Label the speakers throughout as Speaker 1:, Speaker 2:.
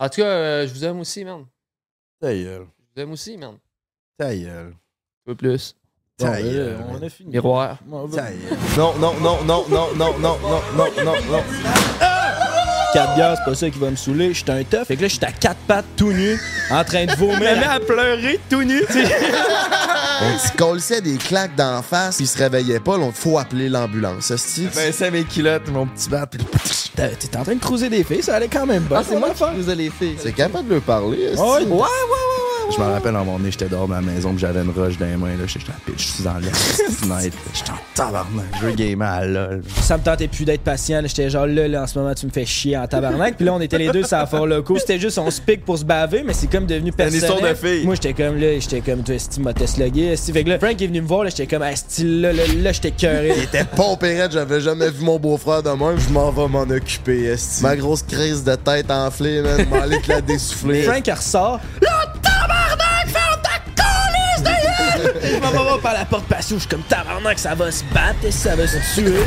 Speaker 1: En tout cas, euh, je vous aime aussi, man.
Speaker 2: Ta gueule.
Speaker 1: Je vous aime aussi, man.
Speaker 2: Ta gueule.
Speaker 1: Un peu plus.
Speaker 2: Ta
Speaker 3: Bon, là,
Speaker 2: gueule.
Speaker 3: on a fini.
Speaker 1: Miroir.
Speaker 3: Ben,
Speaker 2: Ta gueule. Non, non, non, non, non, non, non, non, non, non, non.
Speaker 3: 4 bières, c'est pas ça qui va me saouler. J'étais un tough. Fait que là, j'étais à quatre pattes, tout nu, en train de vomir.
Speaker 1: Mais à pleurer tout nu, tu sais.
Speaker 4: On se collait des claques d'en face, puis il se réveillait pas, on faut appeler l'ambulance.
Speaker 2: Ben, c'est mes culottes, mon petit bat.
Speaker 3: t'es en train de cruiser des filles, ça allait quand même bien.
Speaker 1: Ah, c'est moi qui vous ai les filles.
Speaker 4: C'est capable de leur parler.
Speaker 3: ouais, ouais, ouais,
Speaker 2: Je me rappelle, à un moment donné, j'étais dehors de ma maison, puis j'avais une roche dans les mains, là. J'étais à pitch, je suis dans la fenêtre. J'étais en tabarnak. Je veux gamer à lol.
Speaker 3: Ça me tentait plus d'être patient. là. J'étais genre là, là, en ce moment, tu me fais chier en tabarnak. Puis là, on était les deux sur la fort locaux. C'était juste, on se pique pour se baver, mais c'est comme devenu
Speaker 2: une
Speaker 3: personnel.
Speaker 2: histoire de filles.
Speaker 3: Moi, j'étais comme là, j'étais comme, toi, Esti m'a teslogué. Esti. Fait que là, Frank est venu me voir, là, j'étais comme, Esti, là, là, là, j'étais cœuré.
Speaker 4: Il était pompé raide, j'avais jamais vu mon beau-frère de même, je m'en vais m'en occuper. esti. Ma grosse crise de tête enflée, man, m'en aller te la dessouffler.
Speaker 3: Frank, elle ressort. Là, tabarnak, ferme ta calice de gueule! Je m'en vais par la porte où je suis comme tabarnak, ça va se battre, et ça va se tuer.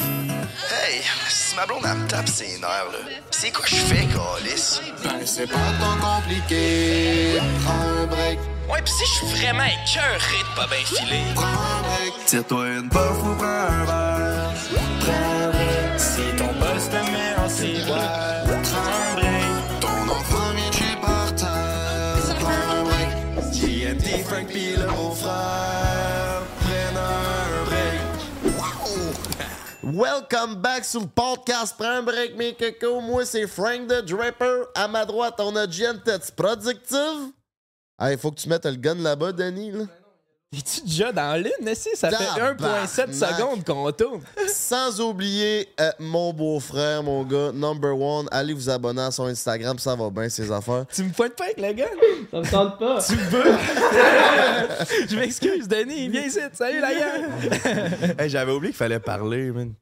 Speaker 5: Hey, si ma blonde elle me tape ses nerfs, là, c'est quoi je fais, Calis?
Speaker 6: Ben, c'est pas tant compliqué. Prends un break,
Speaker 5: Ouais, pis si je suis vraiment écœuré de pas bien filer.
Speaker 6: prends un break.
Speaker 5: Tire-toi une puff ou prends un verre.
Speaker 6: Prends un break.
Speaker 4: Welcome back sur le podcast Prends un break, mes cocos. Moi, c'est Frank the Draper. À ma droite, on a Jen Tets Productive. Hey, faut que tu mettes le gun là-bas, Denis. Là.
Speaker 3: Es-tu déjà dans l'une, Nessie? Ça fait
Speaker 4: Tabarnak.
Speaker 3: 1,7 secondes qu'on tourne?
Speaker 4: Sans oublier euh, mon beau-frère, mon gars, number one. Allez vous abonner à son Instagram, ça va bien, ses affaires.
Speaker 3: Tu me pointes pas avec le gars?
Speaker 1: Ça me tente pas.
Speaker 3: Tu veux? Je m'excuse, Denis. Viens ici. Salut, la gang.
Speaker 2: Hey, j'avais oublié qu'il fallait parler, man.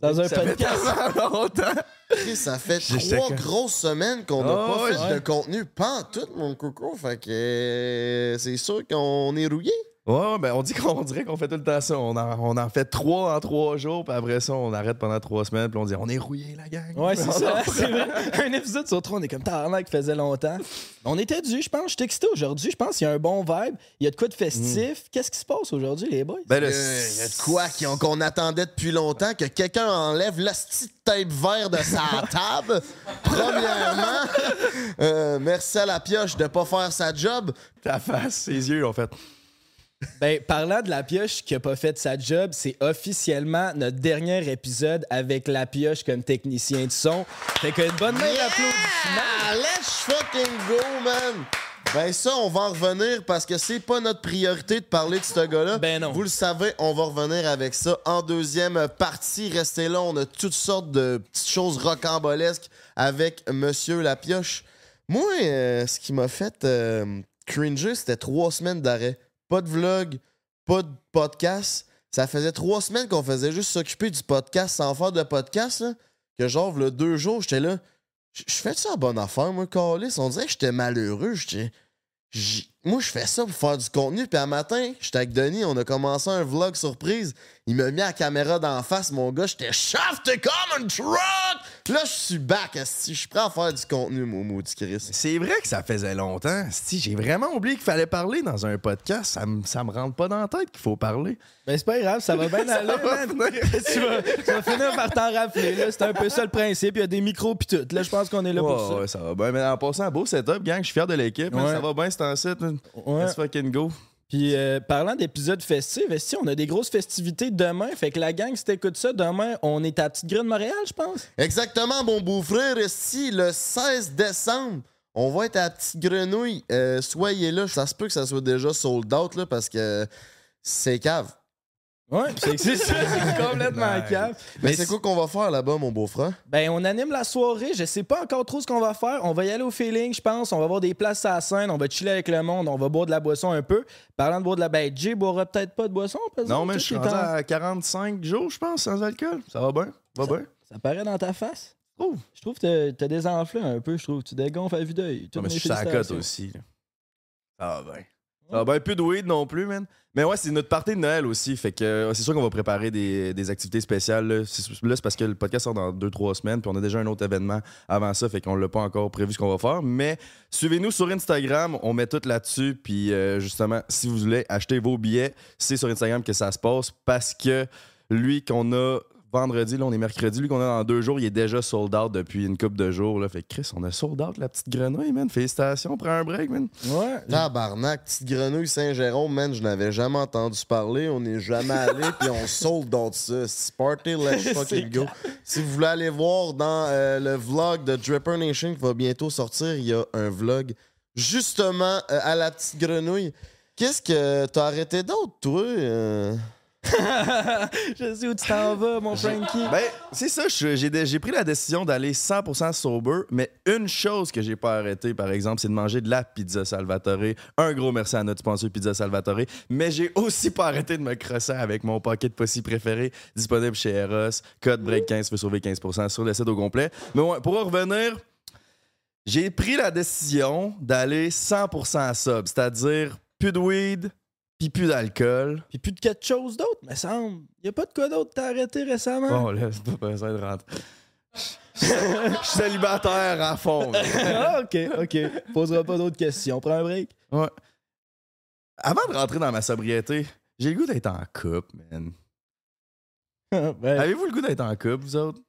Speaker 3: Dans un
Speaker 2: Ça fait
Speaker 3: podcast.
Speaker 2: tellement longtemps.
Speaker 4: Chris, ça fait trois grosses semaines qu'on n'a pas
Speaker 2: ouais,
Speaker 4: fait
Speaker 2: ouais.
Speaker 4: de contenu. Pas en tout, mon coco. Fait que euh, c'est sûr qu'on est rouillé.
Speaker 2: Ouais, ben on dit qu'on dirait qu'on fait tout le temps ça. On en, on en fait trois en trois jours, puis après ça, on arrête pendant trois semaines, puis on dit on est rouillé, la gang.
Speaker 3: Ouais, c'est
Speaker 2: On
Speaker 3: ça.
Speaker 2: en-
Speaker 3: C'est vrai. Un épisode sur trois, on est comme tabarnak qui faisait longtemps. On était dû, je pense. Je suis excité aujourd'hui. Je pense qu'il y a un bon vibe. Il y a de quoi de festif. Qu'est-ce qui se passe aujourd'hui, les boys?
Speaker 2: Ben là,
Speaker 4: Il y a de quoi qu'on attendait depuis longtemps, que quelqu'un enlève l'asti de tape vert de sa table. Premièrement, euh, merci à la pioche de pas faire sa job.
Speaker 2: ta face, ses yeux, en fait.
Speaker 3: Ben, parlant de la pioche qui a pas fait sa job, c'est officiellement notre dernier épisode avec la pioche comme technicien de son. Fait qu'une bonne main d'applaudissement.
Speaker 4: Ah, let's fucking go, man! Ben ça, on va en revenir parce que c'est pas notre priorité de parler de ce gars-là.
Speaker 3: Ben non.
Speaker 4: Vous le savez, on va revenir avec ça en deuxième partie. Restez là, on a toutes sortes de petites choses rocambolesques avec Monsieur La Pioche. Moi, euh, ce qui m'a fait euh, cringer, c'était trois semaines d'arrêt. Pas de vlog, pas de podcast. Ça faisait trois semaines qu'on faisait juste s'occuper du podcast sans faire de podcast. là. Que genre, le deux jours, j'étais là. Je fais ça à bonne affaire, moi, Calis. On dirait que j'étais malheureux. J'étais. Moi, je fais ça pour faire du contenu. Puis un matin, j'étais avec Denis, on a commencé un vlog surprise. Il m'a mis la caméra d'en face, mon gars. J'étais shafté comme un truck. Là, je suis back. Je suis prêt à faire du contenu, mon maudit Chris.
Speaker 2: C'est vrai que ça faisait longtemps. Si j'ai vraiment oublié qu'il fallait parler dans un podcast, ça me, ça me rentre pas dans la tête qu'il faut parler.
Speaker 3: Ben, c'est pas grave, ça va bien aller, man. tu, vas, tu vas finir par t'en rappeler, là. C'est un peu ça le principe. Il y a des micros pis tout. Là, je pense qu'on est là pour
Speaker 2: Ouais,
Speaker 3: ça.
Speaker 2: ouais, ça va bien. Mais en passant, un beau setup, gang. Je suis fier de l'équipe.
Speaker 3: Ouais.
Speaker 2: Ça va bien, c'est en site. Man.
Speaker 3: Ouais.
Speaker 2: Let's fucking go.
Speaker 3: Puis euh, parlant d'épisodes festifs, esti, on a des grosses festivités demain? Fait que la gang, si t'écoutes ça, demain, on est à Petite Grue de Montréal, je pense.
Speaker 4: Exactement, mon beau-frère. Ici, le 16 décembre, on va être à la Petite Grenouille. Euh, soyez là. Ça se peut que ça soit déjà sold out, là, parce que c'est cave.
Speaker 3: Ouais, c'est ça, c'est complètement
Speaker 2: Nice.
Speaker 4: Mais c'est quoi qu'on va faire là-bas, mon beau-frère?
Speaker 3: Ben, on anime la soirée. Je sais pas encore trop ce qu'on va faire. On va y aller au feeling, je pense. On va avoir des places à la scène. On va chiller avec le monde. On va boire de la boisson un peu. Parlant de boire de la ben, Jay boira peut-être pas de boisson.
Speaker 2: Non, mais je suis rendu à 45 jours, je pense, sans alcool. Ça va bien. Va bien.
Speaker 3: Ça paraît dans ta face?
Speaker 2: Oh.
Speaker 3: Je trouve que t'as- désenflé un peu, je trouve. Tu dégonfles à vue d'œil.
Speaker 2: Non, mais je suis à la cote aussi. là. Ça va bien. Ah ben, plus de weed non plus, man. Mais ouais, c'est notre partie de Noël aussi. Fait que euh, c'est sûr qu'on va préparer des, des activités spéciales. Là, c'est, parce que le podcast sort dans 2-3 semaines. Puis on a déjà un autre événement avant ça. Fait qu'on l'a pas encore prévu ce qu'on va faire. Mais suivez-nous sur Instagram. On met tout là-dessus. Puis euh, justement, si vous voulez acheter vos billets, c'est sur Instagram que ça se passe. Parce que lui qu'on a vendredi, là, on est mercredi, lui qu'on a dans deux jours, il est déjà sold out depuis une couple de jours. Là. Fait que Chris, on a sold out la petite grenouille, man. Félicitations, prends un break, man.
Speaker 3: Ouais.
Speaker 4: Tabarnak, petite grenouille Saint-Jérôme, man, je n'avais jamais entendu parler. On n'est jamais allé, puis on sold out ça. C'est party, let's fucking go. Si vous voulez aller voir dans euh, le vlog de Dripper Nation qui va bientôt sortir, il y a un vlog justement euh, à la petite grenouille. Qu'est-ce que t'as arrêté d'autre, toi? euh?
Speaker 3: Je sais où tu t'en vas, mon Frankie.
Speaker 2: Ben, c'est ça, j'ai dé- j'ai pris la décision d'aller 100% sober, mais une chose que j'ai pas arrêté, par exemple, c'est de manger de la pizza Salvatore. Un gros merci à notre sponsor Pizza Salvatore, mais j'ai aussi pas arrêté de me crosser avec mon pocket pussy préféré, disponible chez Eros. Code BREAK15 peut sauver 15% sur le site au complet. Mais ouais, pour en revenir, j'ai pris la décision d'aller 100% sub, c'est-à-dire plus de weed, puis plus d'alcool.
Speaker 3: Puis plus de quelque chose d'autre, me semble. Y a pas de quoi d'autre t'as arrêté récemment?
Speaker 2: Bon, là, c'est pas besoin de rentrer. Je suis célibataire à fond.
Speaker 3: ah, ok, ok. Posera pas d'autres questions. Prends un break.
Speaker 2: Ouais. Avant de rentrer dans ma sobriété, j'ai le goût d'être en couple, man.
Speaker 3: ben,
Speaker 2: Avez-vous le goût d'être en couple, vous autres?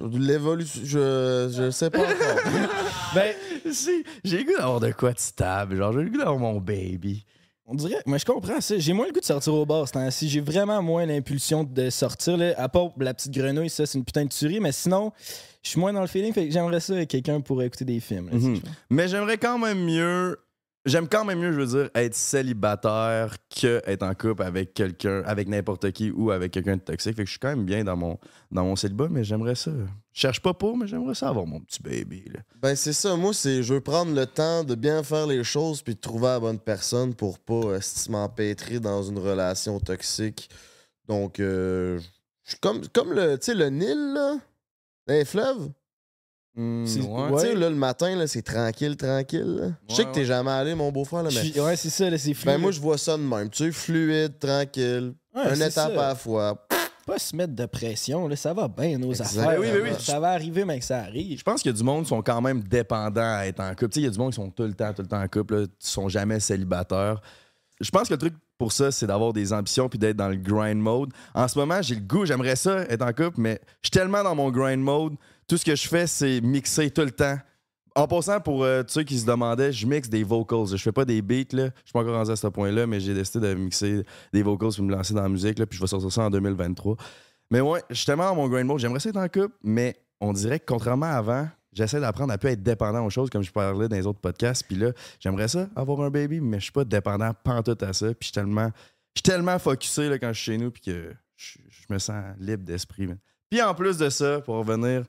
Speaker 4: L'évolution, je, je sais pas encore.
Speaker 3: ben,
Speaker 2: Si, j'ai le goût d'avoir de quoi de stable. Genre, j'ai le goût d'avoir mon baby.
Speaker 3: On dirait. Mais je comprends ça. J'ai moins le goût de sortir au bar temps-ci. J'ai vraiment moins l'impulsion de sortir. Là. À part la petite grenouille, ça, c'est une putain de tuerie. Mais sinon, je suis moins dans le feeling. Fait que j'aimerais ça avec quelqu'un pour écouter des films. là,
Speaker 2: Mhm.
Speaker 3: si.
Speaker 2: Mais j'aimerais quand même mieux. J'aime quand même mieux, je veux dire, être célibataire que être en couple avec quelqu'un, avec n'importe qui ou avec quelqu'un de toxique. Fait que je suis quand même bien dans mon, dans mon célibat, mais j'aimerais ça. Je cherche pas pour, mais j'aimerais ça avoir mon petit baby. Là.
Speaker 4: Ben c'est ça, moi c'est je veux prendre le temps de bien faire les choses puis de trouver la bonne personne pour pas euh, m'empêtrer dans une relation toxique. Donc euh, je suis comme comme le tu sais le Nil là, les fleuves.
Speaker 2: Hmm,
Speaker 3: C'est-
Speaker 2: ouais.
Speaker 3: ouais.
Speaker 4: Tu sais là le matin là, c'est tranquille tranquille. là. Je sais
Speaker 2: Ouais,
Speaker 4: que t'es jamais allé mon beau-frère là mais
Speaker 3: Ouais, c'est ça, là, c'est flou.
Speaker 4: ben moi je vois ça de même, tu sais fluide, tranquille,
Speaker 3: Ouais,
Speaker 4: une étape
Speaker 3: ça.
Speaker 4: à la fois.
Speaker 3: Pas se mettre de pression, là. Ça va bien, nos
Speaker 4: Exact.
Speaker 3: affaires.
Speaker 4: Oui, oui, oui.
Speaker 3: Ça va arriver, mais que ça arrive.
Speaker 2: Je pense qu'il y a du monde qui sont quand même dépendants à être en couple. Tu sais, il y a du monde qui sont tout le temps, tout le temps en couple, là, qui sont jamais célibataires. Je pense que le truc pour ça, c'est d'avoir des ambitions puis d'être dans le grind mode. En ce moment, j'ai le goût, j'aimerais ça être en couple, mais je suis tellement dans mon grind mode. Tout ce que je fais, c'est mixer tout le temps. En passant, pour euh, ceux qui se demandaient, je mixe des vocals. Je fais pas des beats, là. Je suis pas encore rendu à ce point-là, mais j'ai décidé de mixer des vocals pour me lancer dans la musique, là, puis je vais sortir ça en 2023. Mais ouais, tellement dans mon grind mode. J'aimerais ça être en couple, mais on dirait que contrairement à avant, j'essaie d'apprendre à plus être dépendant aux choses comme je parlais dans les autres podcasts. Puis là, j'aimerais ça, avoir un baby, mais je suis pas dépendant pantoute à ça. Puis je suis tellement, je suis tellement focusé là, quand je suis chez nous, puis que je, me sens libre d'esprit. Puis en plus de ça, pour revenir,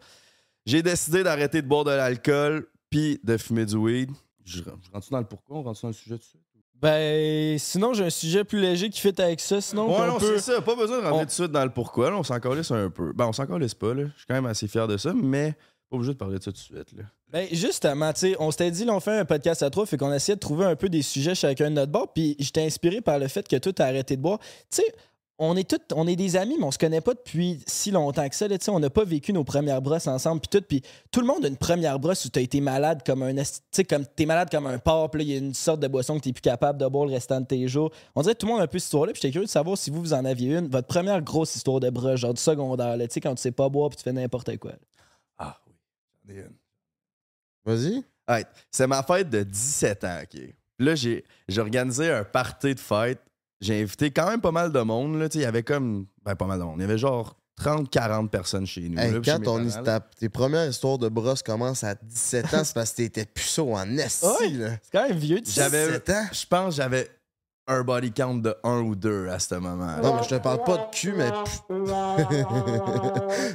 Speaker 2: j'ai décidé d'arrêter de boire de l'alcool puis de fumer du weed. Je, je rentre dans le pourquoi? On rentre dans le sujet dessus?
Speaker 3: Ben, sinon, j'ai un sujet plus léger qui fit avec ça. Sinon,
Speaker 2: Ouais, non,
Speaker 3: peut-
Speaker 2: c'est ça. Pas besoin de rentrer
Speaker 3: on-
Speaker 2: tout de suite dans le pourquoi. là. on s'en calisse un peu. Ben, on s'en calisse pas. Là. Je suis quand même assez fier de ça, mais pas obligé de parler de ça tout de suite. Là.
Speaker 3: Ben, justement, tu sais, on s'était dit, là, on fait un podcast à trois, fait qu'on essayait de trouver un peu des sujets chacun de notre bord, puis j'étais inspiré par le fait que toi, t'as arrêté de boire. Tu sais, on est tous, on est des amis, mais on se connaît pas depuis si longtemps que ça. Là, tu sais, on n'a pas vécu nos premières brosses ensemble, puis tout. Puis tout le monde a une première brosse où t'as été malade comme un, tu sais, comme t'es malade comme un porc, puis il y a une sorte de boisson que t'es plus capable de boire le restant de tes jours. On dirait que tout le monde a un peu cette histoire-là, puis j'étais curieux de savoir si vous, vous en aviez une, votre première grosse histoire de brosse, genre du secondaire, là, tu sais, quand tu sais pas boire, puis tu fais n'importe quoi. là.
Speaker 2: Ah oui, j'en ai une.
Speaker 4: Vas-y.
Speaker 2: Alright, C'est ma fête de 17 ans, OK? Puis Là, j'ai j'ai organisé un party de fête. J'ai invité quand même pas mal de monde. là. Il y avait comme. Ben, pas mal de monde. Il y avait genre 30-40 personnes chez nous.
Speaker 4: Hey,
Speaker 2: là, puis chez
Speaker 4: quand
Speaker 2: parents, là.
Speaker 4: ta- tes premières histoires de brosse commencent à 17 ans, c'est parce que t'étais puceau en esti,
Speaker 3: Ouais. C'est quand même vieux, tu sais.
Speaker 2: J'avais.
Speaker 4: 17 ans?
Speaker 2: Je pense que j'avais un body count de 1 ou 2 à ce moment.
Speaker 4: Non, mais je te parle pas de cul, mais pu-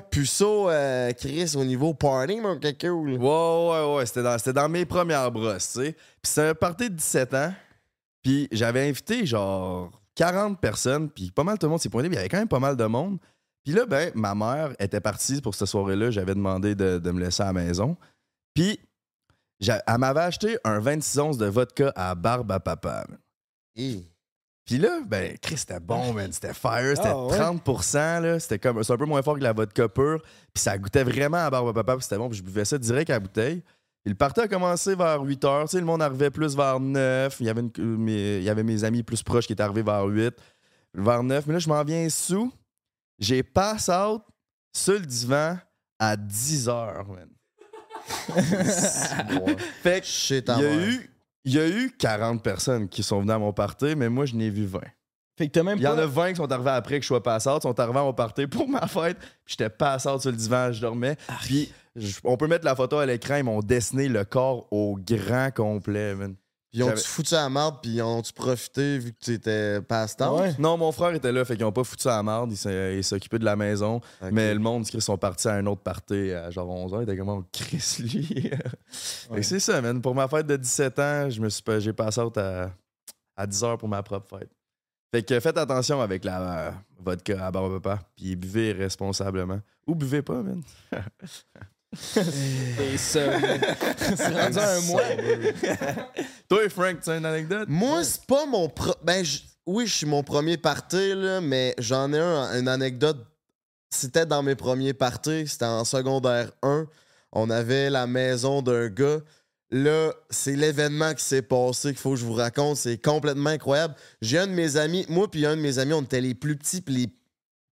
Speaker 4: puceau, euh, Chris, au niveau party, mon caca.
Speaker 2: Ouais, ouais, ouais. C'était dans, dans mes premières brosses, tu sais. Puis c'était un party de 17 ans. Puis j'avais invité genre 40 personnes. Puis pas mal tout le monde s'est pointé. Puis il y avait quand même pas mal de monde. Puis là, ben, ma mère était partie pour cette soirée-là. J'avais demandé de, de me laisser à la maison. Puis Elle m'avait acheté un 26 onces de vodka à barbe à papa. Puis là, ben, Chris, c'était bon, man. C'était fire. C'était
Speaker 3: Ah, ouais?
Speaker 2: 30 là. C'était comme. C'est un peu moins fort que la vodka pure. Puis ça goûtait vraiment à barbe à papa. Puis c'était bon. Puis je buvais ça direct à la bouteille. Puis le party a commencé vers 8 heures. Tu sais, le monde arrivait plus vers 9. Il y avait, une- mes, il y avait mes amis plus proches qui étaient arrivés vers 8. Vers 9. Mais là, je m'en viens sous. J'ai pass out sur le divan à 10 heures, man. Fait que
Speaker 4: Shit,
Speaker 2: il y, a eu, il y a eu 40 personnes qui sont venues à mon party, mais moi, je n'ai vu 20.
Speaker 3: Fait que t'as même
Speaker 2: Il y en a 20 qui sont arrivés après que je sois pass out, sont arrivés à mon party pour ma fête, puis j'étais pass out sur le divan, je dormais. Puis je- on peut mettre la photo à l'écran, ils m'ont dessiné le corps au grand complet, man.
Speaker 4: Puis
Speaker 2: J'avais-
Speaker 4: ont-tu foutu à la marde, puis ont-tu profité vu que tu étais?
Speaker 3: Ouais.
Speaker 2: Non, mon frère était là, fait qu'ils ont pas foutu à la marde, ils ils s'occupaient de la maison. Mais le monde, ils sont partis à un autre party à genre 11h, ils étaient comme, oh, Chris, lui. Fait que c'est ça, man. Pour ma fête de 17 ans, je me suis pas- j'ai passé out à, à 10h pour ma propre fête. Fait que faites attention avec la euh, vodka à barbe papa, puis buvez responsablement. Ou buvez pas, man.
Speaker 3: C'est ça, man. C'est rendu un mois.
Speaker 2: Toi, Frank, tu as une anecdote?
Speaker 4: Moi, c'est pas mon. pro- Ben, je- oui, je suis mon premier party, là, mais j'en ai un, une anecdote. C'était dans mes premiers parties. C'était en secondaire 1. On avait la maison d'un gars. Là, c'est l'événement qui s'est passé qu'il faut que je vous raconte. C'est complètement incroyable. J'ai un de mes amis, moi puis un de mes amis, on était les plus petits puis les.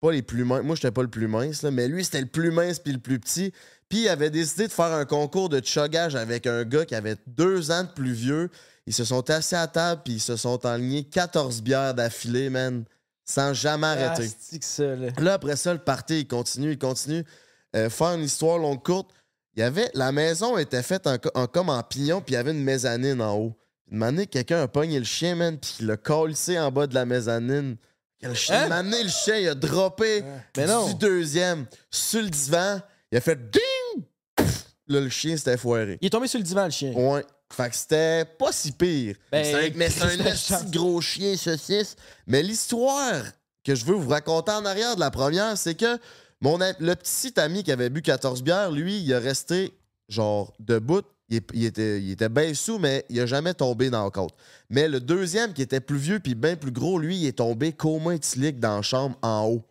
Speaker 4: Pas les plus minces. Moi, j'étais pas le plus mince, là, mais lui, c'était le plus mince puis le plus petit. Puis il avait décidé de faire un concours de chuggage avec un gars qui avait deux ans de plus vieux. Ils se sont assis à table puis ils se sont enlignés 14 bières d'affilée, man, sans jamais arrêter.
Speaker 3: Ah, que ça, là?
Speaker 4: Là, après ça, le party, il continue, il continue. Euh, faire une histoire longue courte, il y avait, la maison était faite en, co- en- comme en pignon, puis il y avait une mezzanine en haut. Une manée, quelqu'un a pogné le chien, man, puis il l'a collé en bas de la mezzanine. Le chien,
Speaker 3: Hein?
Speaker 4: le chien, il a droppé
Speaker 3: non.
Speaker 4: du deuxième sur le divan. Il a fait! Là, le chien s'était foiré.
Speaker 3: Il est tombé sur le divan, le chien.
Speaker 4: Ouais. Fait que c'était pas si pire.
Speaker 3: Ben,
Speaker 4: C'est un- mais c'est un
Speaker 3: de
Speaker 4: gros chien saucisse. Mais l'histoire que je veux vous raconter en arrière de la première, c'est que mon le petit ami qui avait bu 14 bières, lui, il a resté genre debout. Il, est- il était, il était bien sous, mais il a jamais tombé dans le côte. Mais le deuxième, qui était plus vieux puis bien plus gros, lui, il est tombé coma éthylique dans la chambre en haut.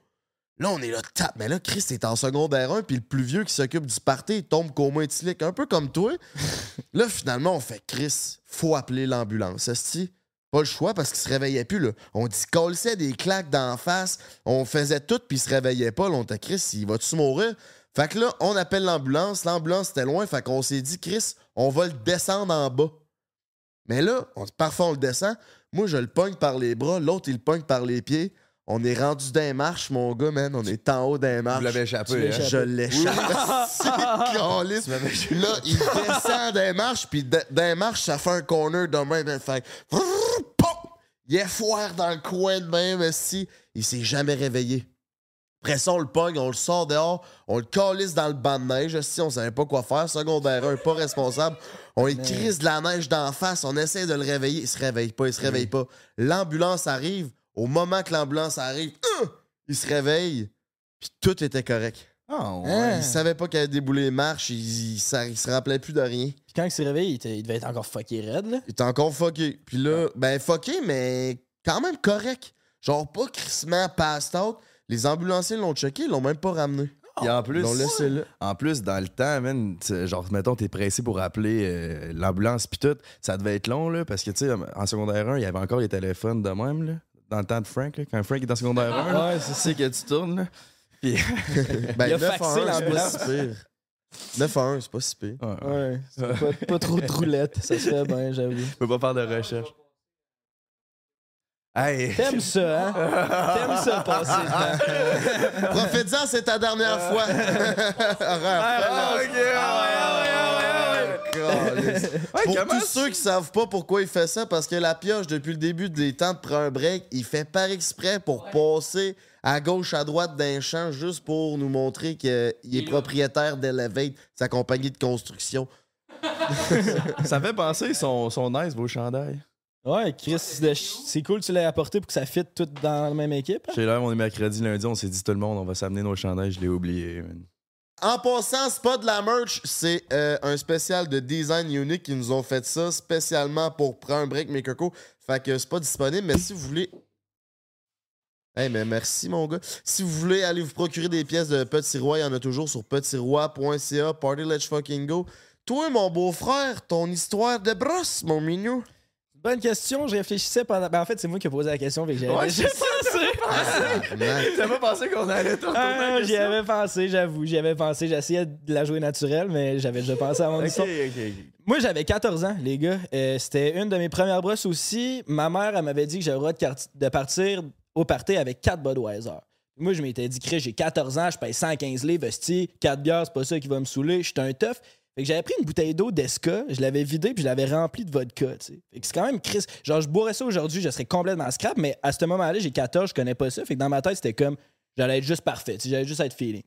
Speaker 4: Là, on est là, tap. Mais là, Chris est en secondaire 1, puis le plus vieux qui s'occupe du party, il tombe coma éthylique, un peu comme toi. là, finalement, on fait Chris, faut appeler l'ambulance. Esti, pas le choix parce qu'il se réveillait plus. Là. On dit colsait des claques d'en face, on faisait tout, puis il se réveillait pas. Là, on était Chris, il va-tu mourir? Fait que là, on appelle l'ambulance. L'ambulance était loin, fait qu'on s'est dit, Chris, on va le descendre en bas. Mais là, on, parfois on le descend. Moi, je le pogne par les bras, l'autre, il le pogne par les pieds. On est rendu d'un marche, mon gars, man. On est en haut d'un marche.
Speaker 2: Vous l'avez échappé, hein?
Speaker 3: échappé.
Speaker 4: Je l'échappe. C'est. Là, il descend des marches, puis d'un marche, ça fait un corner de même. Fait! Il est foire dans le coin de même, si Il s'est jamais réveillé. Après ça, on le pogne, on le sort dehors, on le calisse dans le banc de neige. Si on savait pas quoi faire, secondaire 1, pas responsable. On lui crise de la neige d'en face, on essaie de le réveiller. Il se réveille pas, il se réveille pas. L'ambulance arrive. Au moment que l'ambulance arrive, euh, il se réveille. Puis tout était correct.
Speaker 2: Ah, ouais.
Speaker 3: Hein?
Speaker 4: Il savait pas qu'il avait déboulé les marches, il, il, ça- il se rappelait plus de rien.
Speaker 3: Puis quand il s'est réveillé, il, était- il devait être encore fucké raide, là.
Speaker 4: Il était encore fucké. Puis là, ben fucké, mais quand même correct. Genre pas crissement passed out. Les ambulanciers l'ont checké, ils l'ont même pas ramené.
Speaker 2: Et en plus,
Speaker 4: Ils l'ont laissé là.
Speaker 2: en plus, dans le temps, man, tu- genre, mettons, t'es pressé pour appeler euh, l'ambulance pis tout, ça devait être long, là, parce que, tu sais, en secondaire 1, il y avait encore les téléphones de même, là, dans le temps de Frank, là, quand Frank est en secondaire 1, là,
Speaker 3: Ouais,
Speaker 2: tu sais que tu tournes, là. Puis,
Speaker 4: Ben,
Speaker 3: Il a
Speaker 4: 9 à
Speaker 3: faxé
Speaker 4: 1, c'est pas
Speaker 3: l'ambulance.
Speaker 4: si pire. 9 à 1, c'est pas si pire.
Speaker 2: ouais, ouais.
Speaker 3: Ouais, c'est pas, pas trop de roulettes. Ça se fait bien, j'avoue.
Speaker 2: Je peux pas faire de recherche. Hey!
Speaker 3: T'aimes ça, hein? T'aimes ça passer le temps.
Speaker 4: Profite-en, c'est ta dernière fois.
Speaker 2: Ah, ok, ah, ouais, ah, ouais, ah, ouais. Ouais,
Speaker 4: Pour
Speaker 2: comment
Speaker 4: tous ceux qui savent pas pourquoi il fait ça, parce que la pioche, depuis le début des temps de prendre un break, il fait par exprès pour passer à gauche, à droite d'un champ, juste pour nous montrer qu'il est propriétaire d'Elevate, sa compagnie de construction.
Speaker 2: Ça fait penser son, son nice, vos chandails.
Speaker 3: Ouais, Chris, c'est cool que tu l'aies apporté pour que ça fitte tout dans la même équipe. hein?
Speaker 2: Chez l'air, on est mercredi, lundi, on s'est dit tout le monde, on va s'amener nos chandails, je l'ai oublié. man.
Speaker 4: En passant, c'est pas de la merch, c'est euh, un spécial de design unique qui nous ont fait ça spécialement pour prendre un break, mes cocos. Fait que c'est pas disponible, mais si vous voulez. Hey, mais merci, mon gars. Si vous voulez aller vous procurer des pièces de Petit Roi, il y en a toujours sur petitsroi.ca. Party Let's Fucking Go. Toi, mon beau-frère, ton histoire de brosse, mon mignon.
Speaker 3: Bonne question, je réfléchissais pendant. Ben, en fait, c'est moi qui ai posé la question, fait que j'avais
Speaker 2: Ouais,
Speaker 4: man.
Speaker 2: T'as pas pensé qu'on allait te
Speaker 3: Ah, j'y avais pensé, j'avoue. J'y avais pensé. J'essayais de la jouer naturelle, mais j'avais déjà pensé à mon
Speaker 2: Ok,
Speaker 3: histoire.
Speaker 2: ok, ok.
Speaker 3: Moi, j'avais 14 ans, les gars. Euh, C'était une de mes premières brosses aussi. Ma mère, elle m'avait dit que j'avais le droit de, partir au party avec 4 Budweiser. Moi, je m'étais dit, Chris, j'ai 14 ans, je paye 115 livres, esti, 4 bières, c'est pas ça qui va me saouler, je suis un tough. Fait j'avais pris une bouteille d'eau d'Esca, je l'avais vidée puis je l'avais remplie de vodka. Fait c'est quand même Chris. Genre, je boirais ça aujourd'hui, je serais complètement scrap, mais à ce moment-là, j'ai 14, je connais pas ça. Fait que dans ma tête, c'était comme, j'allais être juste parfait, j'allais juste être feeling.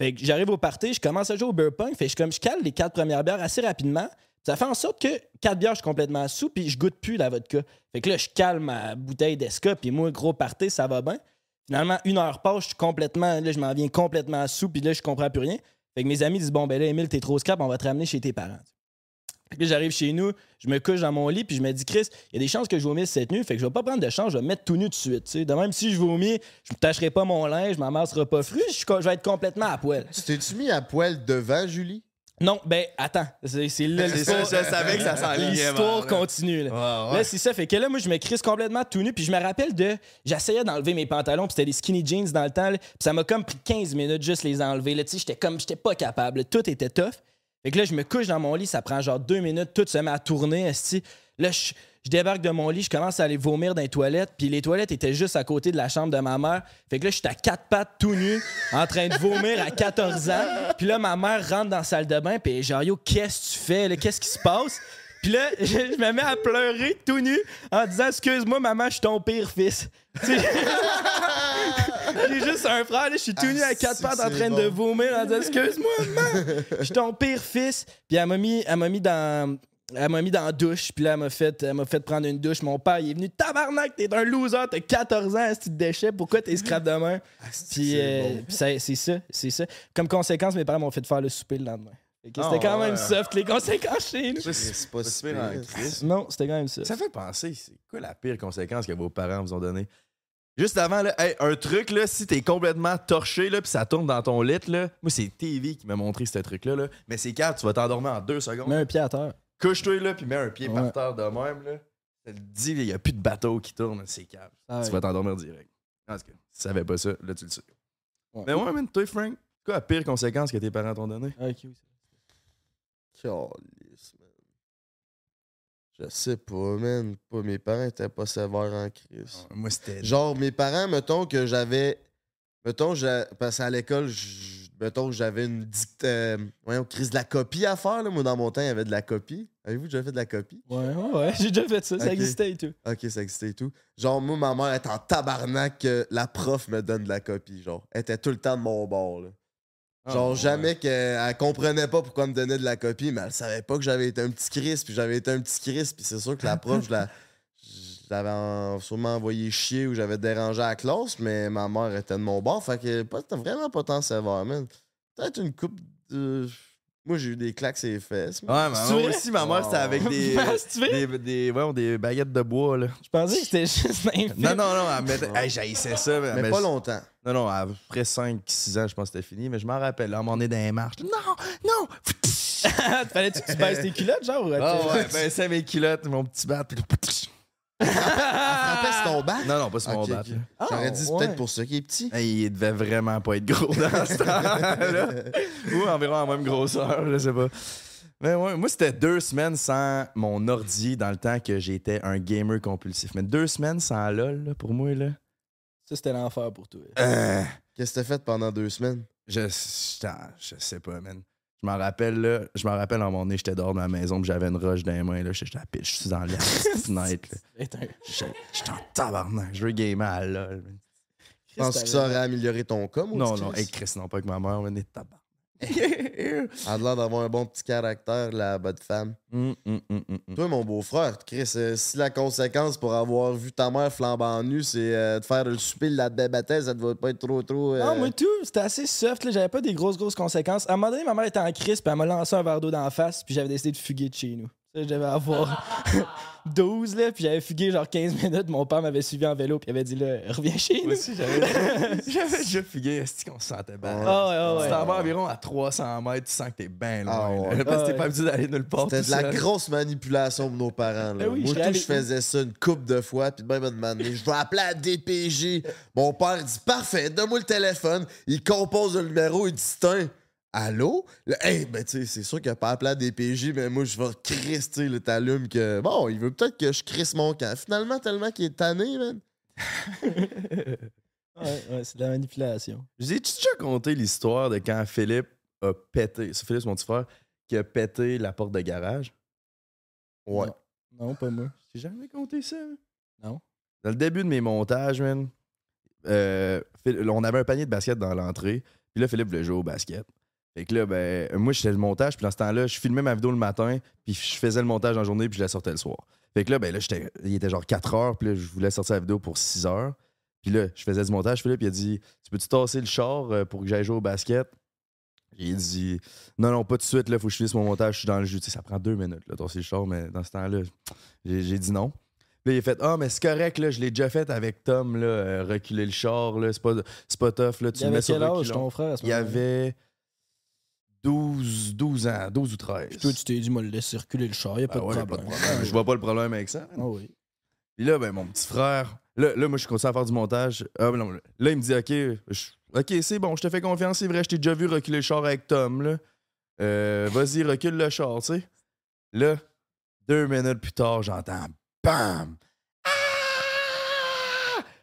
Speaker 3: Fait que j'arrive au party, je commence à jouer au beer pong, fait que je, comme, je cale les quatre premières bières assez rapidement. Ça fait en sorte que quatre bières, je suis complètement sous, puis je goûte plus la vodka. Fait que là, je cale ma bouteille d'esca, puis moi, gros party, ça va bien. Finalement, une heure passe, je suis complètement, là, je m'en viens complètement sous, puis là, je comprends plus rien. Fait que mes amis disent, bon, ben là, Emile, t'es trop scrap, on va te ramener chez tes parents. Fait que j'arrive chez nous, je me couche dans mon lit, puis je me dis, Chris, il y a des chances que je vomisse cette nuit, fait que je vais pas prendre de chance, je vais me mettre tout nu de suite. De même, si je vomis, je me tâcherai pas mon linge, je m'amasserai pas fru, je, je vais être complètement à poil.
Speaker 4: Tu t'es-tu mis à poil devant, Julie?
Speaker 3: Non, ben, attends, c'est là l'histoire-
Speaker 2: je savais que ça s'enlignait.
Speaker 3: L'histoire continue. Là.
Speaker 2: Ouais, ouais.
Speaker 3: Là, c'est ça. Fait que là, moi, je me crisse complètement tout nu. Puis je me rappelle de. J'essayais d'enlever mes pantalons. Puis c'était des skinny jeans dans le temps. là. Puis ça m'a comme pris 15 minutes juste les enlever. Là, tu sais, j'étais comme. J'étais pas capable. là. Tout était tough. Fait que là, je me couche dans mon lit. Ça prend genre deux minutes. Tout se met à tourner. Là, je, je débarque de mon lit. Je commence à aller vomir dans les toilettes. Puis les toilettes étaient juste à côté de la chambre de ma mère. Fait que là, j'étais à quatre pattes tout nu. En train de vomir à 14 ans. Puis là, ma mère rentre dans la salle de bain. Puis genre, yo, qu'est-ce que tu fais? Qu'est-ce qui se passe? Puis là, je, je me mets à pleurer tout nu en disant Excuse-moi, maman, je suis ton pire fils. J'ai juste un frère, là, je suis tout nu à quatre
Speaker 4: Ah,
Speaker 3: pattes en train
Speaker 4: bon.
Speaker 3: de vomir en disant Excuse-moi, maman, je suis ton pire fils. Puis elle m'a mis, elle m'a mis dans. Elle m'a mis dans la douche, puis là, elle m'a fait, elle m'a fait prendre une douche. Mon père, il est venu Tabarnak, t'es un loser, t'as 14 ans, ce de déchet, pourquoi t'es scrap de main? Puis
Speaker 4: c'est
Speaker 3: euh, c'est ça, c'est ça. Comme conséquence, mes parents m'ont fait faire le souper le lendemain. Que
Speaker 2: Ah,
Speaker 3: C'était quand même
Speaker 2: ouais.
Speaker 3: soft, les conséquences chez nous.
Speaker 4: C'est pas si
Speaker 2: pire en
Speaker 4: pire.
Speaker 2: crise.
Speaker 3: Non, c'était quand même ça.
Speaker 2: Ça fait penser, c'est quoi la pire conséquence que vos parents vous ont donnée? Juste avant, là, hey, un truc, là, si t'es complètement torché, là, puis ça tourne dans ton lit, là, moi, c'est TV qui m'a montré ce truc-là, là. mais c'est quand tu vas t'endormir en deux secondes.
Speaker 3: Mets un pied à terre.
Speaker 2: Couche-toi, là, puis mets un pied
Speaker 3: Ouais.
Speaker 2: par terre de même, là. Ça te dit, il n'y a plus de bateau qui tourne, c'est calme.
Speaker 3: Ah ouais.
Speaker 2: Tu vas t'endormir direct. En tout cas, si tu savais pas ça, là, tu le sais.
Speaker 3: Ouais.
Speaker 2: Mais ouais, man, toi, Frank, quoi la pire conséquence que tes parents t'ont donnée?
Speaker 3: Ah, ok, oui.
Speaker 4: Man. Je sais pas, man. Pas, mes parents étaient pas sévères en crise.
Speaker 2: Moi, c'était.
Speaker 4: Genre, mes parents, mettons que j'avais. Mettons, j'a- parce qu'à l'école, mettons que j'avais une dicte. euh, voyons, crise de la copie à faire. Là. Moi, dans mon temps, il y avait de la copie. Avez-vous déjà fait de la copie?
Speaker 3: Ouais, ouais, ouais, j'ai déjà fait ça, ça existait et tout.
Speaker 4: Ok, ça existait et tout. Genre, moi, ma mère était en tabarnak que la prof me donne de la copie. Genre, elle était tout le temps de mon bord. Là. Genre,
Speaker 2: Ah, ouais.
Speaker 4: jamais qu'elle elle comprenait pas pourquoi elle me donnait de la copie, mais elle savait pas que j'avais été un petit Chris, puis j'avais été un petit Chris, puis c'est sûr que la prof, je la- en- sûrement envoyé chier ou j'avais dérangé à la classe, mais ma mère était de mon bord, fait que pas, vraiment pas tant sévère, man. Peut-être une coupe de. Moi, j'ai eu des claques sur les fesses.
Speaker 2: Ouais,
Speaker 3: vrai?
Speaker 2: aussi, ma mère, c'était avec des.
Speaker 3: Fais-
Speaker 2: des, des, ouais, des baguettes de bois, là.
Speaker 3: Je pensais que c'était juste un film.
Speaker 2: Non, non, non, elle mettait. Hey, j'haïssais ça.
Speaker 4: mais
Speaker 2: mais
Speaker 4: pas longtemps.
Speaker 2: Non, non, après 5-6 ans, je pense que c'était fini, mais je m'en rappelle. Là, on est dans les marches. Non, non!
Speaker 3: Fallait-tu que tu baisses tes culottes, genre?
Speaker 2: Ah ouais, ben c'est mes culottes, mon petit bat. puis-
Speaker 4: C'est ton bac?
Speaker 2: Non, non, pas sur mon là.
Speaker 3: Ah,
Speaker 4: J'aurais dit, c'est
Speaker 3: ouais.
Speaker 4: peut-être pour ça qu'il est petit.
Speaker 2: Hey, il devait vraiment pas être gros dans ce temps-là. Ou environ la même grosseur, je sais pas. Mais ouais, moi, c'était deux semaines sans mon ordi dans le temps que j'étais un gamer compulsif. Mais deux semaines sans LOL, là, pour moi, là.
Speaker 3: Ça, c'était l'enfer pour toi.
Speaker 2: Euh,
Speaker 4: Qu'est-ce que t'as fait pendant deux semaines?
Speaker 2: je, je, je sais pas, man. Je m'en rappelle, là. Je m'en rappelle, à un moment donné, j'étais dehors de ma maison, puis j'avais une roche dans les mains, là. J'étais à la je suis dans la petite fenêtre, là. J'étais j'étais en tabarnak. Je veux gamer à LOL, man.
Speaker 4: Penses-tu que ça aurait amélioré ton com ou
Speaker 2: Non, non, hey, Chris, non, pas avec ma mère, on est tabarnak.
Speaker 4: Elle a l'air d'avoir un bon petit caractère, la bonne femme.
Speaker 2: Hum, hum, hum.
Speaker 4: Toi, mon beau-frère, Chris, euh, si la conséquence pour avoir vu ta mère flambant nue, c'est euh, de faire le souper de la bébête, ça devait pas être trop, trop. euh,
Speaker 3: Non, moi tout, c'était assez soft, là, j'avais pas des grosses, grosses conséquences. À un moment donné, ma mère était en crise, puis elle m'a lancé un verre d'eau dans la face, puis j'avais décidé de fuguer de chez nous. Je devais avoir 12, là, puis j'avais fugué genre 15 minutes. Mon père m'avait suivi en vélo, puis il avait dit, là, reviens chez nous.
Speaker 2: Moi aussi, j'avais j'avais déjà fugué. Est-ce qu'on se sentait bien?
Speaker 3: Ah ouais, ouais.
Speaker 2: Tu t'en vas environ à 300 mètres, tu sens que t'es bien loin.
Speaker 4: Ah ouais.
Speaker 2: là, parce que t'es pas habitué d'aller nulle part.
Speaker 4: C'était de la grosse manipulation de nos parents. Là.
Speaker 3: Ben oui,
Speaker 4: Moi,
Speaker 3: je
Speaker 4: tout, je faisais ça une couple de fois, puis même une année, je vais appeler à DPJ. Mon père dit Parfait, donne-moi le téléphone. Il compose le numéro, il dit C'est un. Allô? Là, hey, ben, tu sais, c'est sûr qu'il a pas appelé à DPJ, mais moi, je vais crister le t'allumes que. Bon, il veut peut-être que je crisse mon camp. Finalement, tellement qu'il est tanné, man.
Speaker 3: Ouais, ouais, c'est de la manipulation.
Speaker 2: J'ai déjà conté l'histoire de quand Philippe a pété. C'est Philippe, mon petit frère, qui a pété la porte de garage?
Speaker 4: Ouais.
Speaker 3: Non, non, pas moi.
Speaker 2: J'ai jamais compté ça.
Speaker 3: Non.
Speaker 2: Dans le début de mes montages, man, euh, on avait un panier de basket dans l'entrée. Puis là, Philippe voulait jouer au basket. Fait que là, ben, moi, j'étais le montage. Puis dans ce temps-là, je filmais ma vidéo le matin. Puis je faisais le montage en journée. Puis je la sortais le soir. Fait que là, ben, là j'étais- il était genre 4 heures. Puis là, je voulais sortir la vidéo pour 6 heures. Puis là, je faisais du montage. Philippe, il a dit Tu peux-tu tasser le char euh, pour que j'aille jouer au basket? J'ai dit Non, non, pas tout de suite. Là, faut que je finisse mon montage. Je suis dans le jus. Tu sais, ça prend deux minutes, là, tasser le char. Mais dans ce temps-là, j'ai j'ai dit non. Puis là, il a fait Ah, mais c'est correct, là, je l'ai déjà fait avec Tom, là, euh, reculer le char, là, c'est pas, tough, là, tu
Speaker 3: Il
Speaker 2: le
Speaker 3: avait
Speaker 2: mets sur
Speaker 3: quel âge,
Speaker 2: reculon.
Speaker 3: ton frère, à ce
Speaker 2: Il y avait 12, 12 ans, 12 ou 13.
Speaker 3: Puis toi, tu t'es dit, moi, le laisse circuler le char, y a pas,
Speaker 2: Ben
Speaker 3: de,
Speaker 2: ouais,
Speaker 3: problème.
Speaker 2: pas de problème. Je vois pas le problème avec ça.
Speaker 3: Ah oui.
Speaker 2: Puis là, ben, mon petit frère, là, là moi, je continue à faire du montage. Ah, ben non, là, il me dit, OK, je- OK, c'est bon, je te fais confiance, c'est vrai, je t'ai déjà vu reculer le char avec Tom, là. Euh, Vas-y, recule le char, tu sais. Là, deux minutes plus tard, j'entends BAM! Ah!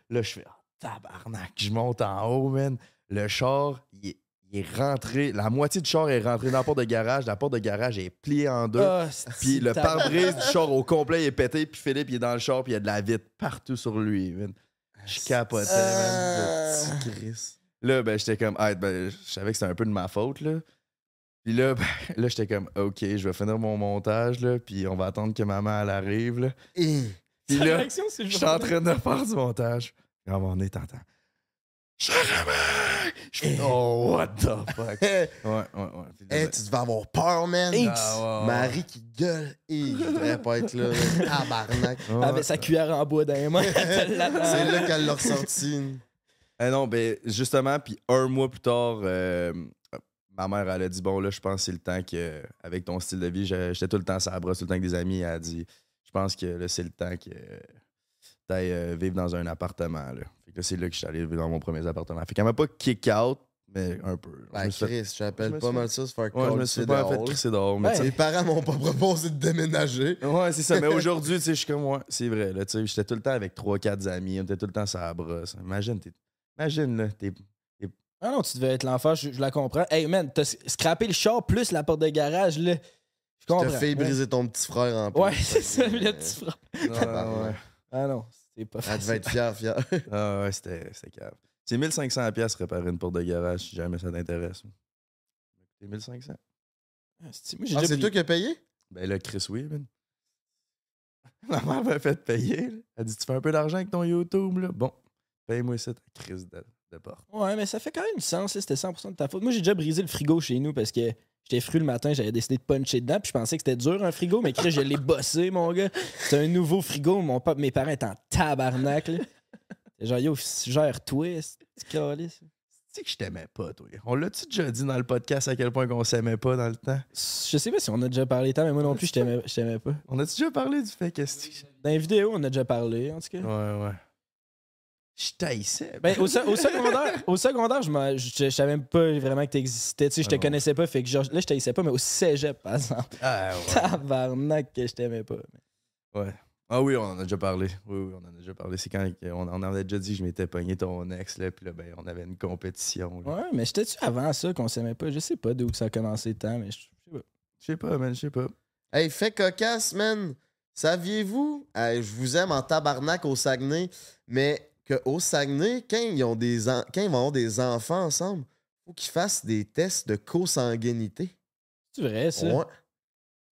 Speaker 2: Là, je fais, Ah, tabarnak, je monte en haut, man. Le char, il est, il est rentré, la moitié du char est rentré dans la porte de garage. La porte de garage est pliée en deux.
Speaker 3: Ah,
Speaker 2: Puis le pare-brise du char au complet est pété. Puis Philippe, il est dans le char. Puis il y a de la vitre partout sur lui. man. Je capotais,
Speaker 3: Ah.
Speaker 2: man. Le petit Chris. Là, ben, j'étais comme, ah, ben, je savais que c'était un peu de ma faute, là. Puis là, ben, là j'étais comme, OK, je vais finir mon montage, là. Puis on va attendre que maman, elle arrive, là.
Speaker 4: Eh.
Speaker 2: Puis
Speaker 3: Sa
Speaker 2: là, je suis en train de faire du montage. Un moment donné, t'entends. Je fais, oh, what the fuck?
Speaker 4: Eh,
Speaker 2: Ouais, ouais, ouais. Là,
Speaker 4: eh, tu devais avoir peur, man.
Speaker 2: Ah, ouais, ouais.
Speaker 4: Marie qui gueule. Et je voudrais pas être là. Tabarnak.
Speaker 2: ouais.
Speaker 3: Avec sa cuillère en bois dans les mains.
Speaker 4: C'est là qu'elle l'a ressorti.
Speaker 2: Eh non, ben justement, puis un mois plus tard, euh, ma mère, elle a dit Bon, là, je pense que c'est le temps que, avec ton style de vie, j'étais tout le temps sur la brosse, tout le temps avec des amis. Elle a dit Je pense que là, c'est le temps que tu ailles vivre dans un appartement. Là. Fait que là, c'est là que je suis allé vivre dans mon premier appartement. Fait qu'elle m'a pas kick out, mais un peu. Je suis fait-
Speaker 4: Chris, j'appelle
Speaker 2: je
Speaker 4: pas mal ça se faire
Speaker 2: Ouais, je me suis pas fait crisser dehors. Mais
Speaker 3: Ouais.
Speaker 2: tu
Speaker 4: Mes parents m'ont pas proposé de déménager.
Speaker 2: Ouais, c'est ça. Mais aujourd'hui, tu sais, je suis comme moi. C'est vrai. Là, tu sais, j'étais tout le temps avec 3-4 amis. On était tout le temps sur la brosse. Imagine, t'es- imagine, là, t'es
Speaker 3: Ah non, tu devais être l'enfant, je, je la comprends. Hey man, t'as scrappé le char plus la porte de garage, là. Je comprends.
Speaker 4: T'as fait briser ton petit frère en plus.
Speaker 3: Ouais, c'est ça, le petit frère.
Speaker 2: Ouais, ouais.
Speaker 3: Ah non, c'est pas
Speaker 4: Elle
Speaker 3: facile.
Speaker 4: devait être fière, fière.
Speaker 2: Ah ouais, c'était cave. C'est 1500 pièces réparer une porte de garage si jamais ça t'intéresse. C'est 1500.
Speaker 3: Ah, c'est-
Speaker 4: Ah, c'est
Speaker 3: pris-
Speaker 4: toi qui as payé?
Speaker 2: Ben là, Chris, oui, man. Ma mère m'a fait payer. là. Elle dit Tu fais un peu d'argent avec ton YouTube, là? Bon, paye-moi ça, ta crise de, de porte.
Speaker 3: Ouais, mais ça fait quand même du sens, c'était 100% de ta faute. Moi, j'ai déjà brisé le frigo chez nous parce que j'étais fru le matin, j'avais décidé de puncher dedans, puis je pensais que c'était dur un frigo, mais je l'ai bossé, mon gars. C'est un nouveau frigo, mon papa, mes parents étaient en tabarnak, là. Genre, yo, gère twist, calice.
Speaker 2: Tu sais que je t'aimais pas, toi? On l'a-tu déjà dit dans le podcast à quel point qu'on s'aimait pas dans le temps?
Speaker 3: Je sais pas si on a déjà parlé tant, mais moi non plus, je t'aimais je t'aimais pas.
Speaker 2: On a-tu déjà parlé du fait que c'est-
Speaker 3: Dans les vidéos, on a déjà parlé, en tout cas.
Speaker 2: Ouais, ouais. Je taillissais.
Speaker 3: Ben, au, se- au secondaire, au secondaire, je, je, je savais même pas vraiment que t'existais. Tu sais, je te
Speaker 2: Ah
Speaker 3: connaissais pas, fait que genre, là, je t'haïssais pas, mais au cégep, par exemple.
Speaker 2: Ah, ouais.
Speaker 3: Tabarnak que je t'aimais pas.
Speaker 2: Ouais. Ah oui, on en a déjà parlé. Oui, oui, on en a déjà parlé. C'est quand on, on avait déjà dit que je m'étais pogné ton ex, là, puis là, ben, on avait une compétition. là.
Speaker 3: Ouais, mais j'étais-tu avant ça qu'on s'aimait pas? Je sais pas d'où que ça a commencé tant, mais je sais pas.
Speaker 2: Je sais pas, man, je sais pas.
Speaker 4: Hey, fait cocasse, man. Saviez-vous? Je vous aime en tabarnak au Saguenay, mais qu'au Saguenay, quand ils, ont des en- quand ils vont avoir des enfants ensemble, faut qu'ils fassent des tests de consanguinité.
Speaker 3: C'est vrai, ça.
Speaker 4: Ouais.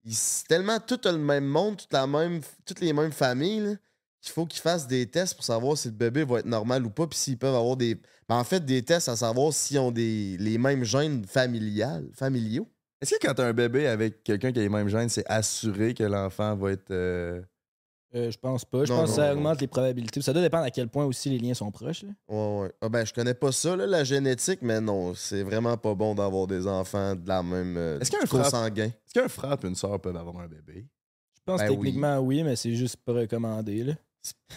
Speaker 4: Ils- C'est tellement tout le même monde, toute la même, toutes les mêmes familles, qu'il faut qu'ils fassent des tests pour savoir si le bébé va être normal ou pas, puis s'ils peuvent avoir des. Ben, en fait, des tests à savoir s'ils ont des, les mêmes gènes familiales, familiaux.
Speaker 2: Est-ce que quand t'as un bébé avec quelqu'un qui a les mêmes gènes, c'est assuré que l'enfant va être. euh,
Speaker 3: Euh, je pense pas. Je
Speaker 4: Non,
Speaker 3: pense que ça
Speaker 4: non.
Speaker 3: augmente les probabilités. Ça doit dépendre à quel point aussi les liens sont proches. là.
Speaker 4: Ouais, ouais. Ah ben, je connais pas ça, là, la génétique, mais non, c'est vraiment pas bon d'avoir des enfants de la même. euh,
Speaker 2: Est-ce qu'il y a un
Speaker 4: du
Speaker 2: frappe-
Speaker 4: consanguin?
Speaker 2: Est-ce qu'un frère et une soeur peuvent avoir un bébé?
Speaker 3: Je pense
Speaker 2: Ben
Speaker 3: que techniquement oui. mais c'est juste pas recommandé. Là.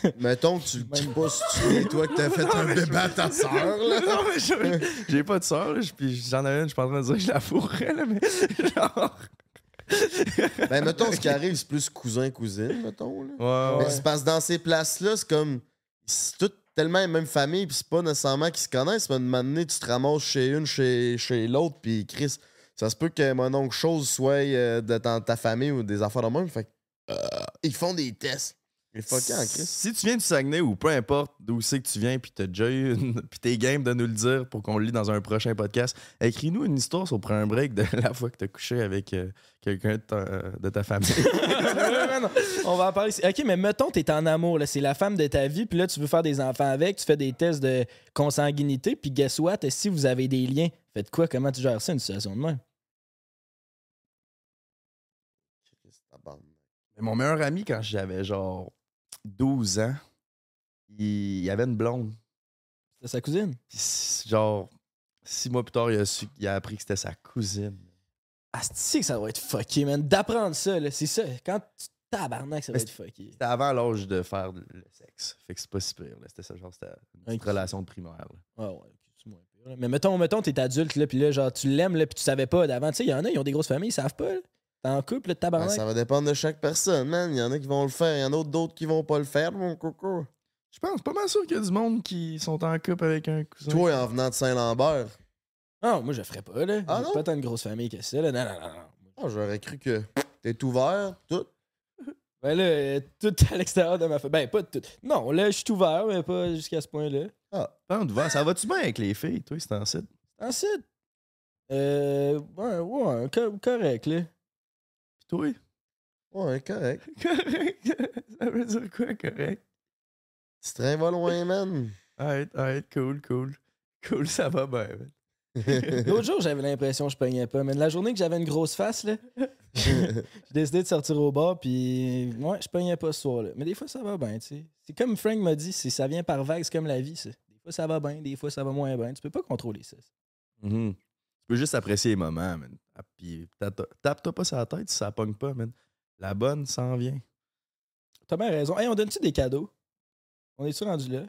Speaker 4: Mettons que tu le dis pas si tu es toi que t'as fait un bébé à ta soeur, là.
Speaker 2: non, mais je- j'ai pas de soeur, puis j'en avais une, je suis pas en train de dire que je la fourrais, là, mais genre.
Speaker 4: Ben, mettons, ce qui arrive, c'est plus cousin-cousine, mettons, là.
Speaker 2: Ouais,
Speaker 4: Mais
Speaker 2: ouais.
Speaker 4: c'est parce que dans ces places-là, c'est comme. C'est toutes tellement la même famille, puis c'est pas nécessairement qu'ils se connaissent, mais de m'amener, tu te ramasses chez une, chez, chez l'autre, puis Chris, ça se peut que mon oncle chose soit euh, de ta, ta famille ou des affaires de même. Fait que, euh, ils font des tests. C'est fucké en Chris.
Speaker 2: Si tu viens du Saguenay ou peu importe d'où c'est que tu viens, puis t'as déjà eu une... puis t'es game de nous le dire pour qu'on le lit dans un prochain podcast, écris-nous une histoire sur Prends un break de la fois que t'as couché avec euh, quelqu'un de ta, euh, de ta famille.
Speaker 3: Ouais, non, On va en parler. ici. Ok, mais mettons, t'es en amour. là, C'est la femme de ta vie. Puis là, tu veux faire des enfants avec. Tu fais des tests de consanguinité. Puis guess what? Si vous avez des liens, faites quoi? Comment tu gères ça, une situation de même?
Speaker 2: Mais mon meilleur ami, quand j'avais genre 12 ans, il, il avait une blonde.
Speaker 3: C'est sa cousine?
Speaker 2: Genre, six mois plus tard, il a, su, il a appris que c'était sa cousine.
Speaker 3: Ah, c'est que ça va être fucké, man. D'apprendre ça, là. C'est ça. Quand tu tabarnak, ça va
Speaker 2: Mais
Speaker 3: être fucké.
Speaker 2: C'était avant l'âge de faire le sexe. Fait que c'est pas si pire. là. C'était ça, genre, c'était une relation de primaire. là.
Speaker 3: Ah ouais, ok, c'est moins pire. là. Mais mettons, mettons, t'es adulte, là, puis là, genre, tu l'aimes, là, puis tu savais pas d'avant. Tu sais, il y en a, ils ont des grosses familles, ils savent pas, là. T'es en couple, là,
Speaker 4: Ben,
Speaker 3: tabarnak?
Speaker 4: ça va dépendre de chaque personne, man. Il y en a qui vont le faire, il y en a d'autres qui vont pas le faire, mon coco.
Speaker 2: Je pense pas mal sûr qu'il y a du monde qui sont en couple avec un cousin.
Speaker 4: Toi, en venant de Saint-Lambert,
Speaker 3: Non, moi, je le ferais pas, là.
Speaker 4: Ah
Speaker 3: J'ai
Speaker 4: non?
Speaker 3: pas tant de grosse famille que ça, là. Non, non, non, non.
Speaker 4: ah, j'aurais cru que t'es ouvert, tout.
Speaker 3: Ben là, euh, tout à l'extérieur de ma famille. Ben, pas tout. Non, là, je suis ouvert, mais pas jusqu'à ce point-là.
Speaker 2: Parle de vent. Ça va-tu bien avec les filles, toi, c'est en site?
Speaker 3: Ensuite, euh, ouais, ouais, co- correct, là.
Speaker 2: Toi?
Speaker 4: Ouais, correct.
Speaker 2: Correct. ça veut dire quoi, correct?
Speaker 4: Ce train va loin, man.
Speaker 2: Alright, alright, cool, cool. Cool, ça va bien, man.
Speaker 3: L'autre jour, j'avais l'impression que je pognais pas, mais la journée que j'avais une grosse face, là, j'ai décidé de sortir au bar, puis ouais, je pognais pas ce soir-là. Mais des fois, ça va bien, tu sais. C'est comme Frank m'a dit, c'est- ça vient par vagues, c'est comme la vie, ça. Des fois, ça va bien, des fois, ça va moins bien. Tu peux pas contrôler ça.
Speaker 2: Mhm. Tu peux juste apprécier les moments, man. Ah, Puis tape- tape-toi pas sur la tête si ça pogne pas, man. La bonne s'en vient.
Speaker 3: T'as bien raison. Hey, on donne-tu des cadeaux? On est-tu rendu là?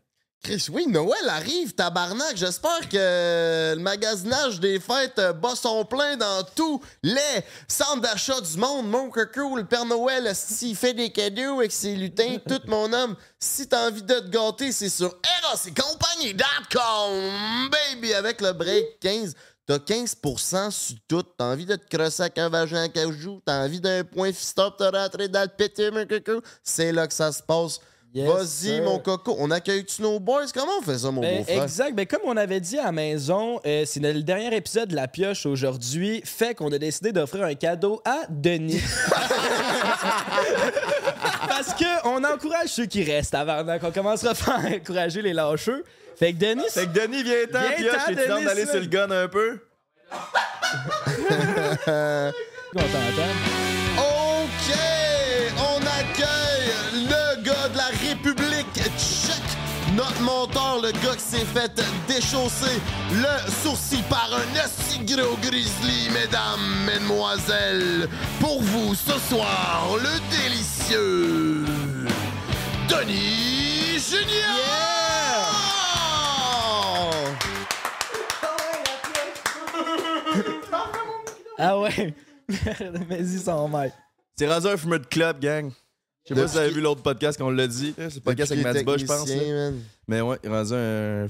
Speaker 4: Chris, oui, Noël arrive, tabarnak. J'espère que le magasinage des fêtes euh, bat son plein dans tous les centres d'achat du monde. Mon coco, le Père Noël, s'il fait des cadeaux avec ses lutins, tout mon homme. Si t'as envie de te gâter, c'est sur erosetcompagnie.com, baby, avec le break 15. T'as 15% sur tout. T'as envie de te crosser avec un vagin à cajou. T'as envie d'un point stop, te rentrer dans le pété, mon coco. C'est là que ça se passe.
Speaker 3: Yes,
Speaker 4: Vas-y, mon coco. On accueille-tu nos boys? Comment on fait ça, mon
Speaker 3: Ben,
Speaker 4: beau-frère?
Speaker 3: exact. Ben, comme on avait dit à la maison, euh, c'est le dernier épisode de La Pioche aujourd'hui. Fait qu'on a décidé d'offrir un cadeau à Denis. Parce que on encourage ceux qui restent avant. Donc, on commencera par encourager les lâcheux. Fait que Denis.
Speaker 2: Fait que Denis, pioche, t'es
Speaker 3: Denis,
Speaker 2: d'aller sur le gun un peu?
Speaker 3: On t'entend.
Speaker 4: OK! On accueille le gars de la République tchèque. Notre monteur, le gars qui s'est fait déchausser le sourcil par un aussi gros grizzly, mesdames, mesdemoiselles. Pour vous, ce soir, le délicieux Denis Junior!
Speaker 3: Ah ouais. Vas-y, son maître.
Speaker 2: C'est rendu un fumeur de club, gang. Je sais pas si vous avez vu l'autre podcast qu'on l'a dit. là, C'est le podcast avec
Speaker 4: qu'il
Speaker 2: je pense. là. Mais ouais, il est rendu un.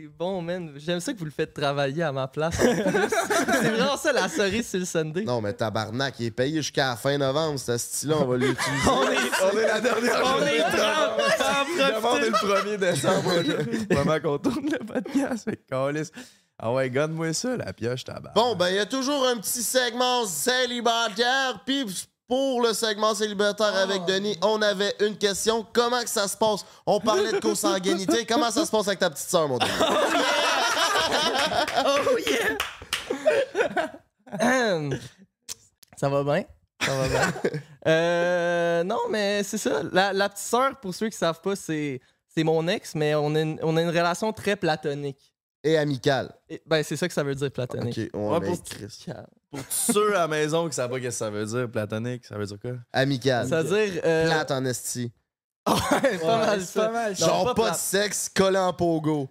Speaker 1: C'est bon, man. J'aime ça que vous le faites travailler à ma place. c'est vraiment ça la cerise sur le Sunday.
Speaker 4: Non, mais tabarnak, il est payé jusqu'à la fin novembre, ce style-là, on va l'utiliser.
Speaker 2: On est la dernière
Speaker 3: On
Speaker 2: journée
Speaker 3: est
Speaker 2: de travail. Demande le 1er décembre. Vraiment qu'on tourne le podcast. Fait câlisse. Ah ouais, garde-moi ça, la pioche, tabac.
Speaker 4: Bon, ben, il y a toujours un petit segment célibataire. Puis pour le segment célibataire avec Denis, on avait une question. Comment que ça se passe? On parlait de consanguinité. Comment ça se passe avec ta petite sœur, mon Denis?
Speaker 1: Oh yeah! ça va bien? Ça va bien. Euh, non, mais c'est ça. La, la petite sœur, pour ceux qui savent pas, c'est, c'est mon ex, mais on a, une, on a une relation très platonique.
Speaker 4: Et amical.
Speaker 1: Et- ben, c'est ça que ça veut dire platonique.
Speaker 4: OK, ouais,
Speaker 2: Ouais,
Speaker 4: mais
Speaker 2: pour- tous ceux à la maison qui savent pas ce que ça veut dire, platonique, ça veut dire quoi?
Speaker 4: Amical.
Speaker 1: Ça veut dire. euh,
Speaker 4: Plate en esti.
Speaker 1: ouais, pas mal
Speaker 3: c'est
Speaker 1: ça.
Speaker 3: pas mal.
Speaker 4: Genre
Speaker 1: pas
Speaker 4: pas, de sexe, collé en pogo.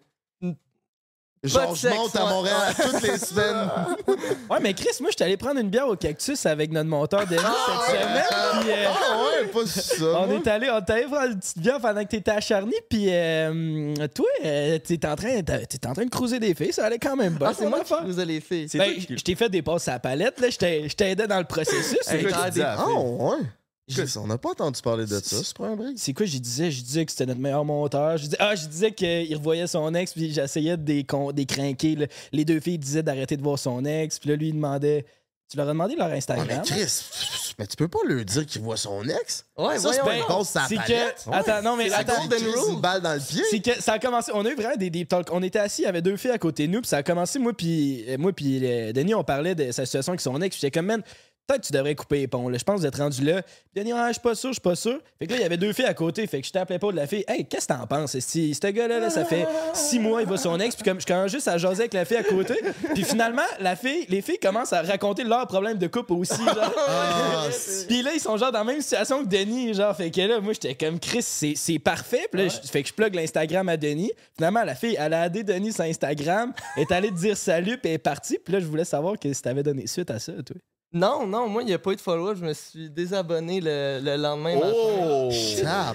Speaker 4: Genre, je
Speaker 1: sexe,
Speaker 4: monte à. Montréal toutes les semaines.
Speaker 3: Ouais, mais Chris, moi, je suis allé prendre une bière au cactus avec notre monteur Denis cette semaine. Puis, euh,
Speaker 4: Ah ouais, pas ça.
Speaker 3: on
Speaker 4: moi.
Speaker 3: est allé, on est allé prendre une petite bière pendant que t'étais acharné. Puis, euh, toi, euh, t'es en, train- t'es en train de cruiser des filles. Ça allait quand même bien.
Speaker 1: Ah, c'est moi qui vous les.
Speaker 2: C'est
Speaker 3: Ben,
Speaker 2: toi qui-
Speaker 3: je t'ai fait des passes à la palette. Là. Je t'ai- je t'aidais dans le processus.
Speaker 1: Hey,
Speaker 2: dis à la
Speaker 4: Ah
Speaker 2: fille?
Speaker 4: ouais. On n'a pas entendu parler de ça. C'est pas un break.
Speaker 3: C'est quoi, je disais? Je disais que c'était notre meilleur monteur. Je disais, ah, je disais qu'il revoyait son ex, puis j'essayais de des, con- des crinquer. là. Les deux filles disaient d'arrêter de voir son ex, puis là, lui, il demandait. Tu leur as demandé leur
Speaker 4: Ouais, mais
Speaker 3: Instagram?
Speaker 4: Chris, mais tu peux pas lui dire qu'il voit son ex?
Speaker 1: Ouais,
Speaker 4: ça, c'est
Speaker 1: voyons
Speaker 4: pas une
Speaker 1: donc.
Speaker 4: passe sa
Speaker 3: c'est que. Attends, non, mais
Speaker 1: C'est
Speaker 3: attends.
Speaker 1: rule.
Speaker 4: une balle dans le pied.
Speaker 3: C'est que ça a commencé. On a eu vraiment des deep talks. On était assis, il y avait deux filles à côté de nous, puis ça a commencé, moi, puis euh, moi, puis euh, Denis, on parlait de sa situation avec son ex. puis J'étais comme, man, peut-être que tu devrais couper les ponts. Là. Je pense que vous êtes rendu là. Puis Denis, ah, je suis pas sûr, je suis pas sûr. Fait que là, il y avait deux filles à côté. Fait que je t'appelais pas de la fille. Hey, qu'est-ce que t'en penses? Si ce gars-là, là, ça fait six mois, il voit son ex, puis comme je commence juste à jaser avec la fille à côté. Puis finalement, la fille, les filles commencent à raconter leurs problèmes de couple aussi. Genre.
Speaker 4: Ah,
Speaker 3: Puis là, ils sont genre dans la même situation que Denis. Genre, fait que là, moi, j'étais comme Chris, c'est parfait. Puis là, je- fait que je plug l'Instagram à Denis. Finalement, la fille, elle a addé Denis sur Instagram, est allée te dire salut, puis elle est partie. Puis là, je voulais savoir que si t'avais donné suite à ça, toi.
Speaker 1: Non, non, moi, il n'y a pas eu de follow Je me suis désabonné le, le lendemain matin.
Speaker 2: Oh!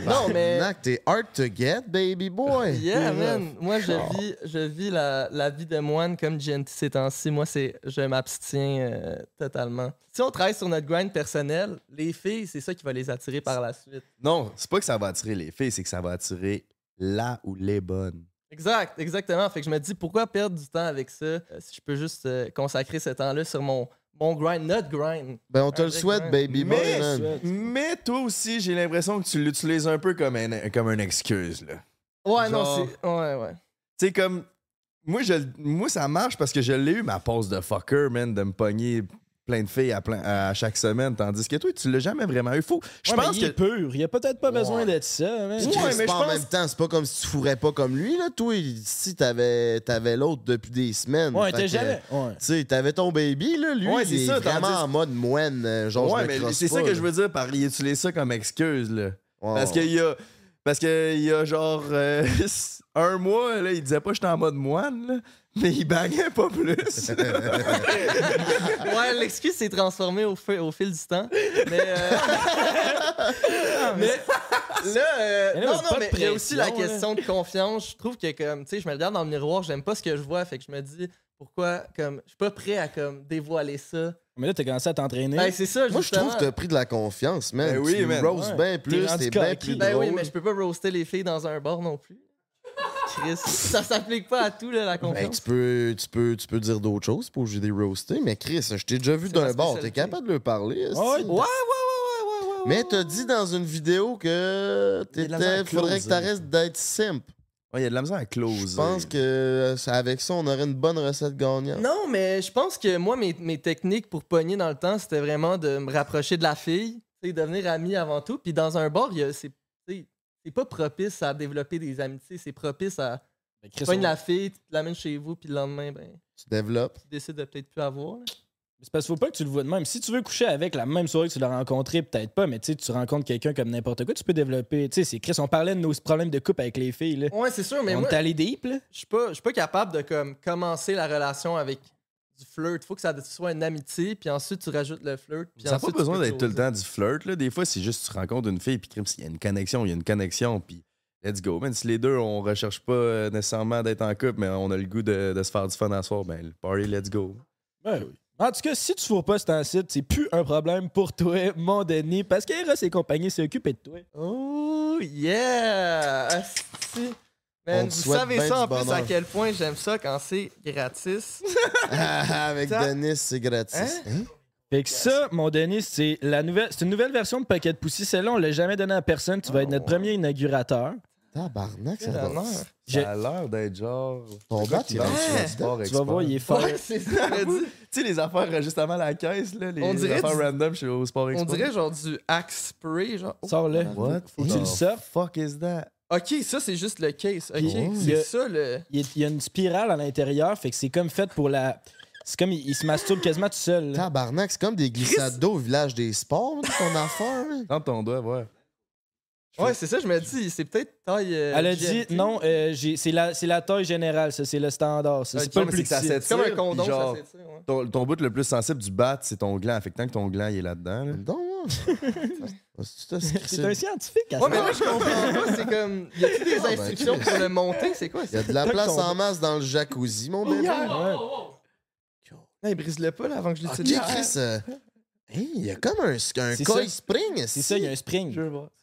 Speaker 4: Non,
Speaker 1: mais-
Speaker 4: T'es hard to get, baby boy.
Speaker 1: Yeah, man. Moi, je vis, je vis la, la vie de moine comme GNT ces temps-ci. Moi, c'est, je m'abstiens euh, totalement. Si on travaille sur notre grind personnel, les filles, c'est ça qui va les attirer par la suite.
Speaker 2: Non, c'est pas que ça va attirer les filles, c'est que ça va attirer là ou les bonnes.
Speaker 1: Exact, exactement. Fait que je me dis, pourquoi perdre du temps avec ça euh, si je peux juste euh, consacrer ce temps-là sur mon, mon grind, notre grind.
Speaker 4: Ben, on te le souhaite,
Speaker 1: grind.
Speaker 4: baby boy,
Speaker 2: Mais-
Speaker 4: man.
Speaker 2: Mais toi aussi, j'ai l'impression que tu l'utilises un peu comme, un, comme une excuse, là.
Speaker 1: Ouais,
Speaker 2: Genre-
Speaker 1: non, c'est. Ouais, ouais.
Speaker 2: Tu sais, comme. Moi, je, moi, ça marche parce que je l'ai eu, ma pause de fucker, man, de me pogner plein de filles à, plein, à chaque semaine. Tandis que toi, tu l'as jamais vraiment eu. Faut, je
Speaker 3: Ouais, mais
Speaker 2: pense
Speaker 3: il
Speaker 2: que.
Speaker 3: est pur. Il a peut-être pas
Speaker 4: Ouais.
Speaker 3: besoin d'être ça.
Speaker 2: Ouais, mais
Speaker 4: pas
Speaker 2: je
Speaker 4: en
Speaker 2: pense-
Speaker 4: même temps, c'est pas comme si tu fourrais pas comme lui, là. Toi, si t'avais t'avais l'autre depuis des semaines.
Speaker 3: Ouais, t'es jamais. Ouais.
Speaker 4: Tu sais, t'avais ton baby, là. Lui,
Speaker 2: Ouais, c'est
Speaker 4: il est
Speaker 2: ça,
Speaker 4: vraiment
Speaker 2: tandis-
Speaker 4: en mode moine. euh, Genre,
Speaker 2: ouais,
Speaker 4: me
Speaker 2: mais c'est ça que je veux dire par il utilise ça comme excuse, là.
Speaker 4: Ouais,
Speaker 2: Parce qu'il y a. Parce qu'il y a genre euh, un mois, là, il disait pas que j'étais en mode moine, là, mais il baguait pas plus.
Speaker 1: Ouais, l'excuse s'est transformée au, fil- au fil du temps. Mais. euh, mais là, euh,
Speaker 3: Mais là,
Speaker 1: non, non, mais il y a aussi la
Speaker 3: là.
Speaker 1: question de confiance. Je trouve que, comme, tu sais, je me regarde dans le miroir, j'aime pas ce que je vois, fait que je me dis, pourquoi, comme, je suis pas prêt à, comme, dévoiler ça.
Speaker 3: Mais là, t'as commencé à t'entraîner.
Speaker 1: Ben, c'est ça,
Speaker 4: Moi, je trouve que t'as pris de la confiance, man.
Speaker 2: Ben oui,
Speaker 4: tu
Speaker 2: man.
Speaker 4: roses
Speaker 3: Ouais.
Speaker 4: bien plus, t'es bien plus
Speaker 1: Ben
Speaker 4: drôle.
Speaker 1: oui, mais je peux pas roaster les filles dans un bar non plus. Chris, ça s'applique pas à tout, là, la
Speaker 4: Ben,
Speaker 1: confiance.
Speaker 4: tu, peux, tu, peux, tu peux dire d'autres choses pour j'ai des roastés, mais Chris, je t'ai déjà vu d'un bar. T'es capable de le parler?
Speaker 3: Ouais,
Speaker 1: Ouais, ouais, ouais, ouais, ouais, ouais.
Speaker 4: Mais t'as dit dans une vidéo que t'étais, faudrait que t'arrêtes d'être simp.
Speaker 2: Ouais, il y a de la misère à close.
Speaker 4: Je pense que euh, ça- avec ça, on aurait une bonne recette gagnante.
Speaker 1: Non, mais je pense que moi, mes, mes techniques pour pogner dans le temps, c'était vraiment de me rapprocher de la fille, devenir ami avant tout. Puis dans un bar, il y a- c'est c'est pas propice à développer des amitiés, c'est propice à
Speaker 3: Ben, on-
Speaker 1: la fille, tu te l'amènes chez vous, puis le lendemain, ben,
Speaker 4: Tu développes.
Speaker 1: tu décides de peut-être plus avoir. là.
Speaker 3: C'est parce qu'il faut pas que tu le vois de même. Si tu veux coucher avec la même soirée que tu l'as rencontré, peut-être pas, mais tu sais, tu rencontres quelqu'un comme n'importe quoi, tu peux développer. Tu sais, c'est Chris, on parlait de nos problèmes de couple avec les filles. Là.
Speaker 1: Ouais, c'est sûr, mais
Speaker 3: on
Speaker 1: moi,
Speaker 3: est allé deep, là.
Speaker 1: je suis pas, je suis pas capable de comme, commencer la relation avec du flirt. Faut que ça soit une amitié, puis ensuite tu rajoutes le flirt. Puis
Speaker 2: Ça n'a pas besoin d'être tout le temps du flirt. Là. Des fois, c'est juste que tu rencontres une fille, puis crime, s'il y a une connexion, il y a une connexion, puis let's go. Man, si les deux, on recherche pas euh, nécessairement d'être en couple, mais on a le goût de, de se faire du fun à soir, ben, le party, let's go.
Speaker 3: Ben oui. En tout cas, si tu fourres pas cet site, c'est plus un problème pour toi, mon Denis, parce qu'Eros et compagnie s'est occupé de toi.
Speaker 1: Oh yeah! Asti. Man,
Speaker 4: On
Speaker 1: vous savez
Speaker 4: ben
Speaker 1: ça en plus à quel point j'aime ça quand c'est gratis.
Speaker 4: Avec Denis, c'est gratis.
Speaker 1: Hein?
Speaker 4: Hein?
Speaker 3: Fait que ça, mon Denis, c'est la nouvelle, c'est une nouvelle version de Pocket Pussy. Celle-là, on l'a jamais donné à personne. Tu vas être notre
Speaker 1: Oh.
Speaker 3: premier inaugurateur.
Speaker 4: Tabarnak, ça
Speaker 2: a l'air d'être genre.
Speaker 4: Ton
Speaker 2: gars
Speaker 4: il
Speaker 2: sport
Speaker 3: Tu vas voir, il est fort.
Speaker 1: Ouais, c'est ça.
Speaker 2: Tu sais, les affaires juste avant la caisse, là, les,
Speaker 1: On
Speaker 2: affaires
Speaker 1: du-
Speaker 2: random chez au Sport
Speaker 1: On
Speaker 2: Expo.
Speaker 1: dirait genre du axe spray, genre. Oh.
Speaker 3: Sors-le.
Speaker 2: What?
Speaker 3: Faut que tu le sortes.
Speaker 2: fuck is that?
Speaker 1: Ok, ça c'est juste le case. Ok,
Speaker 3: Puis, il y a-
Speaker 1: c'est ça le.
Speaker 3: Il y a- il y a une spirale à l'intérieur, fait que c'est comme fait pour la. C'est comme il, il se masturbe quasiment tout seul. là.
Speaker 4: Tabarnak, c'est comme des glissades d'eau au village des sports, man, ton affaire. man.
Speaker 2: Dans ton doigt, ouais.
Speaker 1: Ouais, c'est ça, je me dis, c'est peut-être taille. euh,
Speaker 3: Elle a dit
Speaker 1: GMT.
Speaker 3: non, euh, j'ai- c'est la, c'est la taille générale, ça, c'est le standard. ça, C'est pas
Speaker 2: mais
Speaker 3: le
Speaker 2: c'est
Speaker 3: plus
Speaker 2: que ça
Speaker 3: petit.
Speaker 2: s'étire.
Speaker 1: C'est comme un condom,
Speaker 2: genre,
Speaker 1: ça s'étire, ouais.
Speaker 2: Ton, ton bout le plus sensible du bat, c'est ton gland. Fait que tant que ton gland il est là-dedans, là.
Speaker 4: Donc. C'est
Speaker 3: un scientifique. à
Speaker 1: Ouais, mais là, je comprends pas, c'est comme. Y a-tu des
Speaker 4: Ah, ben,
Speaker 1: instructions pour le monter? C'est quoi
Speaker 4: Il y a de la place en masse dans le jacuzzi, mon bébé.
Speaker 3: Ouais.
Speaker 1: Non, il brise-le pas là avant que je
Speaker 4: Ok,
Speaker 1: l'utilise.
Speaker 4: Chris. Hey, il y a comme un, un
Speaker 3: C'est
Speaker 4: coil
Speaker 3: ça.
Speaker 4: spring.
Speaker 3: C'est ça, il y a un spring.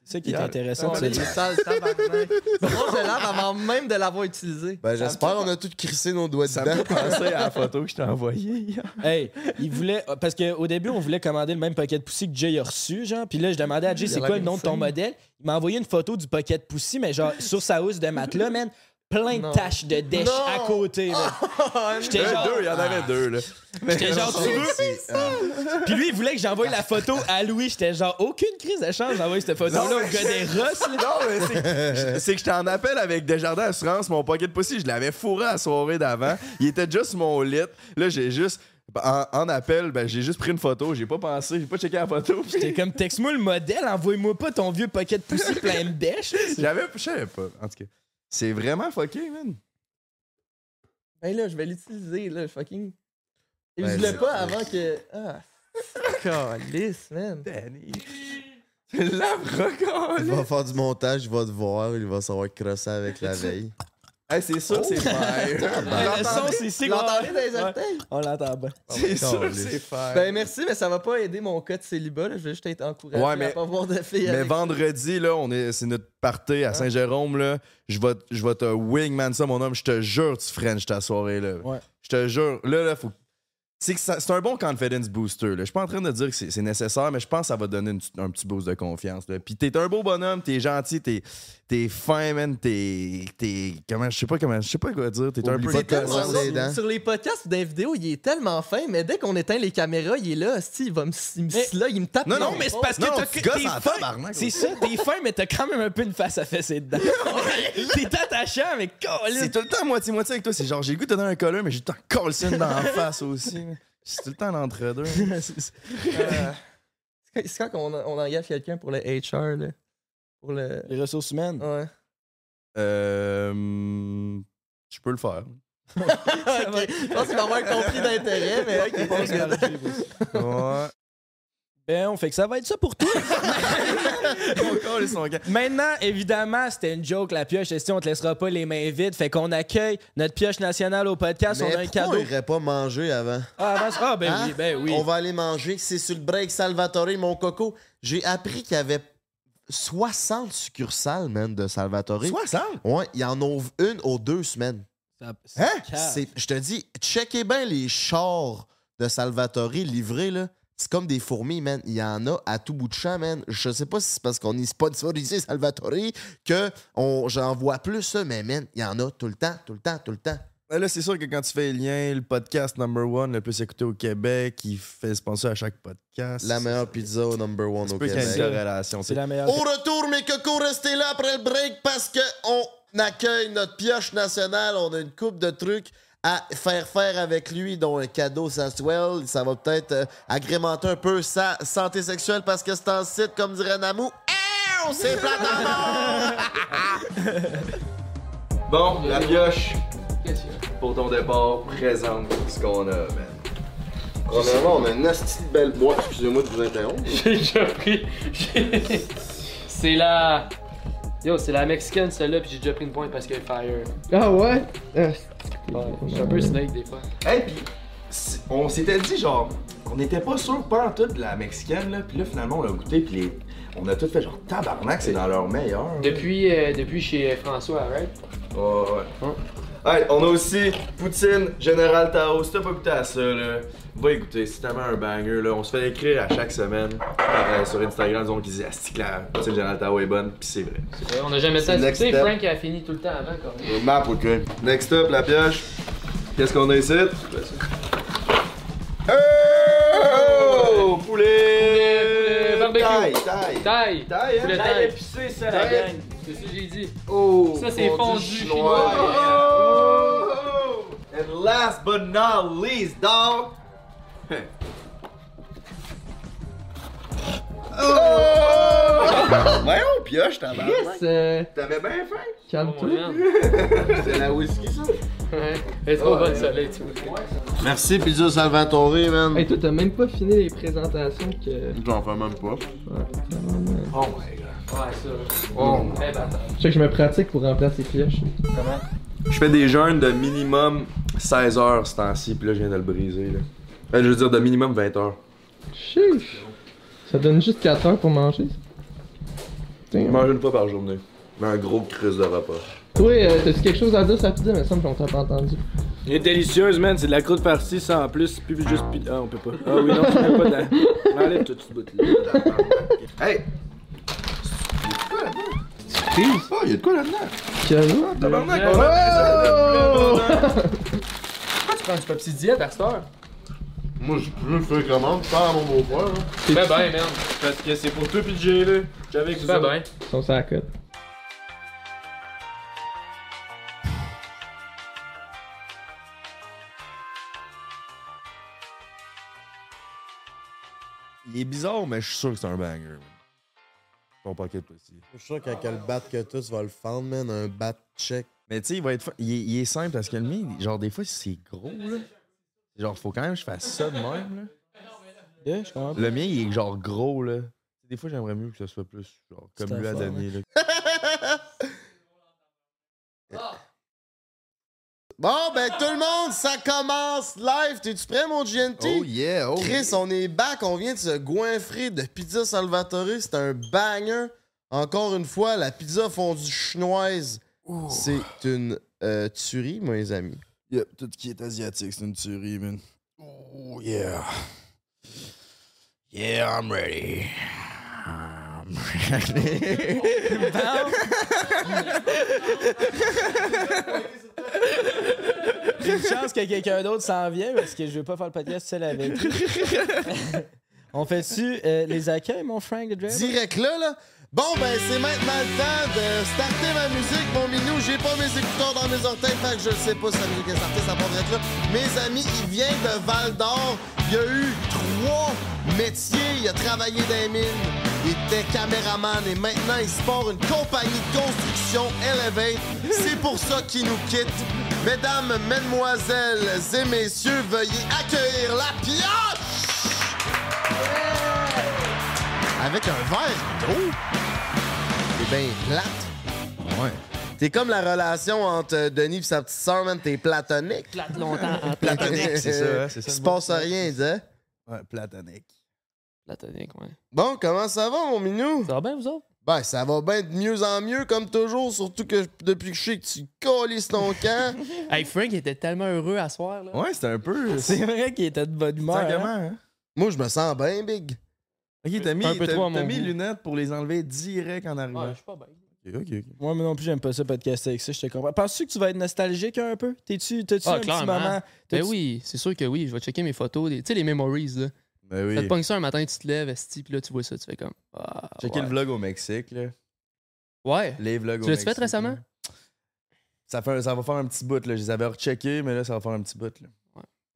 Speaker 3: C'est ça qui est
Speaker 2: Yeah.
Speaker 3: intéressant.
Speaker 1: Ouais,
Speaker 3: de
Speaker 1: là,
Speaker 3: se
Speaker 1: il est
Speaker 3: dire.
Speaker 1: sale, tabarnak. Moi, je lave avant même de l'avoir utilisé.
Speaker 4: Ben, j'espère qu'on a tous crissé nos doigts
Speaker 2: Ça me
Speaker 4: dedans.
Speaker 2: fait penser à la photo que je t'ai envoyée.
Speaker 3: Hey, il voulait. Parce qu'au début, on voulait commander le même paquet de Pussy que Jay a reçu, genre. Puis là, je demandais à Jay, c'est quoi le nom de ton modèle? Il m'a envoyé une photo du paquet de Pussy, mais genre, sur sa housse de matelas, man, plein de taches de dèche
Speaker 1: Non.
Speaker 3: à côté. J'étais genre.
Speaker 2: deux, il y en avait deux, là.
Speaker 3: J'étais genre, tu veux? Puis lui, il voulait que j'envoie la photo à Louis. J'étais genre, aucune crise de chance, j'envoie cette photo-là au gars des Russes, là.
Speaker 2: Non, mais c'est- c'est que j'étais en appel avec Desjardins Assurance, mon pocket pussy, je l'avais fourré à la soirée d'avant. Il était sur mon lit. Là, j'ai juste. En, en appel, ben, j'ai juste pris une photo. J'ai pas pensé, j'ai pas checké la photo.
Speaker 3: J'étais comme, texte-moi le modèle, envoie-moi pas ton vieux de Pussy plein de dèche.
Speaker 2: J'avais. Je savais pas. En tout cas. C'est vraiment fucké, man.
Speaker 1: Ben là, je vais l'utiliser, là, fucking. Et
Speaker 4: Ben,
Speaker 1: je
Speaker 4: c'est-
Speaker 1: pas avant que. Ah. Calice, man.
Speaker 2: Danny. C'est la.
Speaker 4: Il va faire du montage, il va te voir, il va savoir crosser avec la veille.
Speaker 2: Hey, c'est sûr, c'est fire.
Speaker 3: Hey, le son, c'est
Speaker 1: dans les
Speaker 3: Ouais,
Speaker 1: orteils?
Speaker 3: On l'entend bien.
Speaker 2: C'est sûr, c'est fire.
Speaker 1: Ben merci, mais ça va pas aider mon cas de célibat. Là. Je vais juste être encouragé
Speaker 2: Ouais, mais-
Speaker 1: à pas voir de filles
Speaker 2: Mais
Speaker 1: avec
Speaker 2: vendredi, là, on est, c'est notre party à Saint-Jérôme, là. Je vais, je vais te wingman ça, mon homme. Je te jure, tu French ta soirée, là.
Speaker 3: Ouais.
Speaker 2: Je te jure. Là, là, faut. C'est que c'est un bon confidence booster. Là. Je suis pas en train de dire que c'est nécessaire, mais je pense que ça va donner une- un petit boost de confiance. Là. Puis t'es un beau bonhomme, t'es gentil, t'es es fin, man, t'es. t'es- Comment. Je sais pas comment. Je sais pas quoi dire. T'es un peu.
Speaker 4: les.
Speaker 1: Sur les podcasts ou dans les vidéos, il est tellement fin, mais dès qu'on éteint les caméras, il est là, hostie, il va me, il me
Speaker 3: Mais-
Speaker 1: là, il me tape.
Speaker 2: Non,
Speaker 3: Non, mais c'est parce que
Speaker 2: Non,
Speaker 3: t'as
Speaker 2: tu
Speaker 3: t'es fin. C'est ça, t'es fin, mais t'as quand même un peu une face à fesser dedans. t'es attachant, mais.
Speaker 2: C'est tout le temps moitié-moitié avec toi. C'est genre, j'ai le goût de donner un collant, mais j'ai tout le temps dans la face aussi. C'est tout le temps l'entre-deux.
Speaker 1: Euh, c'est quand- c'est quand on, on engage quelqu'un pour le HR, là? Pour le.
Speaker 3: Les ressources humaines?
Speaker 1: Ouais.
Speaker 2: Euh. Je peux le faire.
Speaker 1: Ok, Je pense qu'il va avoir un conflit d'intérêt, mais ok,
Speaker 2: Ouais.
Speaker 3: Ben, on fait que ça va être ça pour
Speaker 2: gars.
Speaker 3: Maintenant, évidemment, c'était une joke, la pioche. Si on te laissera pas les mains vides. Fait qu'on accueille notre pioche nationale au podcast.
Speaker 4: Mais
Speaker 3: on a un
Speaker 4: pourquoi
Speaker 3: cadeau.
Speaker 4: on irait pas manger avant?
Speaker 3: Ah, avance- ah, ben
Speaker 4: Hein?
Speaker 3: oui, ben oui.
Speaker 4: On va aller manger. C'est sur le break Salvatore, mon coco. J'ai appris qu'il y avait 60 succursales, man, de Salvatore.
Speaker 2: 60?
Speaker 4: Ouais, il y en ouvre une aux deux semaines.
Speaker 3: Ça-
Speaker 4: Hein? Je te dis, checkez bien les chars de Salvatore livrés, là. C'est comme des fourmis, man. Il y en a à tout bout de champ, man. Je sais pas si c'est parce qu'on est sponsorisé Salvatore que on- j'en vois plus, ça, mais man, il y en a tout le temps, tout le temps, tout le temps.
Speaker 2: Ben Là, c'est sûr que quand tu fais le lien, le podcast number one, le plus écouté au Québec, il fait sponsor à chaque podcast.
Speaker 4: La meilleure pizza au number one au Québec.
Speaker 2: corrélation.
Speaker 3: C'est la meilleure.
Speaker 4: Au retour, mes cocos, restez là après le break parce que on accueille notre pioche nationale. On a une coupe de trucs à faire faire avec lui, dont un cadeau sensuel. Ça va peut-être euh, agrémenter un peu sa santé sexuelle parce que c'est en site, comme dirait Namou. Eh, C'est plate en mort!
Speaker 2: Bon, la pioche, pour ton départ, présente ce qu'on a, man.
Speaker 4: Premièrement, on a une astuce de belle boîte. Excusez-moi de vous interrompre.
Speaker 7: J'ai déjà pris. C'est la Yo, c'est la mexicaine celle-là, puis j'ai déjà pris une pointe parce qu'elle est fire.
Speaker 1: Ah ouais? Ah,
Speaker 7: Ouais, je suis un peu snake des fois.
Speaker 2: Hey, pis c'est- on s'était dit, genre, on n'était pas sûr pas en tout de la mexicaine, là. Puis là, finalement, on l'a goûté, puis les... on a tout fait genre tabarnak, c'est dans leur meilleur.
Speaker 7: Depuis, euh, depuis chez François, right?
Speaker 2: Ouais, ouais. Hey, on a aussi Poutine Général Tao. Si t'as pas goûté à ça, là, va écouter. C'est tellement un banger, là. On se fait écrire à chaque semaine euh, sur Instagram, disons, qui dit Asti que la Poutine Général Tao est bonne, pis c'est vrai.
Speaker 7: On a jamais ça.
Speaker 2: next
Speaker 7: Tu sais,
Speaker 2: step.
Speaker 7: Frank a fini tout le temps avant, quand même.
Speaker 2: Map, ok. Next up, la pioche. Qu'est-ce qu'on a ici? Oh! Poulet!
Speaker 7: Poulet, barbecue.
Speaker 2: Taille, taille.
Speaker 7: Taille!
Speaker 2: Taille, hein?
Speaker 7: Poulet
Speaker 3: Taille
Speaker 7: taille!
Speaker 3: épicée, ça, la
Speaker 2: Taille.
Speaker 3: gang.
Speaker 7: C'est ça que j'ai dit.
Speaker 2: Oh!
Speaker 7: Ça, c'est fondu
Speaker 2: chinois.
Speaker 7: chinois.
Speaker 2: Oh! And last but not least, dog. Oh! Ouais, on pioche, ta
Speaker 1: Yes, euh,
Speaker 2: T'avais bien faim?
Speaker 1: calme-toi.
Speaker 2: C'est la whisky, ça?
Speaker 7: Ouais. Elle est trop bonne, celle-là, tu vois.
Speaker 4: Merci, Pizza Salvatore, man.
Speaker 1: Hey, toi, t'as même pas fini les présentations que.
Speaker 4: J'en fais même pas.
Speaker 2: Oh my god.
Speaker 7: Ouais, ça.
Speaker 2: Oh.
Speaker 7: Très bâtard.
Speaker 1: Je sais que je me pratique pour remplacer pioche.
Speaker 7: Comment?
Speaker 2: Je fais des jeûnes de minimum 16 heures ce temps-ci, puis là, je viens de le briser, là. Euh, je veux dire, de minimum 20 heures.
Speaker 1: Chiche. Ça donne juste 4 heures pour manger? ça.
Speaker 2: Je mange une fois par journée. Mais un gros cruise de repas.
Speaker 1: Toi, euh, t'as-tu quelque chose à dire? Sur la pizza? Mais ça me semble qu'on t'a pas entendu.
Speaker 3: Elle est délicieuse, man. C'est de la croûte farcie, ça en plus. Puis juste. Ah, on peut pas. Ah oui, non, tu mets pas de. Enlève tout ce bout-là.
Speaker 2: Hey!
Speaker 1: Surprise!
Speaker 2: Oh, y'a de quoi là-dedans?
Speaker 1: Quel-
Speaker 2: Tabarnak,
Speaker 7: Oh!
Speaker 2: on a ça
Speaker 7: Pourquoi tu prends du Pepsi Diet à cette heure?
Speaker 4: Moi, je comment? Je parle à mon beau-frère.
Speaker 7: Tu fais bien, man.
Speaker 3: Parce que c'est pour toi, puis Jay, là. J'avais que
Speaker 7: fais
Speaker 3: autres.
Speaker 7: bien.
Speaker 1: Ils sont sur la cote.
Speaker 2: Il est bizarre, mais je suis sûr que c'est un banger. Ton pocket.
Speaker 4: Je suis sûr qu'à quel bat que toi, tu vas le fendre, man. Un bat check.
Speaker 2: Mais tu sais, il va être. fa- Il est, il est simple parce que le mien, genre, des fois, c'est gros, là. Genre, faut quand même que je fasse ça de même, là.
Speaker 3: Yeah, je comprends.
Speaker 2: Le mien, il est genre gros, là. Des fois, j'aimerais mieux que ce soit plus, genre, comme
Speaker 3: C'est
Speaker 2: lui a
Speaker 3: fort,
Speaker 2: donné, là.
Speaker 4: Bon, ben, tout le monde, ça commence live. T'es-tu prêt, mon GNT?
Speaker 2: Oh yeah, oh
Speaker 4: Chris, on est back. On vient de se goinfrer de pizza Salvatore. C'est un banger. Encore une fois, la pizza fondue chinoise, c'est une euh, tuerie, mes amis.
Speaker 2: Yep, tout ce qui est asiatique, c'est une tuerie, man. Oh yeah. Yeah, I'm ready. I'm ready.
Speaker 3: Une chance que quelqu'un d'autre s'en vient parce que je veux pas faire le podcast seul avec. On fait-tu euh, les accueils, mon Frank de?
Speaker 4: Direct là, là. Bon, ben, c'est maintenant le temps de starter ma musique, mon minou. J'ai pas mes écouteurs dans mes orteils, fait que je sais pas si la musique est startée, ça pourrait être là. Mes amis, il vient de Val d'Or. Il a eu trois métiers. Il a travaillé dans les mines. Il était caméraman et maintenant il se porte une compagnie de construction Elevate. C'est pour ça qu'il nous quitte. Mesdames, mesdemoiselles et messieurs, veuillez accueillir la pioche! Avec un verre d'eau. C'est bien plate.
Speaker 2: Ouais.
Speaker 4: T'es comme la relation entre euh, Denis et sa petite sœur, man. T'es platonique.
Speaker 7: Plate longtemps
Speaker 2: Platonique, c'est ça, hein, c'est ça
Speaker 4: Il se passe rien, dis. hein?
Speaker 2: Ouais, platonique.
Speaker 7: Platonique, ouais.
Speaker 4: Bon, comment ça va, mon minou?
Speaker 7: Ça va bien, vous autres?
Speaker 4: Ben, ça va bien de mieux en mieux, comme toujours. Surtout que depuis que je sais que tu colles ton camp.
Speaker 7: Hey, Frank était tellement heureux à soir, là.
Speaker 2: Ouais, c'était un peu.
Speaker 3: C'est vrai qu'il était de bonne humeur. Hein?
Speaker 2: hein?
Speaker 4: Moi, je me sens bien, big.
Speaker 2: Ok, t'as mis,
Speaker 7: Un peu
Speaker 2: t'as-
Speaker 7: trop à mon
Speaker 2: t'as mis
Speaker 7: goût.
Speaker 2: les lunettes pour les enlever direct en arrivant.
Speaker 7: Ouais, je suis pas bien.
Speaker 3: Moi, moi non plus, j'aime pas ça, podcaster avec ça, je te comprends. Penses-tu que tu vas être nostalgique un peu? T'es-tu, t'as-tu
Speaker 7: Ah,
Speaker 3: un petit moment?
Speaker 7: Ben oui, c'est sûr que oui. Je vais checker mes photos. Tu sais, les memories, là.
Speaker 2: Ben oui.
Speaker 7: Ça te pogne ça un matin, tu te lèves, esti, puis là, tu vois ça, tu fais comme. Ah,
Speaker 2: Checker
Speaker 7: ouais.
Speaker 2: le vlog au Mexique, là.
Speaker 7: Ouais.
Speaker 2: Les vlogs au
Speaker 7: Tu l'as-tu
Speaker 2: Mexique.
Speaker 7: fait récemment?
Speaker 2: là. Ça, fait, ça va faire un petit bout, là. Je les avais recheckés, mais là, ça va faire un petit bout, là.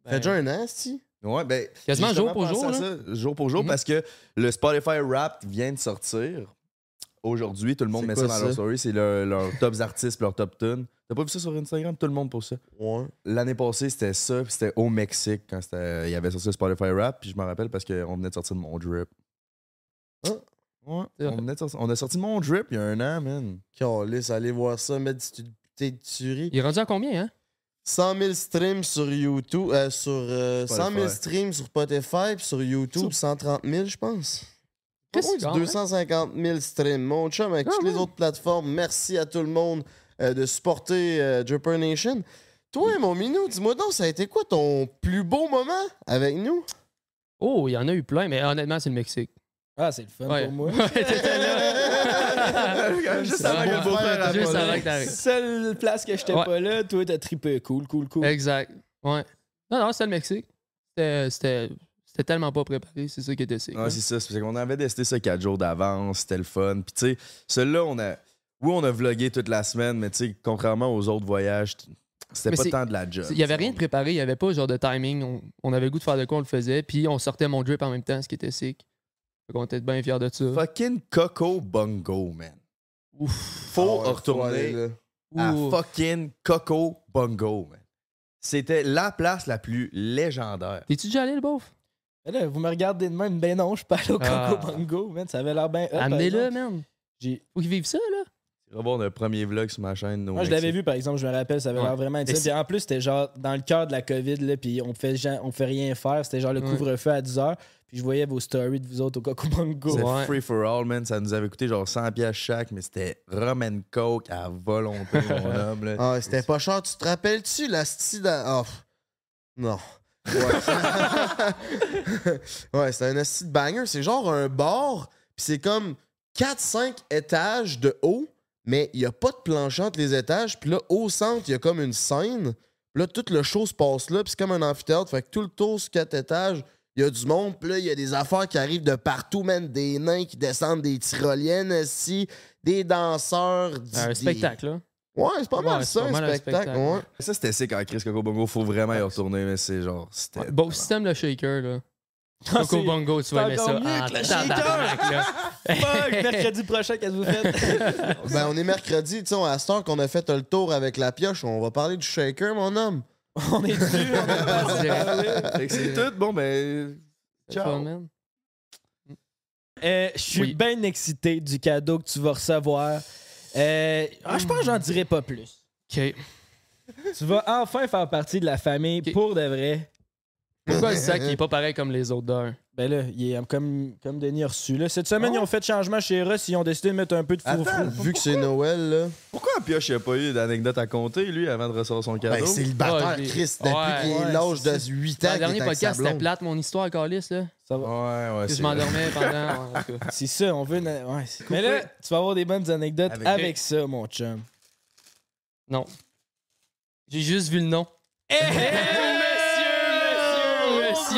Speaker 4: Ça fait déjà un an, si.
Speaker 2: Ouais, ben.
Speaker 7: Quasiment jour pour jour,
Speaker 2: à ça, jour pour jour, parce que le Spotify Rap vient de sortir. Aujourd'hui, tout le monde met ça dans leur story. C'est leur, leurs tops artistes, leurs top tunes. T'as pas vu ça sur Instagram? Tout le monde pour ça.
Speaker 4: Ouais.
Speaker 2: L'année passée, c'était ça, puis c'était au Mexique quand c'était- il y avait sorti le Spotify Rap, puis je me rappelle parce qu'on venait de sortir de mon drip.
Speaker 4: Ah.
Speaker 2: Ouais, on, venait de sortir- on a sorti mon drip il y a un an, man.
Speaker 4: Calisse, allez voir ça, mettre du petite tuerie.
Speaker 7: Il est rendu à combien, hein?
Speaker 4: 100 000 streams sur YouTube, euh, sur euh, 100 000
Speaker 2: Spotify.
Speaker 4: streams sur Spotify, puis sur YouTube, 130 000, je pense. Pas
Speaker 7: Qu'est-ce
Speaker 4: loin
Speaker 7: que
Speaker 4: du
Speaker 7: quand même?
Speaker 4: 250 000 streams. Mon chum, avec
Speaker 7: Quand
Speaker 4: toutes les autres plateformes, merci à tout le monde euh, de supporter euh, Dripper Nation. Toi, mon minou, dis-moi donc, ça a été quoi ton plus beau moment avec nous?
Speaker 7: Oh, il y en a eu plein, mais honnêtement, c'est le Mexique.
Speaker 3: Ah, c'est le fun
Speaker 7: Ouais.
Speaker 3: pour moi.
Speaker 7: Ouais, t'étais là.
Speaker 2: Juste avant que
Speaker 7: Juste
Speaker 2: apparaisse.
Speaker 7: avant que.
Speaker 3: Seule place que j'étais
Speaker 7: Ouais.
Speaker 3: pas là, toi, t'as trippé. Cool, cool, cool.
Speaker 7: Exact. Ouais. Non, non, c'était le Mexique. C'était- C'était tellement pas préparé, c'est ça qui était sick.
Speaker 2: Ouais,
Speaker 7: hein.
Speaker 2: c'est ça. C'est parce qu'on avait testé ça quatre jours d'avance. C'était le fun. Puis, tu sais, celui-là, on a. Oui, on a vlogué toute la semaine, mais, tu sais, contrairement aux autres voyages, c'était pas tant de la job.
Speaker 7: Il y avait rien de préparé, il y avait pas genre de timing. On, on avait le goût de faire de quoi, on le faisait. Puis on sortait mon drip en même temps, ce qui était sick. Fait qu'on était bien fiers de ça.
Speaker 2: Fucking Coco Bongo, man. Faut
Speaker 4: Ah ouais,
Speaker 2: retourner à
Speaker 7: Ouh.
Speaker 2: fucking Coco Bongo, man. C'était la place la plus légendaire.
Speaker 7: T'es-tu déjà allé, le beauf?
Speaker 3: Là, vous me regardez de même, ben non, je suis pas allé au Coco
Speaker 7: Ah.
Speaker 3: Bongo, man. Ça avait l'air bien.
Speaker 7: Amenez-le, man. Faut qu'ils vivent ça, là.
Speaker 2: C'est vraiment un premier vlog sur ma chaîne.
Speaker 3: Moi, je l'avais vu, par exemple, je me rappelle, ça avait
Speaker 7: Ouais.
Speaker 3: l'air vraiment intéressant. Puis en plus, c'était genre dans le cœur de la COVID, là, puis on fait, on fait rien faire. C'était genre le
Speaker 7: Ouais.
Speaker 3: couvre-feu à 10h. Puis je voyais vos stories de vous autres au Coco Bongo.
Speaker 2: C'était
Speaker 7: Ouais.
Speaker 2: free for all, man. Ça nous avait coûté genre 100 pièces chaque, mais c'était rum and coke à volonté, mon homme. Là.
Speaker 4: Ah, c'était pas cher. Tu te rappelles-tu la style pff. non. Ouais, ouais c'est un asti de banger. C'est genre un bar, puis c'est comme 4-5 étages de haut, mais il y a pas de plancher entre les étages. Puis là, au centre, il y a comme une scène. Puis là, tout le show se passe là, puis c'est comme un amphithéâtre. Fait que tout le tour sur 4 étages, il y a du monde. Puis là, il y a des affaires qui arrivent de partout, man. Des nains qui descendent des tyroliennes aussi, des danseurs. du-
Speaker 7: Un spectacle, là.
Speaker 4: Ouais, c'est pas mal
Speaker 7: Ouais,
Speaker 4: ça,
Speaker 7: c'est
Speaker 4: un
Speaker 7: mal
Speaker 4: spectacle.
Speaker 7: spectacle.
Speaker 4: ouais.
Speaker 2: Ça, c'était sick en Chris Coco Bongo. Faut vraiment y retourner, mais c'est genre. C'était.
Speaker 7: Beau système, le shaker, là.
Speaker 3: Ah,
Speaker 7: Coco Bongo, tu vas
Speaker 3: c'est
Speaker 7: aimer ça.
Speaker 3: mieux que le
Speaker 7: là.
Speaker 3: Fuck, mercredi prochain, qu'est-ce que vous faites?
Speaker 4: Ben, on est mercredi, tu sais, à cette heure qu'on a fait le tour avec la pioche, on va parler du shaker, mon homme.
Speaker 3: on est dessus, on est
Speaker 2: c'est tout. Bon, ben.
Speaker 7: Man.
Speaker 3: Euh, je suis
Speaker 7: Oui.
Speaker 3: bien excité du cadeau que tu vas recevoir. Euh, ah, je pense que j'en dirai pas plus.
Speaker 7: OK.
Speaker 3: Tu vas enfin faire partie de la famille pour de vrai.
Speaker 7: Pourquoi sac, il est pas pareil comme les autres d'un?
Speaker 3: Ben là, il est comme, comme Denis a reçu. Là. Cette semaine,
Speaker 2: Ah.
Speaker 3: ils ont fait changement chez Russ. Ils ont décidé de mettre un peu de
Speaker 2: Attends,
Speaker 3: fourre
Speaker 4: Vu que c'est Noël, là.
Speaker 2: Pourquoi Pioche il a pas eu d'anecdote à compter, lui, avant de recevoir son cadeau?
Speaker 4: Ben, célibataire,
Speaker 7: Ouais, j'ai-
Speaker 4: Chris, depuis
Speaker 7: Ouais,
Speaker 4: qu'il
Speaker 3: ouais,
Speaker 4: est l'âge
Speaker 3: c'est
Speaker 4: de
Speaker 3: ça.
Speaker 4: 8 ans.
Speaker 7: Le dernier podcast, c'était plate, mon histoire, Calis, là.
Speaker 3: Ça va.
Speaker 2: Ouais, ouais. C'est-
Speaker 7: je m'endormais pendant. ouais.
Speaker 3: C'est ça, on veut. une- Ouais, c'est- Mais là, tu vas avoir des bonnes anecdotes avec,
Speaker 2: Avec-
Speaker 3: ça, mon chum.
Speaker 7: Non. J'ai juste vu le nom.
Speaker 3: Hey,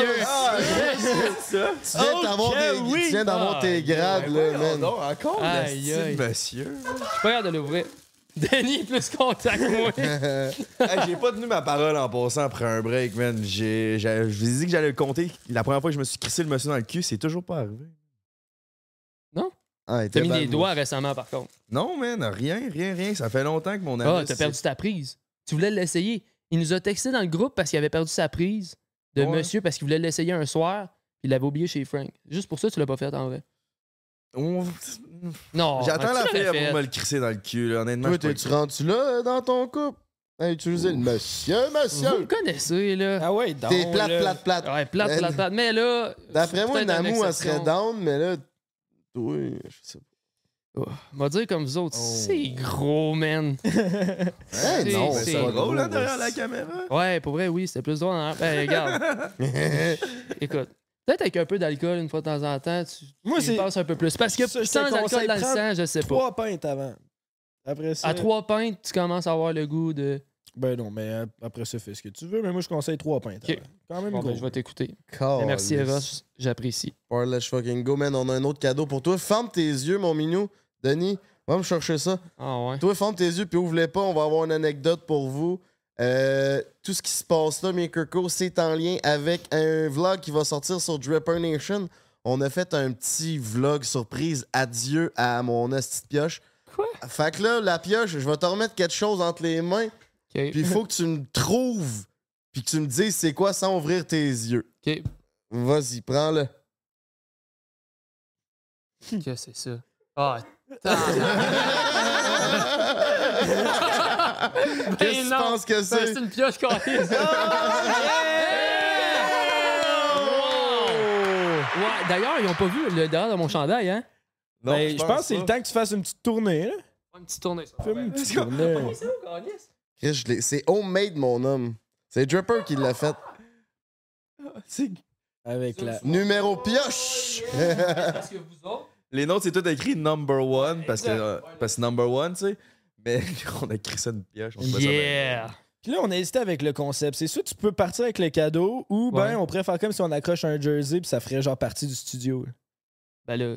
Speaker 7: monsieur, monsieur, monsieur!
Speaker 4: Tu viens d'avoir des-
Speaker 3: oui!
Speaker 4: tu viens d'avoir
Speaker 7: Ah,
Speaker 4: tes grades, là, man.
Speaker 2: donc, encore
Speaker 7: Aïe, aïe.
Speaker 2: monsieur.
Speaker 7: Je suis pas capable de l'ouvrir. Denis est plus content que moi.
Speaker 2: Hey, j'ai pas tenu ma parole en passant après un break, man. J'ai, je vous ai dit que j'allais le compter. La première fois que je me suis crissé le monsieur dans le cul, c'est toujours pas arrivé.
Speaker 4: Ah, il
Speaker 7: T'as mis des doigts récemment, par contre.
Speaker 2: Non, man, rien, rien, rien. Ça fait longtemps que mon ami.
Speaker 7: Ah, t'as perdu ta prise. Tu voulais l'essayer. Il nous a texté dans le groupe parce qu'il avait perdu sa prise de
Speaker 2: Ouais.
Speaker 7: monsieur parce qu'il voulait l'essayer un soir, puis il l'avait oublié chez Frank. Juste pour ça, tu l'as pas fait en vrai.
Speaker 2: On-
Speaker 7: Non.
Speaker 2: J'attends
Speaker 7: tu
Speaker 2: la fille pour me le crisser dans le cul, là. Honnêtement,
Speaker 4: Toi, t'es-tu
Speaker 2: pas-
Speaker 4: rendu là, euh, dans ton couple? À utiliser le monsieur,
Speaker 7: Vous me
Speaker 4: monsieur.
Speaker 7: connaissez, là.
Speaker 3: Ah ouais, donc.
Speaker 4: T'es plate,
Speaker 3: là.
Speaker 4: plate, plate.
Speaker 7: Ouais, plate,
Speaker 4: Man.
Speaker 7: plate, plate. Mais là.
Speaker 4: D'après moi, Namou, elle serait down, mais là, toi, je sais
Speaker 7: On va dire comme vous autres,
Speaker 4: Oh.
Speaker 7: c'est gros, man.
Speaker 4: Hey,
Speaker 7: C'est-
Speaker 4: non,
Speaker 7: c'est
Speaker 2: C'est
Speaker 4: pas
Speaker 2: drôle, hein, derrière la caméra.
Speaker 7: Ouais, pour vrai, oui, c'était plus drôle. Hein? Ben, regarde, écoute. Peut-être avec un peu d'alcool une fois de temps en temps, tu,
Speaker 3: Moi,
Speaker 7: tu passes un peu plus. Parce que sans alcool dans le
Speaker 3: prends
Speaker 7: sang, je sais pas.
Speaker 3: Trois pintes avant. Après ça.
Speaker 7: À trois pintes, tu commences à avoir le goût de.
Speaker 3: Ben non, mais euh, après ça, fais ce que tu veux. Mais moi, je conseille trois pintes.
Speaker 7: Ok.
Speaker 3: avant. Quand même
Speaker 7: Bon,
Speaker 3: gros.
Speaker 7: ben, je vais t'écouter. Merci. Ross, j'apprécie.
Speaker 4: Or, let's fucking go, man. On a un autre cadeau pour toi. Ferme tes yeux, mon minou. Denis, va me chercher ça.
Speaker 7: Ah ouais.
Speaker 4: Toi, ferme tes yeux puis ouvre-les pas. On va avoir une anecdote pour vous. Euh, tout ce qui se passe là, mes Kirko, c'est en lien avec un vlog qui va sortir sur Dripper Nation. On a fait un petit vlog surprise. Adieu à mon hostie de pioche.
Speaker 7: Quoi?
Speaker 4: Fait que là, la pioche, je vais te remettre quelque chose entre les mains.
Speaker 7: Ok.
Speaker 4: Puis il faut que tu me trouves. Puis que tu me dises c'est quoi sans ouvrir tes yeux.
Speaker 7: Ok.
Speaker 4: Vas-y, prends-le.
Speaker 7: Que c'est ça? Ah,
Speaker 4: Qu'est-ce que tu penses que c'est?
Speaker 7: c'est? une pioche carrée. Ouais, d'ailleurs, ils ont pas vu le derrière de mon chandail, hein?
Speaker 2: Non,
Speaker 3: Ben, je pense que c'est le temps que tu fasses une petite tournée. Là.
Speaker 7: Une petite tournée, ça.
Speaker 3: Fais une petite tournée.
Speaker 4: C'est homemade, mon homme. C'est Dripper qui l'a fait.
Speaker 2: C'est-
Speaker 3: Avec la.
Speaker 4: Numéro pioche!
Speaker 7: Parce que vous autres,
Speaker 2: Les nôtres, c'est tout écrit number one parce que, euh, parce que number one, tu sais. Mais on a écrit ça une pioche. On.
Speaker 7: Yeah!
Speaker 3: Puis là, on a hésité avec le concept. C'est soit tu peux partir avec le cadeau ou ben
Speaker 7: Ouais.
Speaker 3: on pourrait faire comme si on accroche un jersey puis ça ferait genre partie du studio. là.
Speaker 7: Ben là.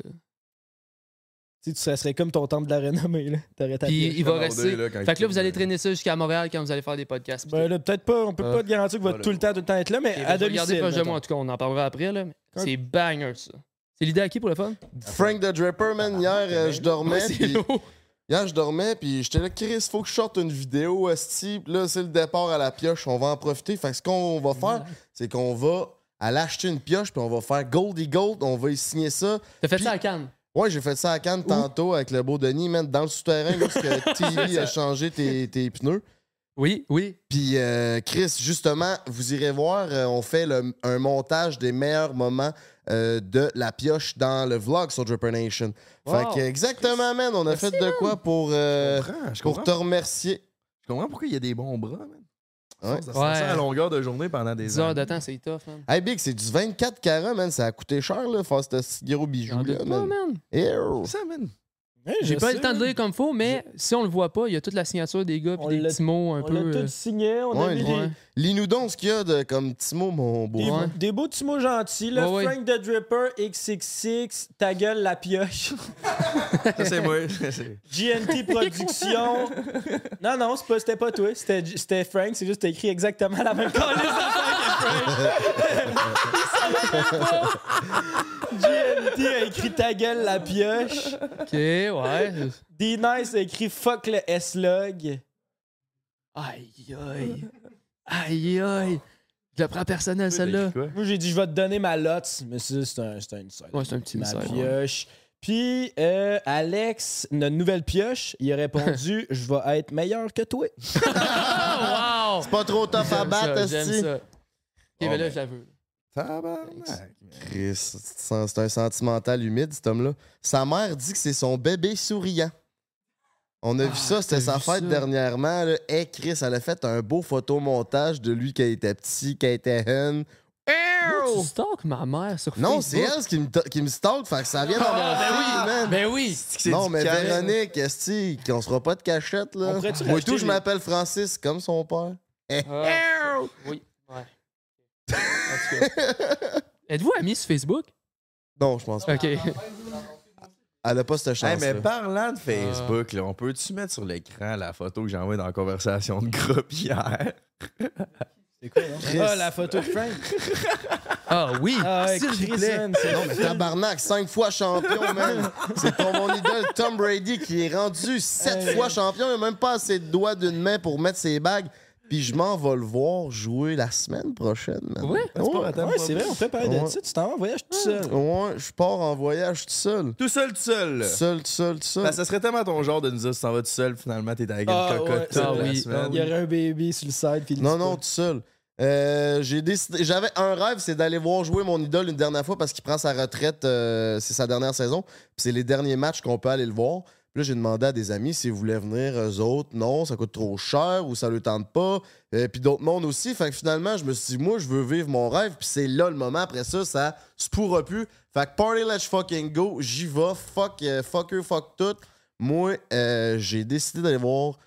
Speaker 3: Tu sais, tu- ça serait comme ton temple de la renommée. Là. T'aurais ta
Speaker 7: Puis il va rester.
Speaker 2: là,
Speaker 7: Fait que là, vous allez traîner ça jusqu'à Montréal quand vous allez faire des podcasts.
Speaker 3: Ben là, peut-être pas. On peut
Speaker 7: Ah.
Speaker 3: pas te garantir que va
Speaker 2: Voilà.
Speaker 3: tout le temps, tout le temps être là, mais
Speaker 7: ben,
Speaker 3: à
Speaker 7: regarder
Speaker 3: domicile.
Speaker 7: de
Speaker 3: mettons.
Speaker 7: moi, en tout cas, on en parlera après, là. C'est banger, ça. C'est l'idée à qui pour le fun?
Speaker 4: Frank the Dripper, man, hier, euh, je dormais. Puis-. Hier, je dormais, puis j'étais là, Chris, faut que je sorte une vidéo, Esti. Puis là, c'est le départ à la pioche, on va en profiter. Fait que ce qu'on va faire, c'est qu'on va aller acheter une pioche, puis on va faire Goldie Gold, on va y signer ça.
Speaker 7: T'as fait
Speaker 4: Puis-
Speaker 7: ça à Cannes?
Speaker 4: Ouais, j'ai fait ça à Cannes tantôt avec le beau Denis, man, dans le souterrain, parce que TV a changé tes, tes pneus.
Speaker 7: Oui, oui.
Speaker 4: Puis, euh, Chris, justement, vous irez voir, euh, on fait le- un montage des meilleurs moments euh, de la pioche dans le vlog sur Dripper Nation. Fait que, exactement, man, on a fait de quoi pour, euh,
Speaker 2: Je comprends, je
Speaker 4: pour te remercier.
Speaker 2: Je comprends pourquoi il y a des bons bras, man.
Speaker 4: Ouais.
Speaker 2: Ça, ça,
Speaker 7: Ouais.
Speaker 2: sent à longueur de journée pendant des
Speaker 7: 10 heures de temps, c'est tough, man.
Speaker 4: Hey, Big, c'est du 24 carats, man. Ça a coûté cher, là, faire ce gros bijou, là, man.
Speaker 7: man.
Speaker 4: Ew.
Speaker 2: Ça, man.
Speaker 7: J'ai pas
Speaker 3: sais,
Speaker 7: le temps de lire comme faut, mais si on le voit pas, il y a toute la signature des gars
Speaker 3: On
Speaker 7: puis des
Speaker 3: l'a-
Speaker 7: petits mots un
Speaker 3: On
Speaker 7: peu.
Speaker 3: l'a
Speaker 7: euh,
Speaker 3: tout signé, on a mis
Speaker 7: ouais.
Speaker 3: des,
Speaker 4: Lis-nous donc ce qu'il y a de, comme petit mot, mon beau.
Speaker 3: des,
Speaker 7: Ouais.
Speaker 3: des beaux petits mots gentils. Là.
Speaker 7: Ouais, ouais.
Speaker 3: Frank the Dripper, XXX, ta gueule la pioche,
Speaker 2: Ça, c'est moi. C'est-
Speaker 3: GNT Productions. non, non, c'est pas- c'était pas toi, c'était c'était Frank, c'est juste t'as écrit exactement la même d'affaires que Frank. GNT a écrit ta gueule la pioche.
Speaker 7: Ok, ouais.
Speaker 3: D-Nice a écrit fuck le S-Log.
Speaker 7: Aïe, aïe. Aïe, aïe. Je le prends personnel, celle-là.
Speaker 3: Moi, j'ai dit, je vais te donner ma lotte, mais ça, c'est un, c'est un inside.
Speaker 7: Ouais, c'est un petit
Speaker 3: Ma
Speaker 7: message.
Speaker 3: pioche. Puis, euh, Alex, notre nouvelle pioche, il a répondu Je vais être meilleur que toi.
Speaker 7: Wow!
Speaker 4: C'est pas trop tough à battre,
Speaker 7: ça, J'aime ça. Ok, mais là,
Speaker 2: ben.
Speaker 7: j'avoue.
Speaker 2: Tabarnak.
Speaker 4: Chris, c'est un sentimental humide, cet homme-là. Sa mère dit que c'est son bébé souriant. On a vu ça, c'était sa fête
Speaker 7: ça?
Speaker 4: dernièrement. Là. Hey, Chris, elle a fait un beau photomontage de lui quand il était petit, quand il était jeune.
Speaker 7: Tu ma mère sur
Speaker 4: Non, c'est elle qui me, qui me stalk, fait que ça vient dans mon
Speaker 7: Ah, ben
Speaker 4: feed, man.
Speaker 7: Ben oui!
Speaker 4: Non, mais Véronique, esti, qu'on sera pas de cachette, là. Moi, tout, je m'appelle Francis, comme son père.
Speaker 7: Ah, oui, ouais. En tout cas. Êtes-vous amis sur Facebook?
Speaker 4: Non, je pense pas.
Speaker 7: Ok.
Speaker 4: Elle a pas cette chance.
Speaker 2: Hey, mais parlant de Facebook, là, on peut-tu mettre sur l'écran la photo que j'ai envoyée dans la conversation de groupe hier?
Speaker 3: Ah, la photo de Frank.
Speaker 7: Ah oui!
Speaker 3: Ah, ouais,
Speaker 7: S'il vous
Speaker 3: Chris,
Speaker 7: plaît.
Speaker 3: man, c'est-
Speaker 4: Non, mais tabarnak, cinq fois champion, man. C'est pour mon idole Tom Brady qui est rendu sept
Speaker 3: Hey.
Speaker 4: fois champion. Il a même pas assez de doigts d'une main pour mettre ses bagues. Puis je m'en vais le voir jouer la semaine prochaine, man.
Speaker 7: Ouais?
Speaker 4: Ouais,
Speaker 3: Ouais, c'est vrai, on de
Speaker 4: Ouais.
Speaker 3: ça. Tu t'en vas en voyage tout seul.
Speaker 4: Ouais, je pars en voyage tout seul.
Speaker 2: Tout seul, tout seul. là.
Speaker 4: Seul, tout seul, tout seul.
Speaker 2: Ben, ça serait tellement ton genre de nous dire si t'en vas tout seul, finalement, t'es gueule
Speaker 3: Ah,
Speaker 2: cocotte
Speaker 3: ouais.
Speaker 2: toute
Speaker 7: Ah
Speaker 2: la
Speaker 7: oui,
Speaker 2: semaine.
Speaker 3: Il y aurait un baby sur le side. puis
Speaker 4: Non, non, tout seul. Euh, j'ai décidé, j'avais un rêve, c'est d'aller voir jouer mon idole une dernière fois parce qu'il prend sa retraite, euh, c'est sa dernière saison. Puis c'est les derniers matchs qu'on peut aller le voir. Puis là, j'ai demandé à des amis s'ils voulaient venir, eux autres. Non, ça coûte trop cher ou ça le tente pas. Euh, puis d'autres mondes aussi. Fait que finalement, je me suis dit, moi, je veux vivre mon rêve. Puis c'est là le moment. Après ça, ça se pourra plus. Fait que party, let's fucking go. J'y vais. Fuck, euh, fuck eux, fuck tout. Moi, euh, j'ai décidé d'aller voir.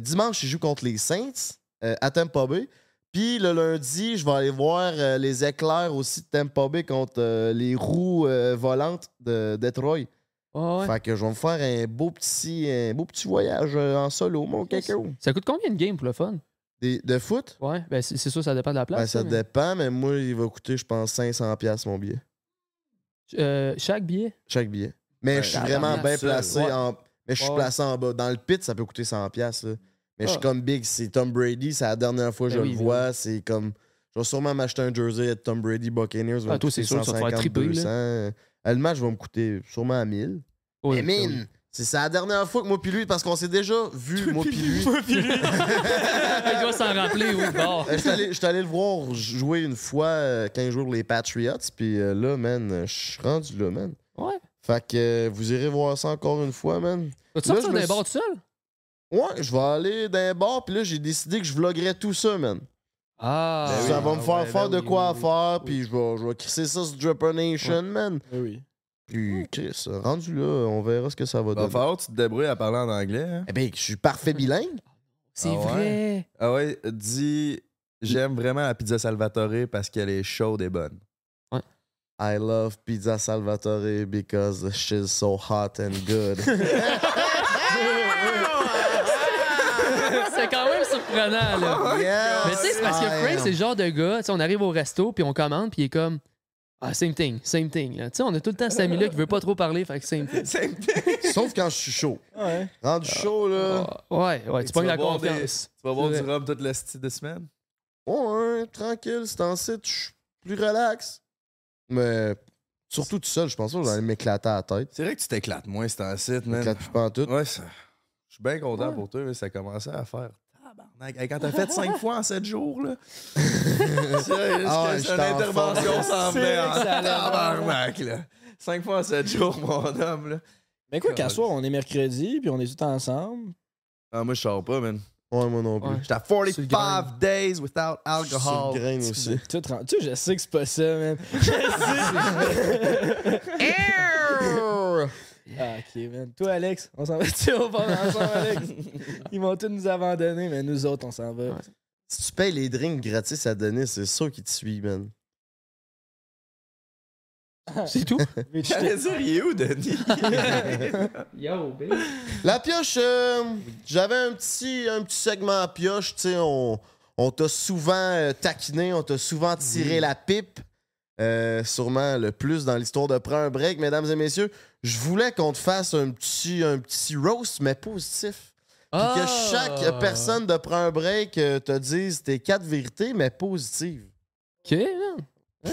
Speaker 4: dimanche, ils jouent contre les Saints à Tampa Bay. Puis le lundi, je vais aller voir les éclairs aussi de Tampa Bay contre les roues volantes de Detroit.
Speaker 7: Ouais.
Speaker 4: Fait que je vais me faire un beau petit, un beau petit voyage euh, en solo, mon caco.
Speaker 7: Ça coûte combien de game pour le fun?
Speaker 4: Des- De foot?
Speaker 7: Ouais, ben c'est sûr, ça dépend de la place.
Speaker 4: Ben, ça
Speaker 7: mais-
Speaker 4: dépend, mais moi, il va coûter, je pense, 500$ mon billet.
Speaker 7: Euh, chaque billet?
Speaker 4: Chaque billet. Mais
Speaker 2: Ouais,
Speaker 4: je suis vraiment bien placé
Speaker 7: ouais.
Speaker 4: en. Mais je suis placé en bas. Dans le pit, ça peut coûter 100$. Là. Mais je suis
Speaker 7: Ah.
Speaker 4: comme Big. C'est Tom Brady. C'est la dernière fois que
Speaker 7: Ben
Speaker 4: je
Speaker 7: oui,
Speaker 4: le vois. C'est comme. Je vais sûrement m'acheter un jersey de Tom Brady Buccaneers.
Speaker 7: Ah, toi, c'est sûr ça va te faire
Speaker 4: 150,
Speaker 7: triper, là.
Speaker 4: 200. Le match va me coûter sûrement à 1000.
Speaker 7: Ouais,
Speaker 4: Mais
Speaker 7: ça,
Speaker 4: mine, c'est c'est la dernière fois que moi puis lui, parce qu'on s'est déjà vu, moi puis lui.
Speaker 7: Il doit s'en rappeler, oui, bon.
Speaker 4: Euh, allé, j'étais allé le voir jouer une fois euh, quand il joue les Patriots, puis euh, là, man, euh, je suis rendu là, man.
Speaker 7: Ouais.
Speaker 4: Fait que euh, vous irez voir ça encore une fois, man. Je me
Speaker 7: d'un
Speaker 4: suis-
Speaker 7: bar tout seul?
Speaker 4: Ouais, je vais aller dans un bar, puis là, j'ai décidé que je vloguerais tout ça, man.
Speaker 7: Ah.
Speaker 3: Ben
Speaker 4: ça va me faire
Speaker 3: ouais,
Speaker 4: faire
Speaker 3: ben
Speaker 4: de
Speaker 3: oui,
Speaker 4: quoi
Speaker 3: oui,
Speaker 4: à
Speaker 3: oui.
Speaker 4: faire, puis je vais, je vais crisser ça sur Dripper Nation, man.
Speaker 3: Oui, oui.
Speaker 4: Puis, Chris, rendu là, on verra ce que ça va
Speaker 2: Va
Speaker 4: donner.
Speaker 2: falloir que tu te débrouilles à parler en anglais. Hein?
Speaker 4: Eh bien, je suis parfait bilingue.
Speaker 7: C'est
Speaker 2: Ah ouais?
Speaker 7: vrai.
Speaker 2: Ah ouais, dis j'aime vraiment la pizza Salvatore parce qu'elle est chaude et bonne.
Speaker 4: I love Pizza Salvatore because she's so hot and good.
Speaker 7: c'est quand même surprenant, là.
Speaker 4: Yes,
Speaker 7: Mais tu sais, c'est parce que Frank, c'est le genre de gars, tu sais, on arrive au resto, puis on commande, puis il est comme. Ah, same thing, same thing. là. Tu sais, on a tout le temps cet ami-là qui veut pas trop parler, fait que same thing.
Speaker 4: Sauf quand je suis chaud.
Speaker 3: Ouais.
Speaker 4: Rendu chaud, là.
Speaker 7: Ah, ouais, ouais, tu
Speaker 2: Tu
Speaker 7: pognes la
Speaker 2: des-
Speaker 7: confiance.
Speaker 2: Tu vas boire du rhum toute la style de semaine?
Speaker 4: Ouais, tranquille, c'est en site, je suis plus relax. Mais surtout tout seul, je pense que j'allais m'éclater à la tête.
Speaker 2: C'est vrai que tu t'éclates moins, c'est un site,
Speaker 4: Je
Speaker 2: man.
Speaker 4: m'éclate plus pas en tout.
Speaker 2: Ouais, ça- suis bien content
Speaker 7: Ouais.
Speaker 2: pour toi, mais ça commençait à faire. Quand t'as fait 5 fois en 7 jours, là.
Speaker 4: Ah,
Speaker 2: c'est une
Speaker 4: en
Speaker 2: intervention
Speaker 3: vrai
Speaker 2: en tabarnak, là. 5 fois en 7 jours, mon homme, là.
Speaker 3: Mais quoi qu'à soir, on est mercredi, puis on est tous ensemble.
Speaker 2: Ah, moi, je sors pas, man.
Speaker 4: Ouais, moi non plus.
Speaker 2: J'étais à
Speaker 7: Sur le
Speaker 2: 45
Speaker 7: grain.
Speaker 2: days without
Speaker 4: Je
Speaker 2: alcohol.
Speaker 4: le grain aussi.
Speaker 3: Tu sais, je sais que c'est pas ça, man. Je sais. Ah, ok, man. Toi, Alex, on s'en va-tu au bar ensemble, Alex? Ils vont tous nous abandonner, mais nous autres, on s'en va.
Speaker 7: Ouais.
Speaker 4: Si tu payes les drinks gratis à donner, c'est sûr qu'ils te suivent, man.
Speaker 7: C'est tout?
Speaker 3: Mais tu
Speaker 2: J'allais dire, il est où, Denis?
Speaker 7: Yo, baby.
Speaker 4: La pioche, euh, j'avais un petit, un petit segment à pioche. Tu sais, on, on t'a souvent euh, taquiné, on t'a souvent tiré la pipe. Euh, sûrement le plus dans l'histoire de Prends un break, mesdames et messieurs. Je voulais qu'on te fasse un petit, un petit roast, mais positif. Puis que chaque personne de Prends un break euh, te dise tes quatre vérités, mais positives.
Speaker 7: Ok.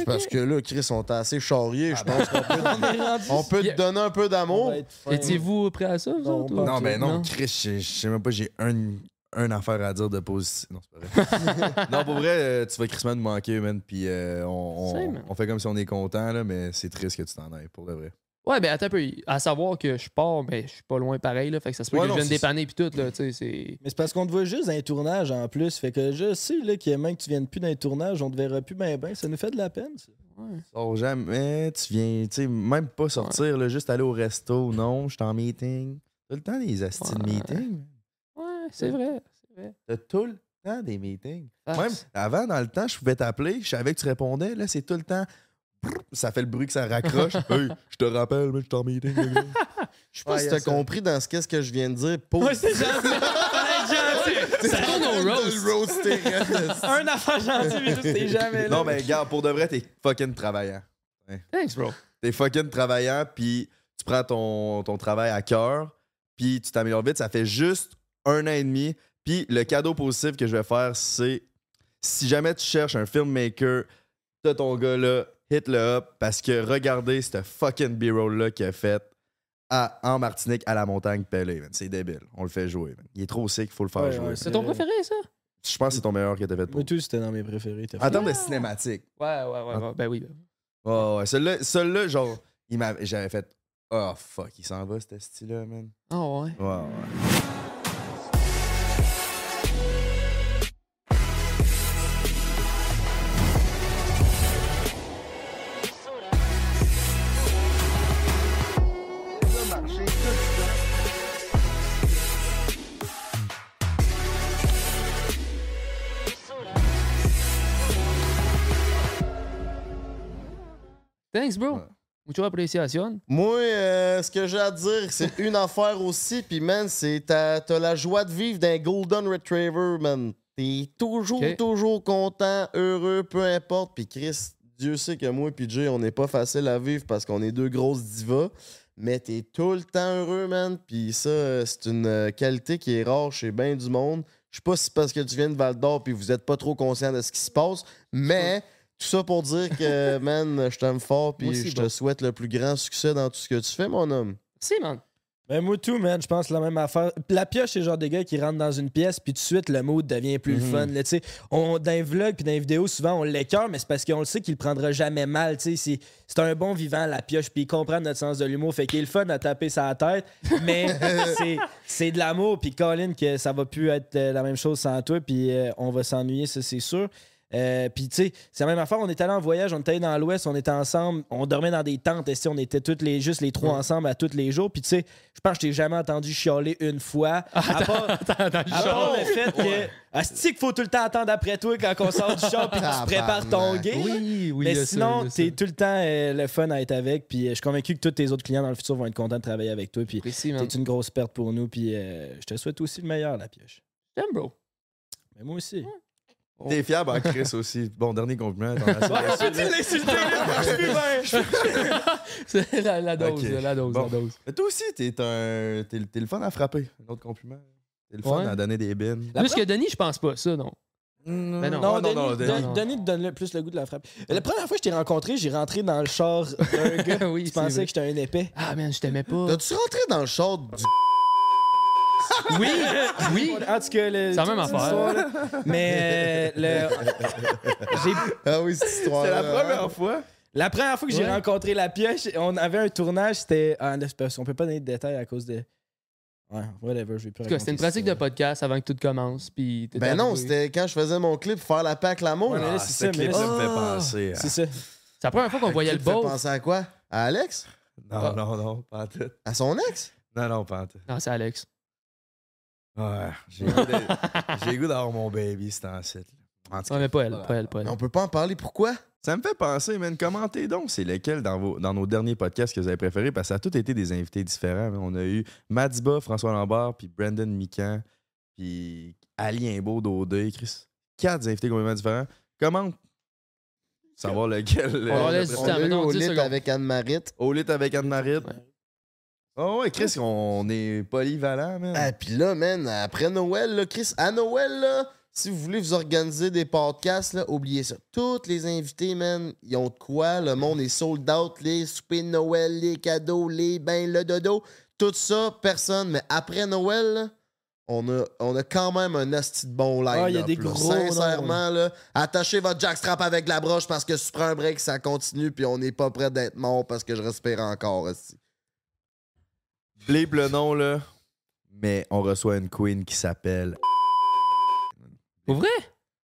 Speaker 4: Parce que là, Chris, on t'a assez charrié. Je pense qu'on peut,
Speaker 3: On est rendu-
Speaker 4: on peut te donner un peu d'amour.
Speaker 7: Étiez-vous prêt à ça, vous
Speaker 3: Non,
Speaker 7: autres,
Speaker 2: Non, ben non,
Speaker 7: Non?
Speaker 2: Chris, je sais même pas, j'ai un, un affaire à dire de positif. Non, c'est pas vrai. non, pour vrai, euh, tu vas Christmas nous manquer, man. Puis euh, on, on, fait comme si on est content, là, mais c'est triste que tu t'en ailles, pour de vrai.
Speaker 7: Ouais, ben attends un peu. À savoir que je pars, ben je suis pas loin pareil, là. Fait que ça se peut
Speaker 2: Ouais,
Speaker 7: que
Speaker 2: non,
Speaker 7: je vienne dépanner puis tout, là. Tu sais, c'est.
Speaker 3: Mais c'est parce qu'on te voit juste dans les tournages en plus. Fait que je sais là, qu'il y a même que tu viennes plus dans les tournages, on te verra plus ben ben. Ça nous fait de la peine, ça.
Speaker 7: Ouais.
Speaker 2: Jamais, tu viens, tu sais, même pas sortir, là, juste aller au resto, non, je suis en meeting. Tout le temps des astis de
Speaker 7: Ouais.
Speaker 2: meetings.
Speaker 7: Ouais, c'est vrai. C'est vrai.
Speaker 2: T'as tout le temps des meetings. Même avant, dans le temps, je pouvais t'appeler, je savais que tu répondais. Là, c'est tout le temps. Ça fait le bruit que ça raccroche. hey, je te rappelle, mais je suis en meeting. gars.
Speaker 4: Je sais pas
Speaker 2: Ouais,
Speaker 4: si t'as compris dans ce qu'est-ce que je viens de dire.
Speaker 3: Ouais, c'est gentil.
Speaker 7: Roast.
Speaker 4: Reste.
Speaker 3: Un affaire gentil, mais t'es jamais là.
Speaker 2: non, mais regarde, pour de vrai, t'es fucking travaillant.
Speaker 7: Thanks, bro.
Speaker 2: T'es fucking travaillant, puis tu prends ton, ton travail à cœur, puis tu t'améliores vite. Ça fait juste un an et demi. Puis le cadeau positif que je vais faire, c'est si jamais tu cherches un filmmaker, t'as ton gars là, hit le up, parce que regardez ce fucking B-roll là qu'il a fait à, en Martinique à la montagne Pelé. man. C'est débile. On le fait jouer. man. Il est trop sick, il faut le faire
Speaker 3: Ouais,
Speaker 2: jouer.
Speaker 3: ouais,
Speaker 7: C'est ton préféré, ça?
Speaker 2: Je pense que c'est ton meilleur que t'as fait pour.
Speaker 3: Moi, tout, c'était dans mes préférés.
Speaker 2: En termes de cinématique.
Speaker 7: Ouais, ouais, ouais. ouais. Ben oui. ben.
Speaker 2: Ouais, ouais. Celui-là, celui-là, genre, il m'avait- j'avais fait. Oh fuck, il s'en va, ce style-là, man.
Speaker 7: Ah ouais.
Speaker 2: Ouais, ouais.
Speaker 7: Bro. Mucho apreciación.
Speaker 4: Moi, euh, ce que j'ai à dire, c'est une affaire aussi. Puis, man, c'est t'as t'as la joie de vivre d'un Golden Retriever, man. T'es toujours, toujours content, heureux, peu importe. Puis, Chris, Dieu sait que moi et Jay, on n'est pas facile à vivre parce qu'on est deux grosses divas. Mais t'es tout le temps heureux, man. Puis ça, c'est une euh, qualité qui est rare chez bien du monde. Je sais pas si c'est parce que tu viens de Val d'Or puis vous êtes pas trop conscient de ce qui se passe, mais tout ça pour dire que, man, je t'aime fort puis je te
Speaker 7: bon.
Speaker 4: souhaite le plus grand succès dans tout ce que tu fais, mon homme.
Speaker 7: Si, man.
Speaker 3: Ben, moi, tout, man, je pense la même affaire. La pioche, c'est le genre de gars qui rentre dans une pièce, puis tout de suite, le mood devient plus le fun. là, on, dans les vlogs puis dans les vidéos, souvent, on l'écœure, mais c'est parce qu'on le sait qu'il le prendra jamais mal. tu sais. C'est c'est un bon vivant, la pioche, puis il comprend notre sens de l'humour. Fait qu'il est le fun à taper sa tête, mais c'est- c'est de l'amour. Puis Colin, que ça va plus être euh, la même chose sans toi, puis euh, on va s'ennuyer, ça, c'est sûr. Euh, puis tu sais, c'est la même affaire. On était allé en voyage, on était allé dans l'Ouest, on était ensemble, on dormait dans des tentes. esti, on était toutes les, juste les trois ensemble à tous les jours. Puis tu sais, je pense que je t'ai jamais entendu chialer une fois. à part, à part le fait que. Asti qu'il faut tout le temps attendre après toi quand on sort du char puis que tu prépares ton game.
Speaker 7: Oui, oui.
Speaker 3: Mais sinon, t'es tout le temps euh, le fun à être avec. Puis euh, je suis convaincu que tous tes autres clients dans le futur vont être contents de travailler avec toi. Puis t'es une grosse perte pour nous. Puis euh, je te souhaite aussi le meilleur, la pioche.
Speaker 7: J'aime, bro.
Speaker 3: Mais moi aussi.
Speaker 2: T'es fiable en Chris aussi. Bon, dernier compliment. t'en as assez.
Speaker 7: C'est la, la dose, la dose,
Speaker 2: Bon.
Speaker 7: la dose.
Speaker 2: Mais toi aussi, t'es un... t'es le- fun à frapper. Un autre compliment. T'es le fun
Speaker 7: Ouais.
Speaker 2: à donner des bines.
Speaker 3: La
Speaker 7: Plus que Denis, je pense pas, ça, non. Non.
Speaker 3: Non,
Speaker 2: non,
Speaker 3: Denis,
Speaker 2: non,
Speaker 3: Denis,
Speaker 2: Denis.
Speaker 7: non.
Speaker 3: Denis te donne le plus le goût de la frappe. La première fois que je t'ai rencontré, j'ai rentré dans le char d'un gars
Speaker 7: Oui,
Speaker 3: pensait
Speaker 7: vrai.
Speaker 3: que j'étais un épais.
Speaker 7: Ah, man, je t'aimais pas.
Speaker 4: T'as-tu rentré dans le char du.
Speaker 7: Oui, oui.
Speaker 3: En tout cas, le-
Speaker 7: C'est la même affaire.
Speaker 3: Mais euh, le, j'ai
Speaker 4: Ah oui, cette histoire
Speaker 2: C'est la première fois.
Speaker 3: La première fois que j'ai
Speaker 7: Ouais.
Speaker 3: rencontré la pioche, on avait un tournage, c'était. Ah, qu'on peut pas donner de détails à cause de. Ouais, whatever, je vais plus
Speaker 7: En tout cas, c'était une pratique de podcast avant que tout commence. Puis
Speaker 4: Ben non, c'était quand je faisais mon clip Faire la paix avec l'amour.
Speaker 3: Ouais,
Speaker 2: Ah,
Speaker 3: c'est
Speaker 2: ce
Speaker 3: ça, mais
Speaker 2: clip
Speaker 3: là,
Speaker 2: ça me fait
Speaker 7: Ah.
Speaker 2: penser. à-
Speaker 3: C'est ça.
Speaker 7: C'est la première fois qu'on voyait le beau.
Speaker 4: penser à quoi? À Alex?
Speaker 2: Non, non, non, pas en tout.
Speaker 4: À son ex?
Speaker 2: Non, non, pas en tout.
Speaker 7: Non, c'est Alex.
Speaker 2: Ouais, j'ai le goût d'avoir mon baby, c'est en site. En tout
Speaker 7: Non, mais pas elle, pas elle, pas elle.
Speaker 4: On peut pas en parler, pourquoi?
Speaker 2: Ça me fait penser, man, commentez donc, c'est lesquels dans, vos, dans nos derniers podcasts que vous avez préférés, parce que ça a tous été des invités différents. man. On a eu Madiba, François Lambert, puis Brandon Mican, puis Ali Imbeau d'OD, Chris. Quatre invités complètement différents. Comment savoir lequel.
Speaker 7: On
Speaker 2: euh,
Speaker 7: laisse
Speaker 4: On
Speaker 7: temps,
Speaker 4: a eu au
Speaker 7: 10
Speaker 4: lit avec Anne-Marie.
Speaker 2: Au lit avec Anne-Marie.
Speaker 7: Ouais.
Speaker 2: Oh ouais, Chris, on est polyvalent, man.
Speaker 4: Ah, puis là, man, après Noël, là, Chris, à Noël, là, si vous voulez vous organiser des podcasts, là, oubliez ça. Tous les invités, man, ils ont de quoi. Le monde est sold out. Les soupers de Noël, les cadeaux, les bains, le dodo. Tout ça, personne. Mais après Noël, là, on a, on a quand même un asti de bon live.
Speaker 3: Ah, il y a des gros
Speaker 4: Sincèrement, là, attachez votre jackstrap avec la broche parce que si tu prends un break, ça continue. Puis on n'est pas prêt d'être mort parce que je respire encore. asti.
Speaker 2: Bleep le nom, là. Mais on reçoit une queen qui s'appelle.
Speaker 7: Pour vrai?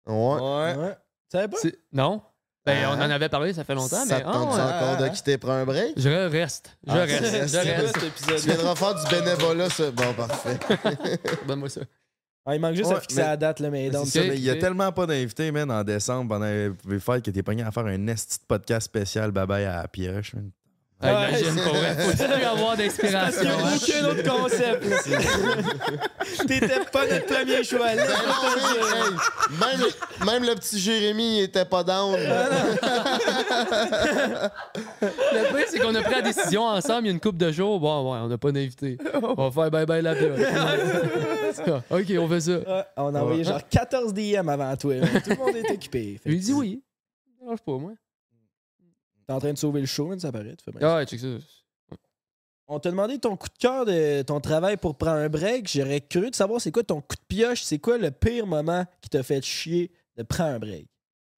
Speaker 4: Ouais.
Speaker 2: Ouais.
Speaker 3: Ouais. Tu savais pas?
Speaker 7: C'est- Non. Ben,
Speaker 4: Ah.
Speaker 7: on en avait parlé, ça fait longtemps,
Speaker 4: ça
Speaker 7: mais.
Speaker 4: te tente
Speaker 7: ouais.
Speaker 4: encore de quitter pour un break?
Speaker 7: Je reste. Je
Speaker 4: Ah,
Speaker 7: reste. Je
Speaker 4: c'est-
Speaker 7: reste.
Speaker 4: Tu viendras faire du bénévolat, ça. Bon, parfait.
Speaker 7: Donne-moi ça.
Speaker 3: Ah, il manque juste
Speaker 2: Ouais,
Speaker 3: à fixer
Speaker 2: mais-
Speaker 3: la date, là, mais donc.
Speaker 2: C'est ça, mais il y a tellement pas d'invités, man, en décembre, pendant les fêtes, que t'es pogné à faire un esti de podcast spécial bye-bye à la pioche, man.
Speaker 7: Ah,
Speaker 3: Ouais,
Speaker 7: imagine,
Speaker 3: c'est-
Speaker 7: pour vrai. Faut plus avoir
Speaker 3: Parce
Speaker 7: d'inspiration.
Speaker 3: qu'il n'y a aucun autre concept. T'étais pas notre premier choix. là.
Speaker 4: Ben non, hey, hey, même, même le petit Jérémy, il était pas down.
Speaker 7: Le pire, c'est qu'on a pris la décision ensemble il y a une couple de jours. Bon, ouais, on n'a pas d'invité. On va faire bye bye la pioche. ok, on fait ça.
Speaker 3: Ouais, on a envoyé genre 14 DM avant toi. Tout le monde est occupé.
Speaker 7: Il dit oui. Ça dérange pas, moi.
Speaker 3: T'es en train de sauver le show, man, ça paraît. tu fais bien.
Speaker 7: Ah ouais, check ça.
Speaker 3: On t'a demandé ton coup de cœur de ton travail pour prendre un break. J'aurais cru de savoir c'est quoi ton coup de pioche. C'est quoi le pire moment qui t'a fait chier de prendre un break?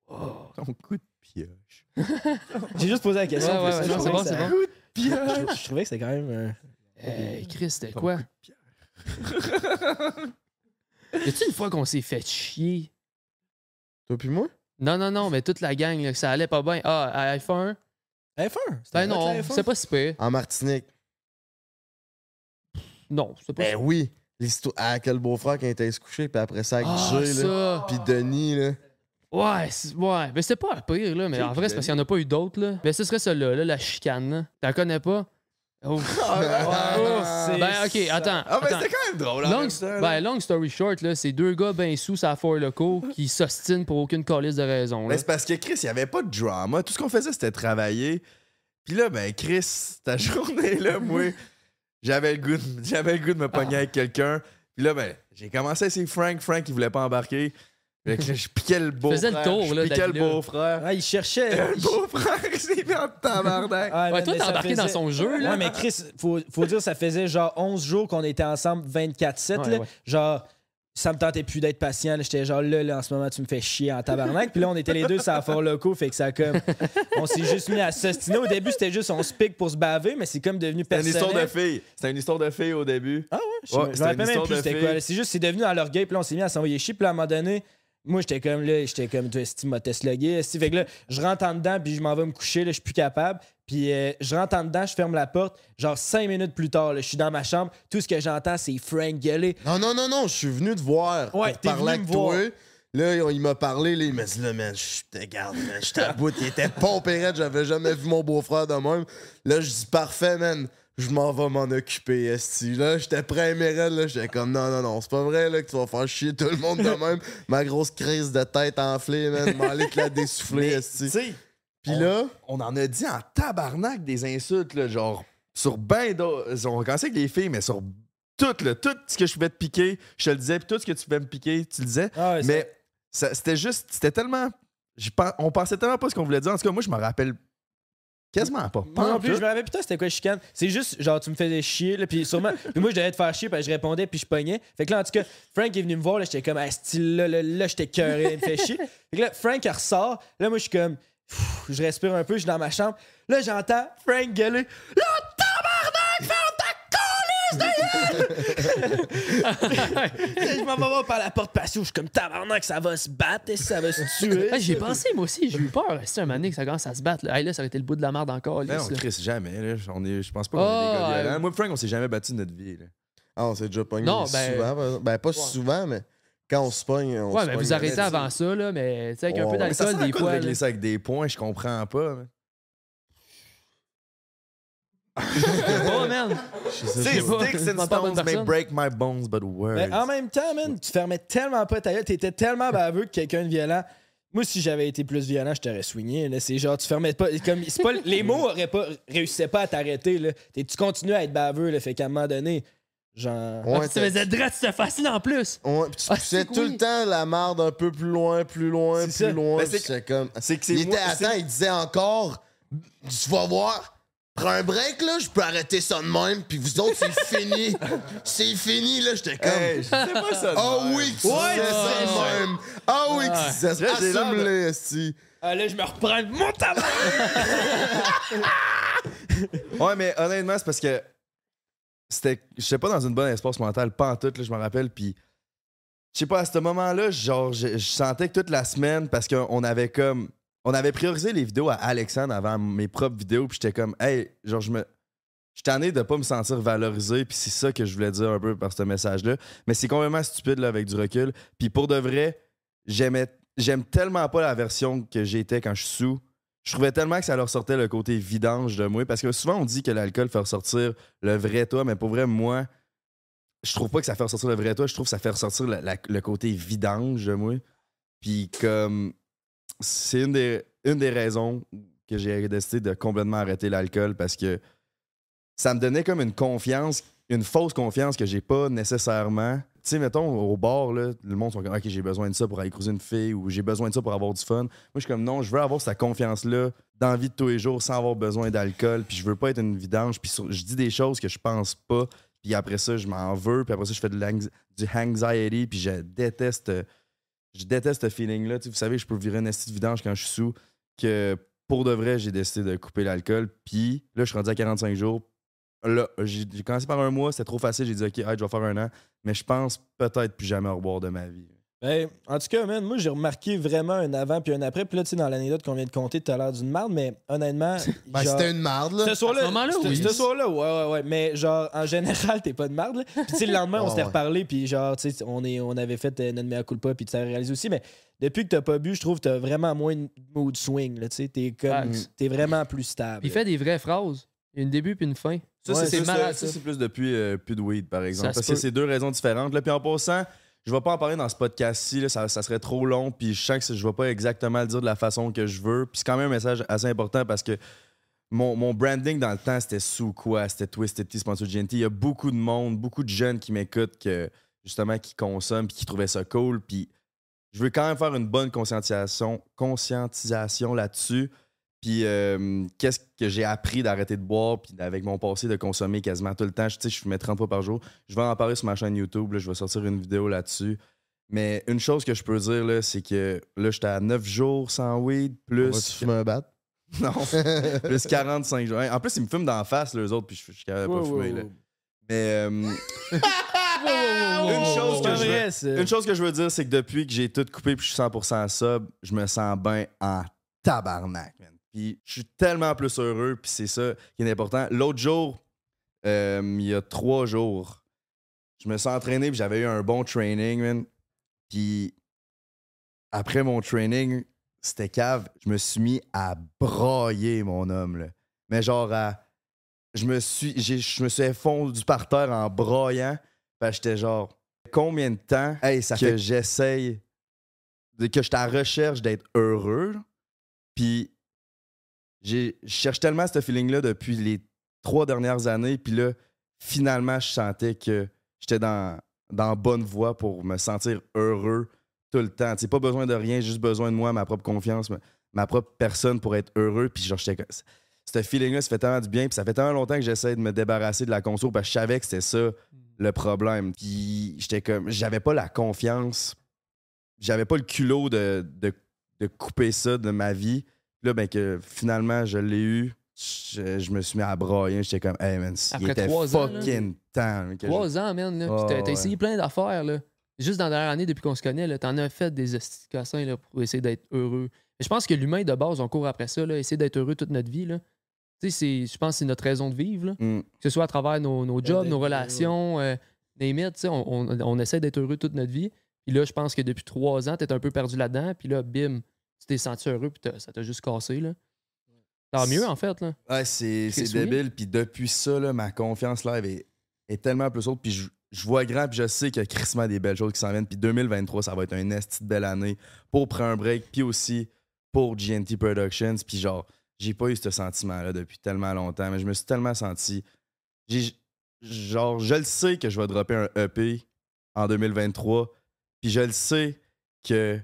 Speaker 2: Ton coup de pioche.
Speaker 3: J'ai juste posé la question.
Speaker 7: Ouais, ouais, ouais, c'est
Speaker 3: que
Speaker 7: bon,
Speaker 3: ça-
Speaker 7: c'est bon.
Speaker 3: Je, je trouvais que c'était quand même. un-
Speaker 7: Hey, Chris, c'était quoi?
Speaker 2: coup de pioche.
Speaker 7: Y a-tu une fois qu'on s'est fait chier?
Speaker 4: Toi puis moi?
Speaker 7: Non, non, non, mais toute la gang, là, que ça allait pas bien. Ah, à F1?
Speaker 3: F1. c'était
Speaker 7: Ben
Speaker 3: vrai
Speaker 7: non,
Speaker 3: que la F1?
Speaker 7: c'est pas si pire.
Speaker 4: En Martinique.
Speaker 7: Non, c'est pas
Speaker 4: Ben oui. L'histoire. Ah, quel beau-frère qui a été se coucher, puis après ça, avec
Speaker 7: Ah,
Speaker 4: Jay, là.
Speaker 7: ça!
Speaker 4: Puis Denis, là.
Speaker 7: Ouais, c'est- ouais. Mais c'était pas pire, là. Mais en vrai, c'est parce qu'il n'y en a pas eu d'autres, là. Mais ce serait celle-là, là, la chicane, là. T'en connais pas? Oh.
Speaker 3: Ah, c'est
Speaker 7: ben, ok, attends.
Speaker 2: Ah,
Speaker 7: attends.
Speaker 2: c'était quand même drôle,
Speaker 7: Long,
Speaker 2: là.
Speaker 7: ben, long story short, là, c'est deux gars ben sous à Four Locaux qui s'ostinent pour aucune calice de raison. Là.
Speaker 2: Mais c'est parce que Chris, il n'y avait pas de drama. Tout ce qu'on faisait, c'était travailler. Puis là, ben, Chris, ta journée-là, moi, j'avais le goût de, j'avais le goût de me pogner avec quelqu'un. Puis là, ben, j'ai commencé à essayer Frank. Frank, il voulait pas embarquer. Fait je piquais le beau
Speaker 7: Faisais le tour,
Speaker 2: Je
Speaker 7: là, de la
Speaker 2: piquais le beau-frère.
Speaker 3: Ah, il cherchait.
Speaker 2: Le
Speaker 3: il-
Speaker 2: beau-frère, il s'est mis en tabarnak.
Speaker 3: Ah,
Speaker 7: Ouais,
Speaker 3: man,
Speaker 7: toi,
Speaker 3: mais
Speaker 7: t'es
Speaker 3: ça
Speaker 7: embarqué dans
Speaker 3: faisait-
Speaker 7: son jeu, là.
Speaker 3: Ouais, mais Chris, faut, faut dire, ça faisait genre 11 jours qu'on était ensemble 24-7.
Speaker 7: Ouais,
Speaker 3: là.
Speaker 7: ouais.
Speaker 3: Genre, ça me tentait plus d'être patient. là. J'étais genre là, là, en ce moment, tu me fais chier en tabarnak. Puis là, on était les deux sur la fort locaux. Fait que ça a comme. On s'est juste mis à s'ostiner. Au début, c'était juste on se pique pour se baver, mais c'est comme devenu
Speaker 2: C'était une
Speaker 3: personnel.
Speaker 2: histoire de fille. C'était une histoire de fille au début.
Speaker 3: Ah ouais, je
Speaker 2: Ouais,
Speaker 3: me- je
Speaker 2: c'était
Speaker 3: me
Speaker 2: une
Speaker 3: rappelle même
Speaker 2: histoire
Speaker 3: plus
Speaker 2: de
Speaker 3: c'était
Speaker 2: fille.
Speaker 3: quoi. là. C'est juste, c'est devenu dans l'orgueil, puis là, on s'est mis à s'envoyer chier, puis là, à un moment donné, moi, j'étais comme là, j'étais comme, Esti m'a teslogué. Fait que là, je rentre en dedans, puis je m'en vais me coucher, là, je suis plus capable. Puis euh, je rentre en dedans, je ferme la porte. Genre, cinq minutes plus tard, là, je suis dans ma chambre. Tout ce que j'entends, c'est Frank gueuler.
Speaker 4: Non, non, non, non, je suis venu te voir
Speaker 3: Ouais,
Speaker 4: pour parler
Speaker 3: venu
Speaker 4: avec
Speaker 3: me voir.
Speaker 4: Là, il m'a parlé, là, il m'a dit, là, man, je te garde, man, je t'aboute. Il était pompé raide, j'avais jamais vu mon beau-frère de même. Là, je dis, parfait, man, je m'en vais m'en occuper, esti. Là, j'étais prêt à raide, là, j'étais comme, non, non, non, c'est pas vrai, là, que tu vas faire chier tout le monde de même. Ma grosse crise de tête enflée, man, m'en aller te la dessouffler,
Speaker 2: Tu
Speaker 4: esti. Puis
Speaker 2: on-
Speaker 4: là,
Speaker 2: on en a dit en tabarnak des insultes, là, genre, sur ben d'autres. On a commencé avec les filles, mais sur tout, là, tout ce que je pouvais te piquer, je te le disais, puis tout ce que tu pouvais me piquer, tu le disais.
Speaker 3: Ah ouais,
Speaker 2: mais c'était juste, c'était tellement. pen- on pensait tellement pas ce qu'on voulait dire. En tout cas, moi, je me rappelle quasiment pas.
Speaker 3: Moi non plus, je me rappelle putain c'était quoi chicane? C'est juste genre tu me faisais chier là, puis sûrement puis moi je devais te faire chier que je répondais puis je pognais. Fait que là en tout cas, Frank est venu me voir là, j'étais comme à style là là, là j'étais cœuré, il me fait chier. Fait que là Frank il ressort, là moi je suis comme je respire un peu, je suis dans ma chambre. Là j'entends Frank gueuler "Là Je m'en vais voir par la porte patio, je suis comme tabarnak, ça va se battre, et ça va se tuer.
Speaker 7: Ah, J'ai pensé, moi aussi, j'ai eu peur. C'est un moment donné que ça commence à se battre. Là, Hey, là ça aurait été le bout de la merde encore.
Speaker 2: Ben
Speaker 7: lisse,
Speaker 2: non,
Speaker 7: là.
Speaker 2: Chris, jamais. Là. On est, je pense pas qu'on est
Speaker 7: Ah,
Speaker 2: des gars
Speaker 7: ouais.
Speaker 2: violents. Moi et Frank, on s'est jamais battu de notre vie. Là.
Speaker 4: ah, on s'est déjà pogné
Speaker 7: Non, ben-
Speaker 4: souvent. exemple. Ben, pas souvent, mais quand on se pogne, on
Speaker 7: Ouais,
Speaker 4: se
Speaker 7: mais vous arrêtez avant ça, là, mais tu sais, avec un peu d'alcool, des fois.
Speaker 2: régler
Speaker 7: là.
Speaker 2: ça avec des points, je comprends pas.
Speaker 7: Oh, man!
Speaker 2: Tu
Speaker 7: pas.
Speaker 2: sticks and stones may break my bones, but words.
Speaker 3: Mais en même temps, man, tu fermais tellement pas ta gueule, t'étais tellement baveux que quelqu'un de violent. Moi, si j'avais été plus violent, je t'aurais là. C'est genre, tu fermais pas. Comme, c'est pas les mots auraient pas, réussissaient pas à t'arrêter. là. T'es- Tu continues à être baveux, là, fait qu'à un moment donné, genre.
Speaker 4: Ouais,
Speaker 7: Ah, tu te faisais drette, c'était facile en plus!
Speaker 4: Ouais, tu
Speaker 7: Ah,
Speaker 4: poussais
Speaker 7: c'est
Speaker 4: tout
Speaker 7: oui.
Speaker 4: le temps la marde un peu plus loin, plus loin,
Speaker 3: C'est
Speaker 4: plus
Speaker 3: ça.
Speaker 4: loin. Puis
Speaker 2: c'est-
Speaker 4: C'est comme.
Speaker 2: c'est que c'est
Speaker 4: Il
Speaker 2: moi-
Speaker 4: était
Speaker 2: c'est-
Speaker 4: attends, il disait encore Tu vas voir, prends un break là, je peux arrêter ça de même, puis vous autres, c'est fini. c'est fini, là, j'étais comme.
Speaker 2: Hey, je sais pas ça. de
Speaker 4: Ah
Speaker 2: même.
Speaker 4: oui, que tu
Speaker 3: Ouais,
Speaker 4: disais ça
Speaker 3: c'est
Speaker 4: de même. Ah oui, que tu disais ça. Assume-le, esti.
Speaker 3: Ah, là, je me reprends mon tabac!
Speaker 2: Ouais, mais honnêtement, c'est parce que c'était. Je sais pas dans une bonne espace mentale, pas en tout, là, je me rappelle. Puis, je sais pas, à ce moment-là, genre, je, je sentais que toute la semaine, parce qu'on avait comme. On avait priorisé les vidéos à Alexandre avant mes propres vidéos, puis j'étais comme, hey, genre, je me. Je suis tanné de pas me sentir valorisé, puis c'est ça que je voulais dire un peu par ce message-là. Mais c'est complètement stupide, là, avec du recul. Puis pour de vrai. J'aime tellement pas la version que j'étais quand je suis sous. Je trouvais tellement que ça leur sortait le côté vidange de moi. Parce que souvent, on dit que l'alcool fait ressortir le vrai toi, mais pour vrai, moi, je trouve pas que ça fait ressortir le vrai toi. Je trouve que ça fait ressortir le côté vidange de moi. Puis comme. C'est une des, raisons que j'ai décidé de complètement arrêter l'alcool parce que ça me donnait comme une confiance, une fausse confiance que j'ai pas nécessairement. Tu sais, mettons, au là, le monde sont comme, OK, j'ai besoin de ça pour aller cruiser une fille ou j'ai besoin de ça pour avoir du fun. Moi, je suis comme, non, je veux avoir cette confiance-là dans la vie de tous les jours sans avoir besoin d'alcool. Puis je veux pas être une vidange. Puis je dis des choses que je pense pas. Puis après ça, je m'en veux. Puis après ça, je fais de du anxiety. Puis je déteste, je déteste ce feeling-là. Vous savez, je peux virer une esti de vidange quand je suis sous. Que pour de vrai, j'ai décidé de couper l'alcool. Puis là, je suis rendu à 45 jours. Là, j'ai commencé par un mois, c'était trop facile. J'ai dit, OK, je vais faire un an. Mais je pense peut-être plus jamais reboire de ma vie.
Speaker 3: En tout cas, man, moi, j'ai remarqué vraiment un avant puis un après. Puis là, tu sais, dans l'anecdote qu'on vient de compter, t'as l'air d'une marde, mais honnêtement.
Speaker 4: Ben,
Speaker 3: genre-
Speaker 4: c'était une marde, là.
Speaker 3: Ce soir-là,
Speaker 7: À oui.
Speaker 3: ce soir-là, ouais, ouais, ouais. Mais genre, en général, t'es pas de marde. là. Puis tu sais, le lendemain, on s'était
Speaker 4: ouais.
Speaker 3: reparlé, puis genre, tu sais, on, est, on avait fait euh, notre culpa, puis tu réalisé aussi. Mais depuis que t'as pas bu, je trouve que t'as vraiment moins de mood swing. là, Tu sais, t'es comme, t'es vraiment plus stable.
Speaker 7: Il fait des vraies phrases. Il y a une début puis une fin.
Speaker 2: Ça,
Speaker 3: Ouais,
Speaker 2: c'est plus depuis euh, plus de weed, par exemple.
Speaker 7: Ça
Speaker 2: Parce que c'est deux raisons différentes. Là. Puis en passant, je vais pas en parler dans ce podcast-ci, ça serait trop long. Puis je sens que je vais pas exactement le dire de la façon que je veux. Puis c'est quand même un message assez important parce que mon, mon branding dans le temps, c'était sous quoi? C'était Twisted Tea, Sponsor GNT. Il y a beaucoup de monde, beaucoup de jeunes qui m'écoutent que justement, qui consomment puis qui trouvaient ça cool. Puis je veux quand même faire une bonne conscientisation, conscientisation là-dessus. Puis euh, qu'est-ce que j'ai appris d'arrêter de boire, puis avec mon passé de consommer quasiment tout le temps? Je- Tu sais, je fumais 30 fois par jour. Je vais en parler sur ma chaîne YouTube. là, je vais sortir une vidéo là-dessus. Mais une chose que je peux dire, là, c'est que là, j'étais à 9 jours sans weed, plus.
Speaker 4: Vas-tu fumer un bat?
Speaker 2: Non, plus 45 jours. En plus, ils me fument d'en face, les autres, puis je suis capable de pas fumer. là. Mais euh, une chose que je veux- une chose que je veux dire, c'est que depuis que j'ai tout coupé puis je suis 100% sub, je me sens bien en tabarnak, man. Puis je suis tellement plus heureux, puis c'est ça qui est important. L'autre jour, euh, il y a trois jours, je me suis entraîné puis j'avais eu un bon training, man. Puis après mon training, c'était cave, je me suis mis à brailler, mon homme, là. Mais genre à... Je me suis, je me suis fondu par terre en braillant. Fait j'étais genre, combien de temps hey, ça que j'essaye, que je suis à la recherche d'être heureux. Puis je cherche tellement ce feeling-là depuis les trois dernières années. Puis là, finalement, je sentais que j'étais dans, dans bonne voie pour me sentir heureux tout le temps. C'est pas besoin de rien, juste besoin de moi, ma propre confiance, ma, ma propre personne pour être heureux. Puis genre, j'étais ce feeling-là, ça fait tellement du bien. Puis ça fait tellement longtemps que j'essaie de me débarrasser de la conso parce que je savais que c'était ça le problème. Puis j'étais comme, j'avais pas la confiance, j'avais pas le culot de, de, de couper ça de ma vie. Là, ben que finalement, je l'ai eu. Je, je me suis mis à brailler. J'étais comme, hey man, il
Speaker 7: Après
Speaker 2: était
Speaker 7: trois ans, là.
Speaker 2: fucking temps. je-
Speaker 7: Trois ans, man. Là. Puis
Speaker 2: Ah,
Speaker 7: t'as-
Speaker 2: ouais.
Speaker 7: essayé plein d'affaires. là. Juste dans la dernière année, depuis qu'on se connaît, là, t'en as fait des esticassins là, pour essayer d'être heureux. Mais je pense que l'humain, de base, on court après ça, là, essayer d'être heureux toute notre vie. Là. Tu sais, c'est- je pense que c'est notre raison de vivre. Là.
Speaker 2: Mm.
Speaker 7: Que ce soit à travers nos, nos jobs, nos relations, euh, it, tu sais, on, on- on essaie d'être heureux toute notre vie. Puis là, je pense que depuis trois ans, t'es un peu perdu là-dedans. Puis là, bim, tu t'es senti heureux, puis ça t'a juste cassé. Là. Tant mieux, en fait. Là.
Speaker 2: Ouais, c'est débile. Puis depuis ça, là, ma confiance là, elle est, est tellement plus haute. Puis je, je vois grand, puis je sais qu'il y a crissement des belles choses qui s'en viennent. Puis 2023, ça va être une esti de belle année pour prendre un break, puis aussi pour GNT Productions. Puis genre, j'ai pas eu ce sentiment-là depuis tellement longtemps, mais je me suis tellement senti. j'ai- Genre, je le sais que je vais dropper un EP en 2023, puis je le sais que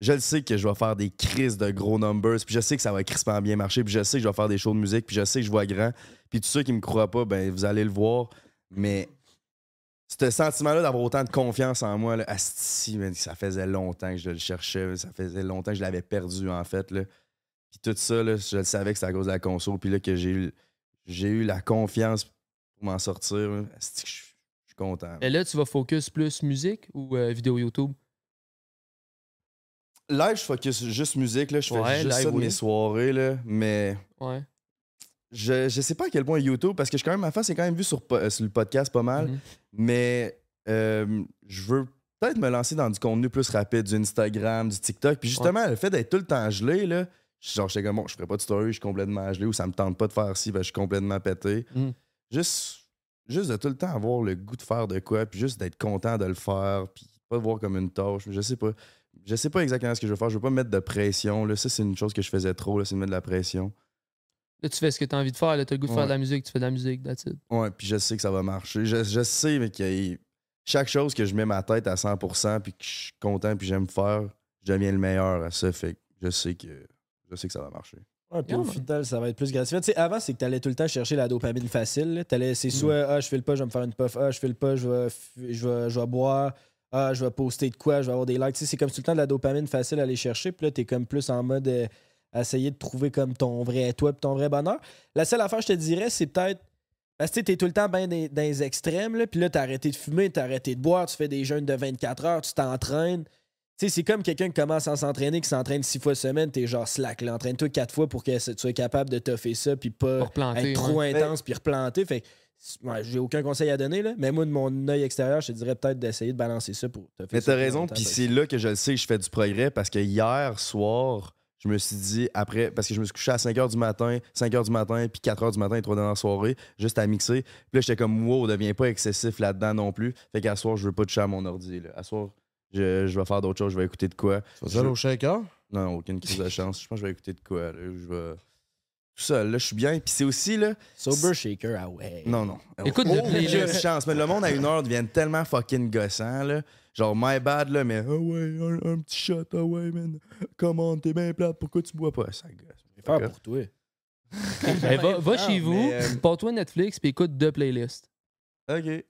Speaker 2: je le sais que je vais faire des crises de gros numbers, puis je sais que ça va crispement bien marcher, puis je sais que je vais faire des shows de musique, puis je sais que je vois grand. Puis tous ceux qui me croient pas, ben vous allez le voir. Mais ce sentiment-là d'avoir autant de confiance en moi, là, asti, man, ça faisait longtemps que je le cherchais, ça faisait longtemps que je l'avais perdu en fait. Là. Puis tout ça, là, je le savais que c'était à cause de la console, puis là que j'ai eu, j'ai eu la confiance pour m'en sortir. asti que je suis je suis content.
Speaker 7: Et là, tu vas focus plus musique ou euh, vidéo YouTube?
Speaker 2: Live, je focus juste musique, là, je fais
Speaker 7: Ouais,
Speaker 2: juste
Speaker 7: live,
Speaker 2: ça de
Speaker 7: oui.
Speaker 2: mes soirées, là, mais
Speaker 7: Ouais.
Speaker 2: je, je sais pas à quel point YouTube, parce que je, quand même, ma face est quand même vue sur, euh, sur le podcast pas mal,
Speaker 7: Mhm.
Speaker 2: mais euh, je veux peut-être me lancer dans du contenu plus rapide, du Instagram, du TikTok. Puis justement, le fait d'être tout le temps gelé, là, genre, j'étais comme, bon, je ferai pas de story, je suis complètement gelé, ou ça me tente pas de faire ci, ben, je suis complètement pété.
Speaker 7: Mhm.
Speaker 2: Juste, juste de tout le temps avoir le goût de faire de quoi, puis juste d'être content de le faire, puis pas le voir comme une tâche. Je sais pas. Je sais pas exactement ce que je veux faire. Je veux pas me mettre de pression. Là. Ça, c'est une chose que je faisais trop, là, c'est de mettre de la pression.
Speaker 7: Là, tu fais ce que tu as envie de faire. Là, tu as le goût de faire de la musique, tu fais de la musique, that's it.
Speaker 2: Ouais, puis je sais que ça va marcher. Je, je sais, mais a chaque chose que je mets ma tête à 100% puis que je suis content puis j'aime faire, je deviens le meilleur à ça. Fait que je sais que je sais que ça va marcher.
Speaker 3: Ouais, puis
Speaker 7: Yeah,
Speaker 3: au final, ça va être plus gratifiant. Tu sais, avant, c'est que t'allais tout le temps chercher la dopamine facile. c'est soit, ah, je file pas, je vais me faire une puff. Ah, je file pas, je vais, je vais, je vais boire. Ah, je vais poster de quoi, je vais avoir des likes. Tu sais, c'est comme tout le temps de la dopamine facile à aller chercher. Puis là, t'es comme plus en mode euh, essayer de trouver comme ton vrai toi puis ton vrai bonheur. La seule affaire, je te dirais, c'est peut-être. Parce que tu t'es tout le temps bien dans, dans les extrêmes. Là, puis là, t'as arrêté de fumer, t'as arrêté de boire, tu fais des jeûnes de 24 heures, tu t'entraînes. Tu sais, c'est comme quelqu'un qui commence à s'entraîner, qui s'entraîne six fois semaine, t'es genre slack. là. Entraîne-toi quatre fois pour que tu sois capable de toffer ça, puis pas être trop
Speaker 7: ouais.
Speaker 3: intense, puis replanter. Fait que, ouais, j'ai aucun conseil à donner, là. Mais moi, de mon œil extérieur, je te dirais peut-être d'essayer de balancer ça pour toffer
Speaker 2: Mais
Speaker 3: ça
Speaker 2: t'as raison, puis c'est là que je le sais que je fais du progrès parce que hier soir, je me suis dit, après, parce que je me suis couché à 5 h du matin, 5 h du matin, puis 4 h du matin et 3 dans la soirée, juste à mixer. Puis là, j'étais comme, wow, deviens pas excessif là-dedans non plus. Fait qu'à soir, je veux pas toucher à mon ordi. Là. À soir, je, je vais faire d'autres choses, je vais écouter de quoi.
Speaker 4: Tu vas aller au shaker?
Speaker 2: Non, aucune crise de chance. Je pense que je vais écouter de quoi. Là. Je vais. Tout seul. Là, je suis bien. Puis c'est aussi, là.
Speaker 3: Sober shaker, ah ouais.
Speaker 2: Non, non.
Speaker 7: Écoute
Speaker 2: oh,
Speaker 7: le playlist.
Speaker 2: j'ai une chance. Mais le monde à une heure devient tellement fucking gossant, là. Genre, my bad, là, mais ah ouais, un, un petit shot, ah ouais, man. Comment t'es bien plate, pourquoi tu bois pas? Ça gosse.
Speaker 3: Je vais faire pour toi.
Speaker 7: Ben, va va chez vous,
Speaker 2: euh,
Speaker 7: porte-toi Netflix, puis écoute deux playlists.
Speaker 2: Ok.
Speaker 7: Ouais.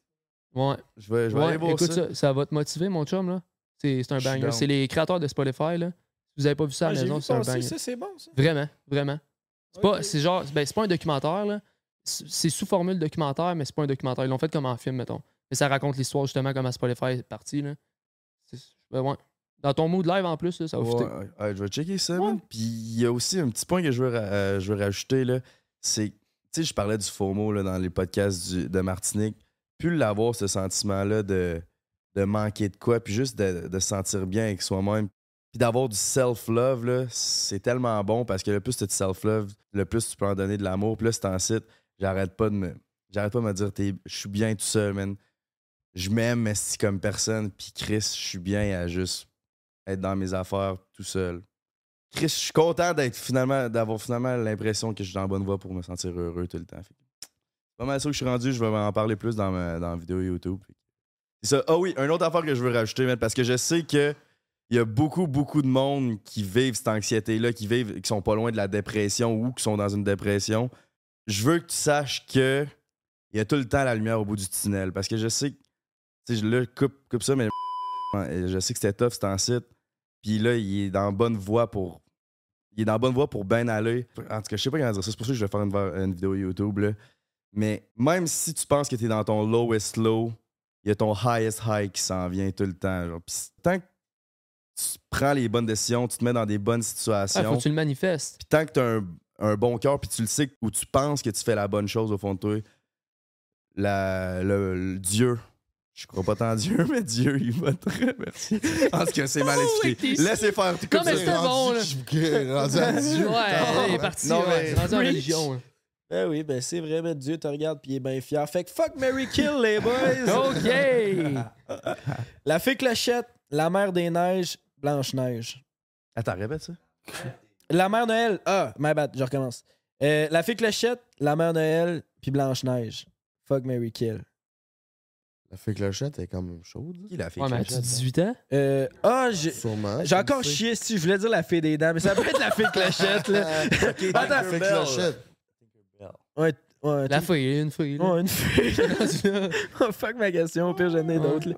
Speaker 2: Je vais, je vais
Speaker 7: Ouais,
Speaker 2: aller voir
Speaker 7: écoute
Speaker 2: ça.
Speaker 7: ça. ça. va te motiver, mon chum, là. C'est c'est un banger. C'est les créateurs de Spotify, là. Si vous avez pas vu ça à
Speaker 3: Ah,
Speaker 7: la
Speaker 3: j'ai
Speaker 7: maison, c'est un banger.
Speaker 3: ça, c'est bon, ça.
Speaker 7: Vraiment, vraiment. C'est pas, genre, ben, c'est pas un documentaire, là. C'est sous formule documentaire, mais c'est pas un documentaire. Ils l'ont fait comme en film, mettons. Mais ça raconte l'histoire, justement, comment Spotify est parti, là. Ben, ouais. Dans ton mood live, en plus, là, ça va
Speaker 2: Ouais, ouais, ouais, je vais checker ça, man. Puis il y a aussi un petit point que je veux, euh, je veux rajouter, là. C'est, tu sais, je parlais du FOMO là, dans les podcasts du- de Martinique. Plus l'avoir, ce sentiment-là de, de manquer de quoi, puis juste de, de se sentir bien avec soi-même. Puis d'avoir du self-love, c'est tellement bon parce que le plus tu as de self-love, le plus tu peux en donner de l'amour. Puis là, c'est j'arrête pas de me. J'arrête pas de me dire, je suis bien tout seul, man. Je m'aime, c'est comme personne. Puis Chris, je suis bien à juste être dans mes affaires tout seul. Chris, je suis content d'être finalement, d'avoir finalement l'impression que je suis dans la bonne voie pour me sentir heureux tout le temps. Pas mal ça que je suis rendu. Je vais en parler plus dans ma dans vidéo YouTube. C'est. Ah oui, une autre affaire que je veux rajouter, man, parce que je sais que il y a beaucoup, beaucoup de monde qui vivent cette anxiété-là, qui vivent, qui sont pas loin de la dépression ou qui sont dans une dépression. Je veux que tu saches que il y a tout le temps la lumière au bout du tunnel. Parce que je sais que, tu sais, là, coupe, coupe ça, mais je sais que c'était tough, c'était en site. Puis là, il est dans bonne voie pour. Il est dans bonne voie pour bien aller. En tout cas, je sais pas comment dire ça. C'est pour ça que je vais faire une, vidéo YouTube. Là. Mais même si tu penses que tu es dans ton lowest low, il y a ton highest high qui s'en vient tout le temps. Tant que tu prends les bonnes décisions, tu te mets dans des bonnes
Speaker 7: Ah,
Speaker 2: situations.
Speaker 7: faut que tu le manifestes.
Speaker 2: Puis tant que tu as un, un bon cœur, puis tu le sais, ou tu penses que tu fais la bonne chose au fond de toi, la, le, le Dieu, je crois pas tant en Dieu, mais Dieu, il va te remercier. Parce que c'est mal
Speaker 7: Oh,
Speaker 2: expliqué. Laissez faire tout
Speaker 7: Non,
Speaker 2: comme
Speaker 7: mais
Speaker 2: ça.
Speaker 7: c'était bon, là.
Speaker 4: Je- rendu à Dieu.
Speaker 7: Ouais, il est parti.
Speaker 2: Non, mais-
Speaker 7: c'est rendu en religion. hein.
Speaker 3: Ben oui, ben c'est vrai, ben Dieu te regarde puis il est bien fier. Fait que fuck Mary Kill, les boys!
Speaker 7: OK!
Speaker 3: La fée clochette, la mère des neiges, Blanche-Neige.
Speaker 2: Attends, répète ça?
Speaker 3: La mère Noël, ah, my bad, je recommence. Euh, la fée clochette, la mère Noël, puis Blanche-Neige. Fuck Mary Kill.
Speaker 4: La fée clochette est quand même chaude.
Speaker 2: Qui l'a fait?
Speaker 7: Ouais, mais
Speaker 2: clochette?
Speaker 7: as-tu 18 ans?
Speaker 3: Euh, ah, j'ai.
Speaker 4: Sûrement.
Speaker 3: J'ai encore chié si je voulais dire la fée des dents, mais ça peut être la fée clochette, là.
Speaker 4: Attends,
Speaker 3: Attends,
Speaker 4: la fée clochette.
Speaker 3: Ouais, ouais,
Speaker 7: La
Speaker 3: tu-
Speaker 7: fille, une là.
Speaker 3: Ouais, une fée. Oh, fuck ma question, au pire, j'en ai d'autres.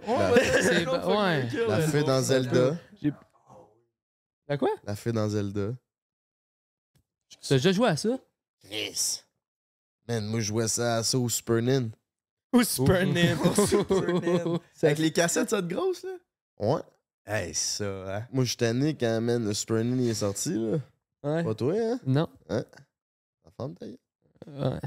Speaker 7: C'est ouais.
Speaker 4: La fée dans Zelda.
Speaker 7: La quoi?
Speaker 4: La fée dans Zelda.
Speaker 7: T'as déjà joué à ça?
Speaker 4: Chris. Man, moi, je jouais ça à ça au Super Nin.
Speaker 3: Ou Super Nin.
Speaker 2: Avec les cassettes, ça de grosses, là?
Speaker 4: Ouais.
Speaker 2: Hey, ça, hein?
Speaker 4: Moi, j'étais né quand, man, le Super Nin il est sorti, là.
Speaker 7: Ouais.
Speaker 4: Pas toi, hein?
Speaker 7: Non.
Speaker 4: La femme, ta gueule.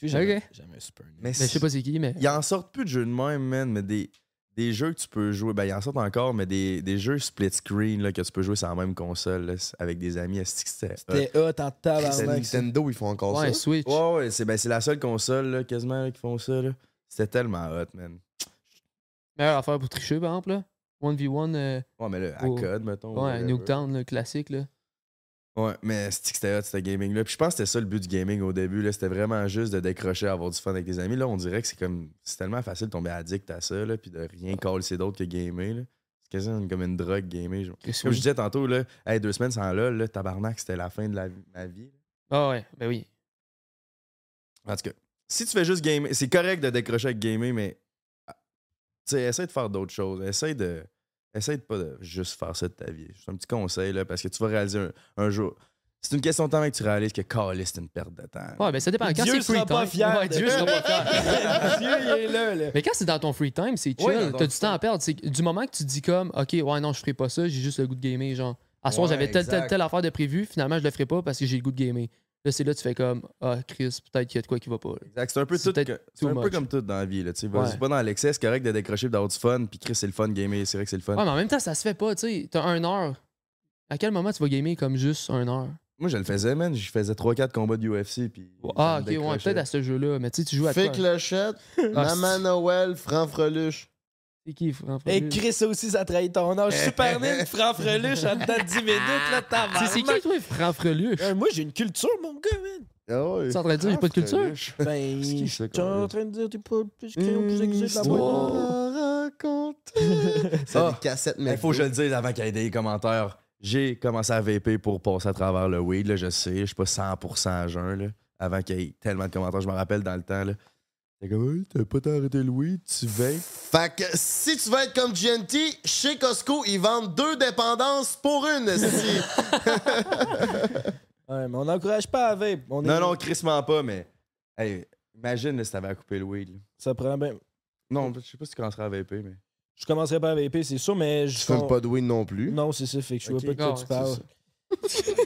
Speaker 7: Ouais.
Speaker 3: Jamais,
Speaker 7: Ok.
Speaker 3: jamais Super.
Speaker 2: Mais
Speaker 7: Mais je sais pas c'est qui, mais.
Speaker 2: Il en sort plus de jeux de même, man, mais des, des jeux que tu peux jouer. Ben, il en sort encore, mais des, des jeux split screen là, que tu peux jouer sur la même console là, avec des amis. esti que C'était. hot?
Speaker 3: C'était hot en
Speaker 4: C'est
Speaker 3: tabarnak. ça.
Speaker 4: Nintendo, ils font encore
Speaker 7: Ouais,
Speaker 4: ça?
Speaker 7: Switch.
Speaker 2: Ouais, ouais, c'est ben, c'est la seule console là, quasiment là, qui font ça. là. C'était tellement hot, man.
Speaker 7: Meilleure affaire pour tricher, par exemple, là. 1v1, euh,
Speaker 2: Ouais, mais là, à
Speaker 7: Oh.
Speaker 2: code, mettons.
Speaker 7: ouais,
Speaker 2: whatever.
Speaker 7: Nuketown, le classique, là.
Speaker 2: Ouais, mais c'était hot, ce gaming-là. Puis je pense que c'était ça le but du gaming au début. là. C'était vraiment juste de décrocher, avoir du fun avec tes amis. Là, on dirait que c'est comme. C'est tellement facile de tomber addict à ça, là, puis de rien c'est d'autre que gamer. là. C'est quasiment comme une drogue, gamer. genre. Comme
Speaker 7: oui.
Speaker 2: je disais tantôt, là, hey, deux semaines sans LOL, là, tabarnak, c'était la fin de la, ma vie.
Speaker 7: Ah ouais, ben oui.
Speaker 2: En tout cas, si tu fais juste gamer, c'est correct de décrocher avec gamer, mais ah, tu sais, essaie de faire d'autres choses. Essaie de. Essaie de pas de juste faire ça de ta vie. C'est un petit conseil, là, parce que tu vas réaliser un, un jour. C'est une question de temps que tu réalises que Callis, c'est une perte de temps.
Speaker 7: Ouais, ben ça dépend. Quand
Speaker 3: Dieu
Speaker 7: c'est
Speaker 3: sera
Speaker 7: free
Speaker 3: pas
Speaker 7: time.
Speaker 3: fier
Speaker 7: Ouais, Dieu sera pas fier.
Speaker 3: Dieu, il est là, là.
Speaker 7: Mais quand c'est dans ton free time, c'est chill.
Speaker 2: Ouais,
Speaker 7: T'as du temps à perdre. C'est du moment que tu te dis comme, OK, ouais, non, je ferai pas ça, j'ai juste le goût de gamer. Genre, à ce soir, j'avais telle, telle, telle affaire de prévu. Finalement, je le ferai pas parce que j'ai le goût de gamer. Là, c'est là que tu fais comme, ah, Chris, peut-être qu'il y a de quoi qui va pas. là.
Speaker 2: Exact. C'est un peu,
Speaker 7: C'est
Speaker 2: tout, que- c'est un peu
Speaker 7: much.
Speaker 2: comme tout dans la vie. Là, tu sais. Vas-y
Speaker 7: Ouais.
Speaker 2: pas dans l'excès, c'est correct de décrocher et d'avoir du fun. Puis Chris, c'est le fun gamer. C'est vrai que c'est le fun.
Speaker 7: Ouais, mais en même temps, ça se fait pas. Tu sais, t'as un heure. À quel moment tu vas gamer comme juste un heure?
Speaker 2: Moi, je le faisais, man. Je faisais 3-4 combats de UFC. Puis
Speaker 7: Ah, ok, ouais, peut-être à ce jeu-là. Mais tu sais, tu joues à quoi?
Speaker 4: clochette,
Speaker 7: Ah,
Speaker 4: Maman Noël, Franc Freluche.
Speaker 7: C'est qui,
Speaker 3: Et Chris ça aussi, ça trahit ton âge. Super Nintendo, Franck Freluche, en dedans de 10 minutes, là, t'as
Speaker 7: C'est c'est qui, toi, Franck Freluche?
Speaker 3: Euh, moi, j'ai une culture, mon gars, man.
Speaker 4: Ah ouais.
Speaker 7: Tu es en train de dire j'ai pas de culture?
Speaker 3: Ben, t'es en train de dire t'es pas le plus crayon, plus aiguisé de la boîte.
Speaker 4: C'est des cassettes, mais
Speaker 2: Il faut que je le dise avant qu'il y ait des commentaires. J'ai commencé à vaper pour passer à travers le weed, là, je sais. Je suis pas 100% à jeun, là, avant qu'il y ait tellement de commentaires. Je me rappelle dans le temps, là. T'es comme, oui, t'as pas arrêté le weed, tu vapes.
Speaker 4: Fait que si tu veux être comme GNT, chez Costco, ils vendent deux dépendances pour une. esti.
Speaker 3: Ouais, mais on n'encourage pas à vape. On est-
Speaker 2: Non, non, crissement pas, mais. Hey, imagine là, si t'avais à couper le weed. là.
Speaker 3: Ça prend bien.
Speaker 2: Non, je sais pas si tu commencerais à vaper, mais.
Speaker 3: Je commencerai pas à vaper, c'est sûr, mais je
Speaker 4: Tu fumes pas de weed non plus.
Speaker 3: Non, c'est ça, fait que je vois pas de quoi tu parles.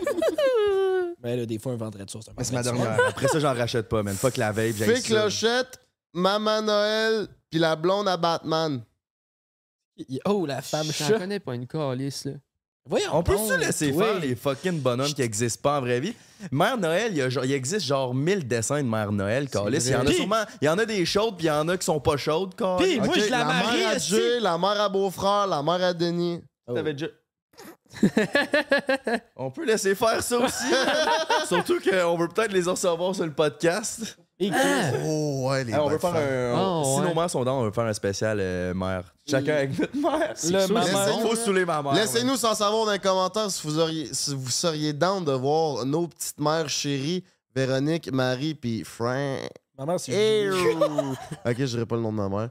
Speaker 3: Mais là, des fois, un vendredi soir, c'est
Speaker 2: ma dernière. Après ça, j'en rachète pas, man. Fuck la vape, j'ai
Speaker 4: Fais clochette, Maman Noël, puis la blonde à Batman.
Speaker 3: Oh, la femme
Speaker 7: J'en
Speaker 3: chat.
Speaker 7: connais pas une calice, là.
Speaker 3: Voyons.
Speaker 2: On peut
Speaker 3: donc,
Speaker 2: se laisser
Speaker 3: toi.
Speaker 2: faire les fucking bonhommes qui existent pas en vraie vie? Mère Noël, il, y a il existe genre 1000 dessins de Mère Noël, Calis. Il y en a sûrement. Il y en a des chaudes, puis il y en a qui sont pas chaudes, Calis.
Speaker 3: Puis, moi, je la marie,
Speaker 4: mère à. Jay, la mère à beau-frère, la mère à Denis.
Speaker 2: T'avais déjà. On peut laisser faire ça aussi. Surtout qu'on veut peut-être les recevoir sur le podcast.
Speaker 3: Et Chris,
Speaker 4: Oh, ouais, les
Speaker 2: Hey, on veut faire un.
Speaker 7: Oh,
Speaker 2: si
Speaker 7: ouais.
Speaker 2: nos mères sont dans, on veut faire un spécial euh, mère. Chacun avec notre mère.
Speaker 3: Le maman-
Speaker 2: c'est bon. Faut saouler ma mère.
Speaker 4: Laissez-nous sans savoir dans les commentaires si vous, auriez, si vous seriez down de voir nos petites mères chéries, Véronique, Marie, puis Frank.
Speaker 3: ma mère, c'est. Julie.
Speaker 4: ok, je dirais pas le nom de ma mère.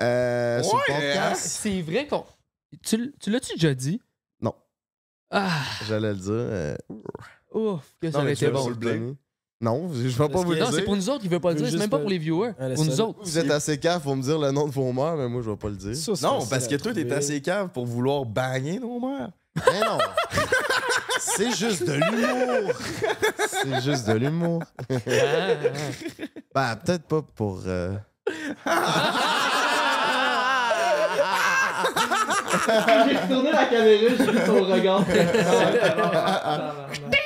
Speaker 4: Euh,
Speaker 2: Ouais,
Speaker 4: podcast,
Speaker 7: C'est vrai qu'on. Tu, l'as-tu déjà dit?
Speaker 4: Non.
Speaker 7: Ah!
Speaker 4: j'allais le dire. euh,
Speaker 7: Ouf, que ça aurait été bon.
Speaker 2: le.
Speaker 4: Non, je vais pas vous le
Speaker 7: Non,
Speaker 4: dire.
Speaker 7: c'est pour nous autres, il veut pas le
Speaker 3: Je veux
Speaker 7: dire. C'est même pas pour les viewers.
Speaker 3: Ah,
Speaker 7: pour nous autres.
Speaker 4: Vous êtes assez cave pour me dire le nom de vos mères, mais moi, je vais pas le dire.
Speaker 3: Ça,
Speaker 2: Non, parce que toi, t'es assez cave pour vouloir bagner nos mères.
Speaker 4: Mais non! c'est juste de l'humour! c'est juste de l'humour.
Speaker 7: Ah, ah.
Speaker 4: Ben, peut-être pas pour. euh,
Speaker 1: J'ai retourné la caméra, j'ai vu ton regard.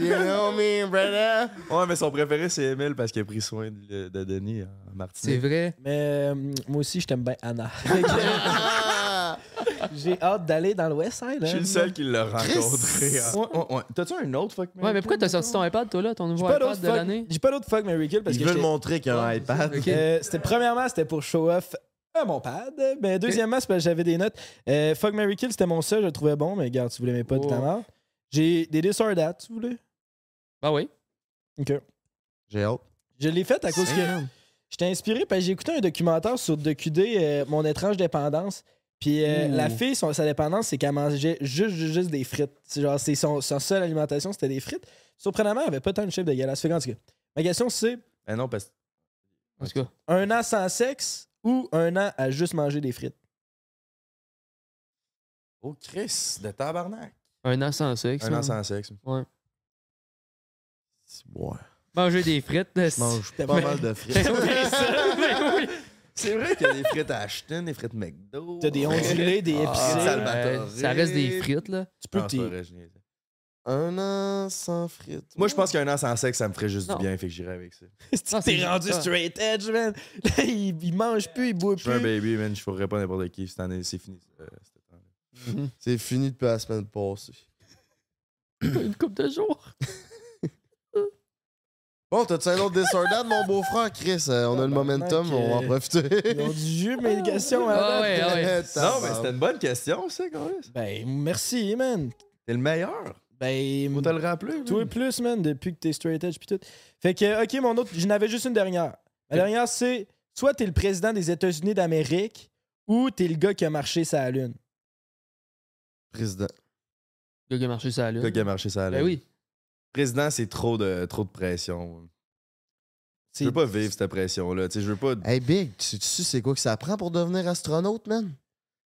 Speaker 4: You know me, brother?
Speaker 2: Ouais, mais son préféré, c'est Emile parce qu'il a pris soin de, de Denis en
Speaker 7: C'est vrai.
Speaker 3: Mais euh, moi aussi, je t'aime bien Anna. J'ai hâte d'aller dans le West Side.
Speaker 2: Je suis
Speaker 3: hein.
Speaker 2: le seul qui l'a rencontré. Hein. Ouais, ouais, ouais. T'as-tu un autre fuck
Speaker 7: Ouais, mais pourquoi t'as sorti ton iPad, toi, là, ton
Speaker 3: J'ai
Speaker 7: nouveau
Speaker 3: pas
Speaker 7: iPad
Speaker 3: d'autre
Speaker 7: de
Speaker 3: fuck.
Speaker 7: l'année?
Speaker 3: J'ai pas d'autre fuck Mary Kill parce
Speaker 4: Il
Speaker 3: que
Speaker 4: veut le
Speaker 3: j'étais-
Speaker 4: montrer qu'il y a un iPad.
Speaker 3: Euh, c'était premièrement, c'était pour show off à mon pad. Mais deuxièmement, c'est parce que j'avais des notes. Euh, fuck Mary Kill, c'était mon seul, je le trouvais bon, mais regarde, si vous l'aimez pas de
Speaker 7: Oh.
Speaker 3: ta mort. J'ai des or That, si vous voulez.
Speaker 7: Bah oui.
Speaker 3: OK.
Speaker 4: J'ai hâte.
Speaker 3: Je l'ai fait à cause que j'étais inspiré parce que j'ai écouté un documentaire sur DocuD, euh, Mon étrange dépendance. Puis euh, la fille, son- sa dépendance, c'est qu'elle mangeait juste, juste, juste des frites. C'est genre, c'est son, sa seule alimentation, c'était des frites. Surprenamment, elle avait pas tant de chef dégueulasse. Fait tout cas, ma question, c'est
Speaker 2: Ben non, parce.
Speaker 7: En tout cas.
Speaker 3: un an sans sexe ou un an à juste manger des frites?
Speaker 2: Oh, Chris, de tabarnak.
Speaker 7: Un an sans sexe.
Speaker 2: Un an sans sexe.
Speaker 7: Ouais.
Speaker 4: Ouais.
Speaker 7: Manger des frites.
Speaker 4: Je mange pas
Speaker 3: Mais-
Speaker 4: mal de frites.
Speaker 7: Ben oui, ben oui.
Speaker 2: C'est vrai qu'il y a des frites à Ashton, des frites McDo.
Speaker 3: T'as des ondulés, des
Speaker 2: Ah,
Speaker 3: épicés.
Speaker 7: Ça reste des frites, là.
Speaker 3: Tu peux
Speaker 2: Ah, c'est
Speaker 3: t'y-.
Speaker 4: Un an sans frites.
Speaker 2: Moi, je pense qu'un an sans sexe, ça me ferait juste
Speaker 7: Non.
Speaker 2: du bien, fait que j'irais avec ça.
Speaker 7: Non,
Speaker 3: T'es
Speaker 7: c'est-
Speaker 3: rendu
Speaker 7: ah.
Speaker 3: straight edge, man. Là, il, il mange plus, il boit
Speaker 2: Je suis un
Speaker 3: plus.
Speaker 2: baby, man, je ferais pas n'importe qui. Cette année, c'est fini. euh, temps-là.
Speaker 4: C'est fini depuis la semaine passée.
Speaker 7: Une coupe de jours.
Speaker 4: Bon, t'as-tu un autre Disordad, mon beau-frère, Chris? Euh, on a le momentum, on va en
Speaker 3: euh,
Speaker 4: profiter.
Speaker 3: Ils ont du jus, mais questions
Speaker 7: Ah
Speaker 3: avant.
Speaker 7: ouais, ah ouais.
Speaker 2: Non, mais c'était une bonne question, ça, quand même.
Speaker 3: Ben, merci, man.
Speaker 2: T'es le meilleur.
Speaker 3: Ben,
Speaker 2: Faut te le rappeler.
Speaker 3: toi
Speaker 2: man.
Speaker 3: plus, man, depuis que t'es straight edge pis tout. Fait que, ok, mon autre, j'en avais juste une dernière. La dernière, c'est soit t'es le président des États-Unis d'Amérique ou t'es le gars qui a marché sa lune.
Speaker 4: Président.
Speaker 7: Le gars qui a marché ça
Speaker 2: Le gars qui a marché ça.
Speaker 7: Ben oui.
Speaker 2: Président, c'est trop de, trop de pression. Je veux pas vivre cette pression-là. Je veux pas.
Speaker 4: Hey, Big, tu tu sais c'est quoi que ça prend pour devenir astronaute, man?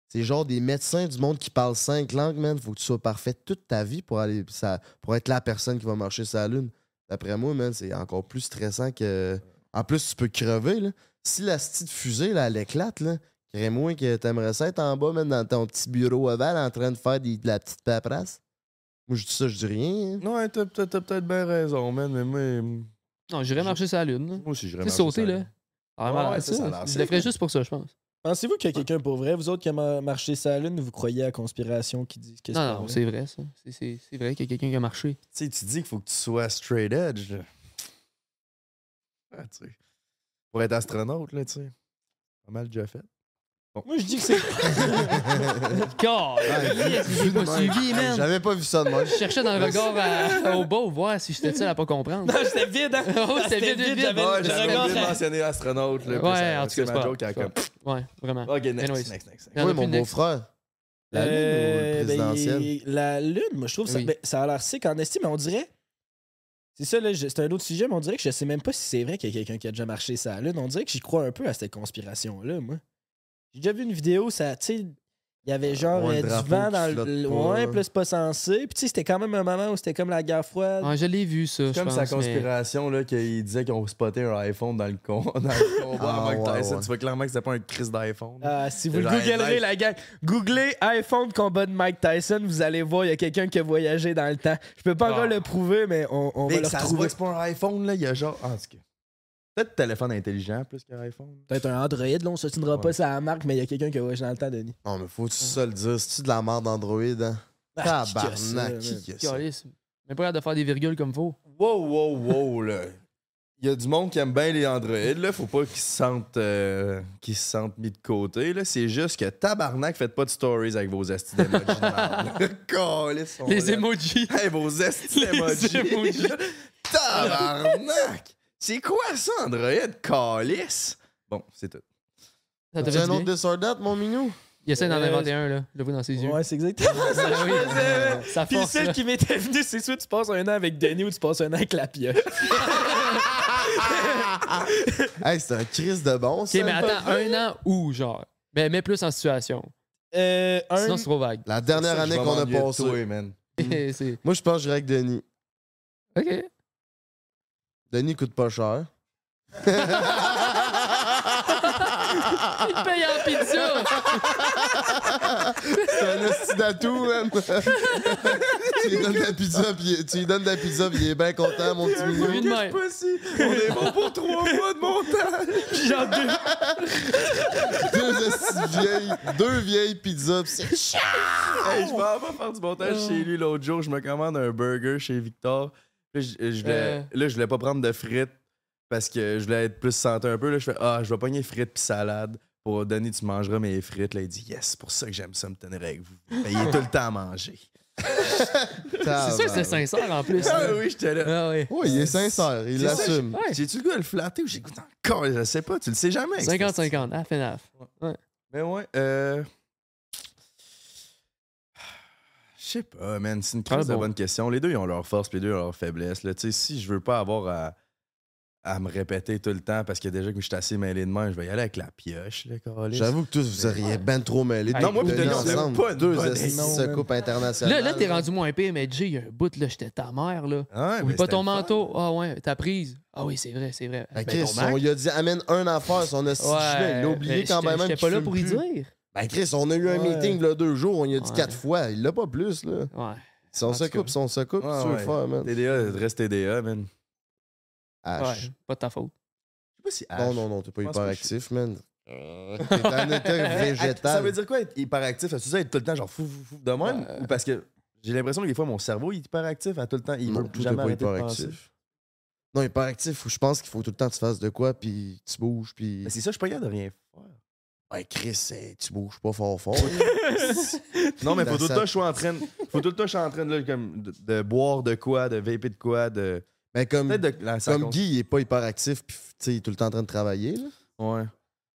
Speaker 4: C'est genre des médecins du monde qui parlent cinq langues, man. Faut que tu sois parfait toute ta vie pour aller ça, pour être la personne qui va marcher sur la Lune. D'après moi, man, c'est encore plus stressant que. En plus, tu peux crever, là. Si la petite fusée, là, elle éclate, là, crée-moi que t'aimerais ça être en bas, man, dans ton petit bureau ovale en train de faire des- de la petite paperasse. Moi, je dis ça, je dis rien. hein.
Speaker 2: Non, ouais, t'as t'as- t'as peut-être bien raison, man, mais moi. Moi
Speaker 7: Non, j'irais marcher sur la lune. là.
Speaker 2: aussi, j'irais
Speaker 7: C'est
Speaker 2: marcher
Speaker 7: sauter,
Speaker 2: sur la
Speaker 7: là.
Speaker 2: Lune.
Speaker 7: Ah,
Speaker 2: Ouais, ça,
Speaker 7: Je le ferais
Speaker 2: hein.
Speaker 7: juste pour ça, je pense.
Speaker 3: Pensez-vous qu'il y a quelqu'un pour vrai, vous autres qui a ma- marché sa lune, ou vous croyez à la conspiration qui dit que c'est
Speaker 7: Non, non, c'est vrai, ça. C'est- C'est c'est vrai qu'il y a quelqu'un qui a marché.
Speaker 2: Tu sais, tu dis qu'il faut que tu sois straight edge. là. Ah, tu sais. Pour être astronaute, là, tu sais. Pas mal déjà fait.
Speaker 3: Moi, je dis que c'est.
Speaker 7: Pas suivi, man.
Speaker 4: J'avais pas vu ça de moi.
Speaker 7: Je cherchais dans le regard à- au beau, voir si j'étais seul à pas comprendre.
Speaker 3: non, j'étais vide, hein?
Speaker 7: Oh, c'était vide, vide, vide.
Speaker 3: j'avais
Speaker 2: Ouais,
Speaker 3: le
Speaker 2: j'avais
Speaker 3: regard
Speaker 2: oublié de
Speaker 3: à-
Speaker 2: mentionner astronaute. Là, puis
Speaker 7: Ouais,
Speaker 2: ça-
Speaker 7: en tout
Speaker 2: c'est
Speaker 7: cas, c'est
Speaker 2: ma
Speaker 7: pas
Speaker 2: joke comme.
Speaker 7: Ouais, vraiment.
Speaker 2: Ok, next,
Speaker 7: Anyways.
Speaker 2: next, next. next.
Speaker 7: Il y en a
Speaker 4: Oui,
Speaker 7: plus
Speaker 4: mon
Speaker 7: next?
Speaker 4: beau-frère. La lune ou
Speaker 3: Euh,
Speaker 4: le
Speaker 3: ben,
Speaker 4: présidentiel?
Speaker 3: il- la lune, moi, je trouve ça,
Speaker 7: Oui.
Speaker 3: ben, ça a l'air sick en estime, mais on dirait. C'est ça, là, je- c'est un autre sujet, mais on dirait que je sais même pas si c'est vrai qu'il y a quelqu'un qui a déjà marché sa lune. On dirait que j'y crois un peu à cette conspiration-là, moi. J'ai déjà vu une vidéo, ça, tu sais, il y avait genre
Speaker 4: Ouais, le
Speaker 3: euh, du vent dans le.
Speaker 4: pas.
Speaker 3: Ouais, c'est pas censé. Puis tu sais, c'était quand même un moment où c'était comme la guerre froide.
Speaker 7: Ouais, je l'ai vu, ça.
Speaker 2: C'est comme
Speaker 7: pense,
Speaker 2: sa
Speaker 7: mais-
Speaker 2: conspiration, là, qu'il disait qu'ils ont spoté un iPhone dans le, con... dans le combat
Speaker 4: Ah,
Speaker 2: Mike
Speaker 4: ouais,
Speaker 2: Tyson.
Speaker 4: ouais.
Speaker 2: Tu vois clairement que c'était pas un crise d'iPhone.
Speaker 3: Ah, si vous le
Speaker 2: Genre,
Speaker 3: googlerez, la gang, googlez iPhone combat de Mike Tyson, vous allez voir, il y a quelqu'un qui a voyagé dans le temps. Je peux pas encore
Speaker 7: Ah.
Speaker 3: le prouver, mais on, on va
Speaker 2: Mais
Speaker 3: le
Speaker 2: ça se
Speaker 3: retrouver.
Speaker 2: voit que c'est pas un iPhone, là. Il y a genre. Ah, en tout cas. Peut-être téléphone intelligent plus qu'un iPhone.
Speaker 3: Peut-être un Android, là, on s'ostinera pas
Speaker 2: Ouais.
Speaker 3: sur la marque, mais il y a quelqu'un qui a dans le temps, Denis.
Speaker 4: Non, mais faut-tu ça le dire? C'est-tu de la merde d'Android, hein?
Speaker 3: Ah,
Speaker 4: Tabarnak, qui que ça?
Speaker 7: Mais pas hâte de faire des virgules comme faut.
Speaker 2: Wow, wow, wow, là. Il y a du monde qui aime bien les Android, là. Faut pas qu'ils se sentent, euh, qu'ils se sentent mis de côté, là. C'est juste que tabarnak, faites pas de stories avec vos estis d'emojis de là.
Speaker 7: Les
Speaker 2: lève.
Speaker 7: emojis.
Speaker 2: Hey, vos estis
Speaker 7: Les
Speaker 2: d'emojis.
Speaker 7: emojis.
Speaker 2: là. Tabarnak! C'est quoi ça, Android? Calice? Bon, c'est tout.
Speaker 7: Ça te
Speaker 4: T'as
Speaker 7: fait
Speaker 4: un autre disordat, mon minou?
Speaker 7: Il essaie d'en
Speaker 3: Euh,
Speaker 7: inventer un, là. Je le vois dans ses yeux.
Speaker 3: Ouais, c'est exactement ça.
Speaker 7: Ah oui. Ça
Speaker 3: Puis
Speaker 7: force,
Speaker 3: celle
Speaker 7: là.
Speaker 3: qui m'était venue, c'est soit tu passes un an avec Denis ou tu passes un an avec la pieuvre.
Speaker 4: Hey, c'est un crise de bon, ça.
Speaker 7: Ok, mais attends, un an où, genre? Mais mets plus en situation.
Speaker 3: Euh, un...
Speaker 7: Sinon, c'est trop vague.
Speaker 4: La dernière année qu'on a passée.
Speaker 2: Oui, man.
Speaker 7: C'est-
Speaker 4: Moi, je pense que j'irais avec Denis.
Speaker 7: Ok.
Speaker 4: Denis coûte pas cher.
Speaker 7: Il paye en pizza!
Speaker 4: C'est un esti d'atout, man. tu lui donnes de la pizza, puis tu lui donnes de la pizza, puis il est bien content, mon petit minou.
Speaker 2: Pas. On est bon pour trois mois de montage.
Speaker 3: Genre deux.
Speaker 4: Deux esti vieilles, deux vieilles pizzas, c'est chiant.
Speaker 2: Hey, je vais faire du montage chez lui l'autre jour. Je me commande un burger chez Victor. Là, je, je voulais,
Speaker 7: Euh.
Speaker 2: là, je voulais pas prendre de frites parce que je voulais être plus santé un peu. Là, je fais Ah, je vais pogner frites puis salade. Pour Denis, tu mangeras mes frites. Là, il dit Yes, c'est pour ça que j'aime ça me tenir avec vous. Mais il est tout le temps à manger.
Speaker 7: C'est sûr que c'est sincère en plus.
Speaker 2: Ah
Speaker 7: là.
Speaker 2: oui, j'étais là.
Speaker 7: Ah oui.
Speaker 4: Oui, il est sincère, il l'assume.
Speaker 7: Ouais.
Speaker 2: J'ai-tu le goût de le flatter ou j'écoute encore? Je sais pas, tu le sais jamais.
Speaker 7: 50-50, ah, FNAF.
Speaker 2: Mais ouais, euh. Je sais pas, man. C'est une
Speaker 7: Ah,
Speaker 2: crise de
Speaker 7: bon.
Speaker 2: bonne question. Les deux, ils ont leur force, puis les deux, ont leur faiblesse. Là. Tu sais, Si je veux pas avoir à, à me répéter tout le temps parce que déjà que je suis assez mêlé de main, je vais y aller avec la pioche.
Speaker 4: J'avoue que tous, vous auriez ben trop mêlé.
Speaker 7: Non, moi,
Speaker 2: on aime pas
Speaker 4: Deux de
Speaker 3: man.
Speaker 4: coupe internationale.
Speaker 7: Là, là t'es rendu moins pire, mais Jay, il y a un bout, là, j'étais ta mère, là.
Speaker 2: Ah ouais,
Speaker 7: Oublie pas ton manteau. Ah ouais, ta prise. Ah oui, c'est vrai, c'est vrai.
Speaker 4: Ben,
Speaker 7: Ben,
Speaker 4: on lui a dit amène un affaire, son de cheveux, il l'a oublié quand même.
Speaker 7: J'étais pas là pour y dire.
Speaker 4: Ben Chris, on a eu un
Speaker 3: Ouais.
Speaker 4: meeting là deux jours, on y a dit
Speaker 7: Ouais.
Speaker 4: quatre fois. Il l'a pas plus, là.
Speaker 7: Ouais.
Speaker 4: Si on
Speaker 7: En
Speaker 4: se coupe, si on se coupe,
Speaker 2: Ouais,
Speaker 4: tu veux
Speaker 2: ouais.
Speaker 4: faire, man.
Speaker 2: TDA, reste TDA, man.
Speaker 4: H.
Speaker 7: Ouais, pas de ta faute.
Speaker 2: Je sais pas si
Speaker 4: Non,
Speaker 2: H.
Speaker 4: non, non, t'es pas
Speaker 2: Je pense
Speaker 4: hyper
Speaker 2: pas que
Speaker 4: actif, man. Euh, T'es un état
Speaker 2: Hey, Ça
Speaker 4: végétal.
Speaker 2: veut dire quoi être hyperactif? Ça veut dire être tout le temps genre fou, fou, fou de même?
Speaker 7: Ouais.
Speaker 2: Ou parce que j'ai l'impression que des fois mon cerveau il est hyperactif à tout le temps. Il
Speaker 4: Non, tout est
Speaker 2: jamais
Speaker 4: pas
Speaker 2: arrêter de
Speaker 4: hyper
Speaker 2: penser.
Speaker 4: actif. Non, hyperactif, je pense qu'il faut tout le temps que tu fasses de quoi, puis tu bouges, puis.
Speaker 2: Mais c'est ça, je suis pas capable de rien
Speaker 4: Chris, hey, tu bouges pas fort fort.
Speaker 2: Non, mais faut tout le temps je sois en train, faut tout le temps que je sois en train là, comme, de, de boire de quoi, de vaper de quoi, de.
Speaker 4: Mais comme,
Speaker 2: de.
Speaker 4: comme Guy, il est pas hyperactif, puis tu sais, il est tout le temps en train de travailler, là.
Speaker 2: Ouais.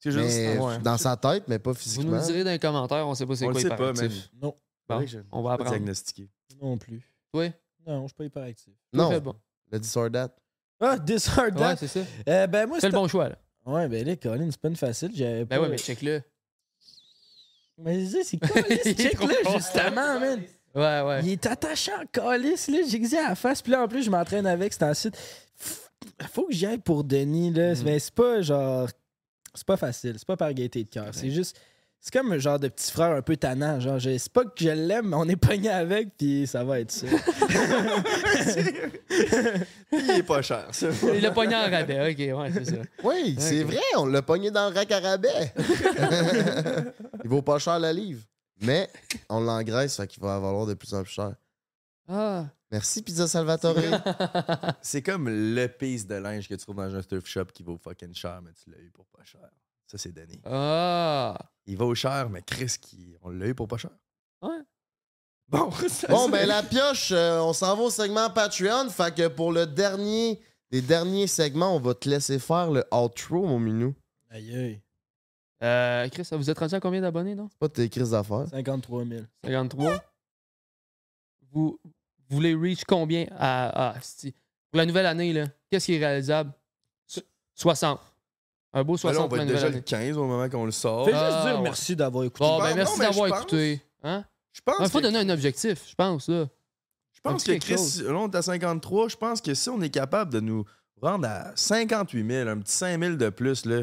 Speaker 2: C'est juste.
Speaker 4: Mais
Speaker 2: ouais.
Speaker 4: dans sa tête, mais pas
Speaker 7: Vous
Speaker 4: physiquement.
Speaker 7: nous le direz dans les commentaires, on sait pas c'est
Speaker 2: On
Speaker 7: quoi
Speaker 2: le sait pas, man.
Speaker 7: hyperactif.
Speaker 3: Non,
Speaker 7: Bon,
Speaker 2: je-
Speaker 7: on va
Speaker 2: pas
Speaker 7: apprendre.
Speaker 2: diagnostiqué.
Speaker 3: non plus.
Speaker 7: Toi,
Speaker 3: Non, je suis pas hyperactif.
Speaker 4: Non,
Speaker 7: Fais bon.
Speaker 4: le disordat.
Speaker 3: Ah, Disorder.
Speaker 7: Ouais, c'est ça.
Speaker 3: Euh, ben moi, c'est.
Speaker 7: le bon choix, là.
Speaker 3: Ouais, ben là, Colin, c'est pas une facile. J'avais
Speaker 7: Ben
Speaker 3: pas...
Speaker 7: ouais, mais check-le.
Speaker 3: Mais je c'est quoi,
Speaker 7: Il est
Speaker 3: check
Speaker 7: trop
Speaker 3: là,
Speaker 7: fort.
Speaker 3: justement, man.
Speaker 7: Ouais, ouais.
Speaker 3: Il est attachant en calice, là. J'ai dit à la face. Puis là, en plus, je m'entraîne avec, c'est ensuite. Faut que j'y aille pour Denis, là.
Speaker 7: Mhm.
Speaker 3: Mais c'est pas genre. C'est pas facile. C'est pas par gaieté de cœur. C'est juste. C'est comme un genre de petit frère un peu tannant. Genre, je- c'est pas que je l'aime, mais on est pogné avec, puis ça va être ça.
Speaker 2: Il est pas cher, ça.
Speaker 7: Il l'a pogné en rabais, ok, ouais, c'est ça.
Speaker 4: Oui, c'est vrai, on l'a pogné dans le rack à rabais. Il vaut pas cher la livre. Mais on l'engraisse, fait qu'il va valoir de plus en plus cher.
Speaker 7: Ah,
Speaker 4: Merci, Pizza Salvatore.
Speaker 2: C'est comme le piece de linge que tu trouves dans un thrift shop qui vaut fucking cher, mais tu l'as eu pour pas cher. Ça, c'est Denis.
Speaker 7: ah.
Speaker 2: Il vaut cher, mais Chris, qui... on l'a eu pour pas cher.
Speaker 7: Ouais.
Speaker 2: Bon, ça,
Speaker 4: bon, ben la pioche, euh, on s'en va au segment Patreon. Fait que pour le dernier des derniers segments, on va te laisser faire le outro, mon minou.
Speaker 3: Aïe, aïe.
Speaker 7: Euh, Chris, vous êtes rendu à combien d'abonnés, non?
Speaker 4: C'est pas tes crises d'affaires.
Speaker 3: 53 000.
Speaker 7: 53. Vous, vous voulez reach combien à. Ah. Pour la nouvelle année, là, qu'est-ce qui est réalisable? So- 60. Un beau
Speaker 2: Ben là,
Speaker 7: 60
Speaker 2: on va être déjà le
Speaker 7: année.
Speaker 2: 15 au moment qu'on le sort.
Speaker 3: Fais
Speaker 7: Ah,
Speaker 3: juste dire
Speaker 7: ouais.
Speaker 3: merci d'avoir écouté.
Speaker 7: Bon,
Speaker 2: Non,
Speaker 7: ben merci d'avoir écouté. Hein?
Speaker 2: Je pense
Speaker 7: Il faut
Speaker 2: que-
Speaker 7: donner un objectif, je pense. Là.
Speaker 2: Je pense que Chris,
Speaker 7: chose.
Speaker 2: là, on est à 53. Je pense que si on est capable de nous rendre à 58 000, un petit 5 000 de plus, là,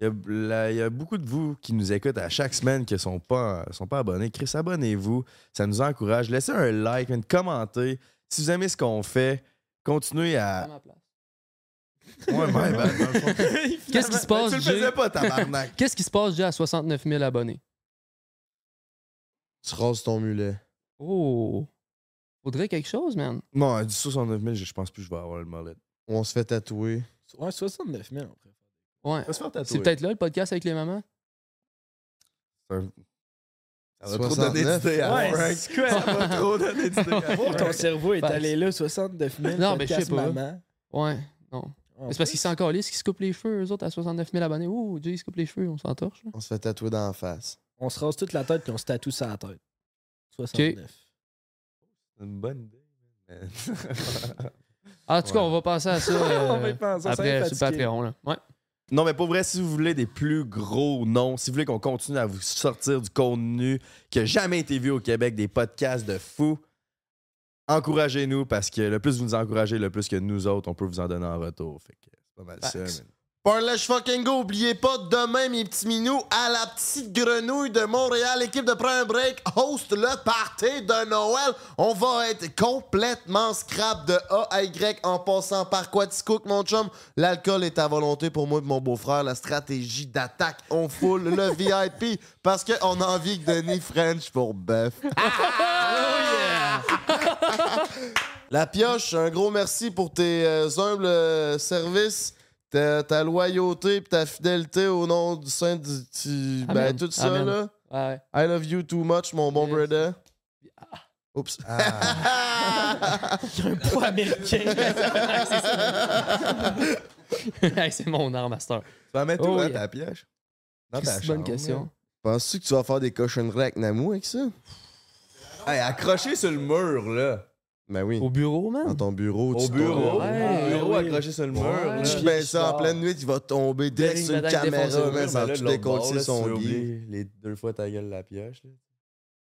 Speaker 2: il y, a, là, il y a beaucoup de vous qui nous écoutent à chaque semaine qui ne sont pas, sont pas abonnés. Chris, abonnez-vous. Ça nous encourage. Laissez un like, un commenter. Si vous aimez ce qu'on fait, continuez à. Ouais, le fond.
Speaker 7: Qu'est-ce qui se passe,
Speaker 2: Tu le
Speaker 7: Jay?
Speaker 2: faisais pas, tabarnak.
Speaker 7: Qu'est-ce qui se passe déjà à 69 000 abonnés?
Speaker 4: Tu rases ton mulet.
Speaker 7: Oh! Faudrait quelque chose, man.
Speaker 2: Non, à 69 000, je pense plus que je vais avoir le mollet.
Speaker 4: On se fait tatouer.
Speaker 3: Ouais, 69 000, on préfère.
Speaker 7: Ouais.
Speaker 2: Ça va se faire tatouer.
Speaker 7: C'est peut-être là le podcast avec les mamans?
Speaker 2: Ça va trop
Speaker 4: 69.
Speaker 2: donner d'idées à
Speaker 3: Ouais,
Speaker 2: Frank.
Speaker 3: c'est quoi?
Speaker 2: Ça va trop donner d'idées à
Speaker 3: Pour ton
Speaker 2: Frank.
Speaker 3: cerveau est
Speaker 7: Ben,
Speaker 3: allé là, 69 000.
Speaker 7: Non, mais je sais
Speaker 3: podcast
Speaker 7: pas.
Speaker 3: maman.
Speaker 7: Ouais, non.
Speaker 3: Ah,
Speaker 7: c'est parce qu'ils sont encore lisses, qu'ils se coupent les cheveux, eux autres, à 69 000 abonnés. Ouh, Jay, il se coupe les cheveux, on s'entorche. là.
Speaker 4: On se fait tatouer dans la face.
Speaker 3: On se rase toute la tête puis on se tatoue sur la tête. 69.
Speaker 2: C'est une bonne idée.
Speaker 7: Ah, en tout cas,
Speaker 2: Ouais.
Speaker 7: on va passer à ça
Speaker 3: On va y
Speaker 7: euh,
Speaker 3: penser,
Speaker 7: après sur. Patreon. Là. Ouais.
Speaker 2: non, mais pour vrai, si vous voulez des plus gros noms, si vous voulez qu'on continue à vous sortir du contenu qui n'a jamais été vu au Québec, des podcasts de fous, encouragez-nous parce que le plus vous nous encouragez, le plus que nous autres, on peut vous en donner en retour. Fait que c'est pas mal ça.
Speaker 7: Facts.
Speaker 2: man.
Speaker 4: Parlage fucking go, oubliez pas demain, mes petits minous, à la petite grenouille de Montréal, l'équipe de Prends un break host le party de Noël. On va être complètement scrap de A à Y en passant par Quaticook, mon chum. L'alcool est à volonté pour moi et mon beau-frère. La stratégie d'attaque, on foule le VIP parce qu'on a envie que Denis French pour bœuf. La pioche, un gros merci pour tes euh, humbles euh, services, ta, ta loyauté et ta fidélité au nom du Saint du. ben,
Speaker 7: Amen.
Speaker 4: tout ça,
Speaker 7: Amen.
Speaker 4: là.
Speaker 7: Ouais.
Speaker 4: I love you too much, mon bon
Speaker 7: Yes.
Speaker 4: brother. Oups.
Speaker 3: Il y a un poids américain.
Speaker 7: Hey, c'est mon arme, Master.
Speaker 2: Tu vas mettre où,
Speaker 7: Oh,
Speaker 2: hein,
Speaker 7: yeah.
Speaker 2: ta piège? Dans ta
Speaker 7: C'est une bonne
Speaker 2: chambre,
Speaker 7: question.
Speaker 4: Penses-tu que tu vas faire des cochonneries avec Namou avec ça?
Speaker 2: là. Hey, accroché sur le mur, là.
Speaker 4: Ben oui.
Speaker 7: Au bureau, man?
Speaker 4: Dans ton bureau.
Speaker 2: Au
Speaker 4: tu
Speaker 2: bureau.
Speaker 7: Ouais,
Speaker 2: Au bureau accroché sur le mur.
Speaker 7: Ouais.
Speaker 4: Tu mets ça en pleine nuit, il va tomber direct sur une caméra, mais ça va tout décoller son lit.
Speaker 2: les deux fois ta gueule la pioche. Là.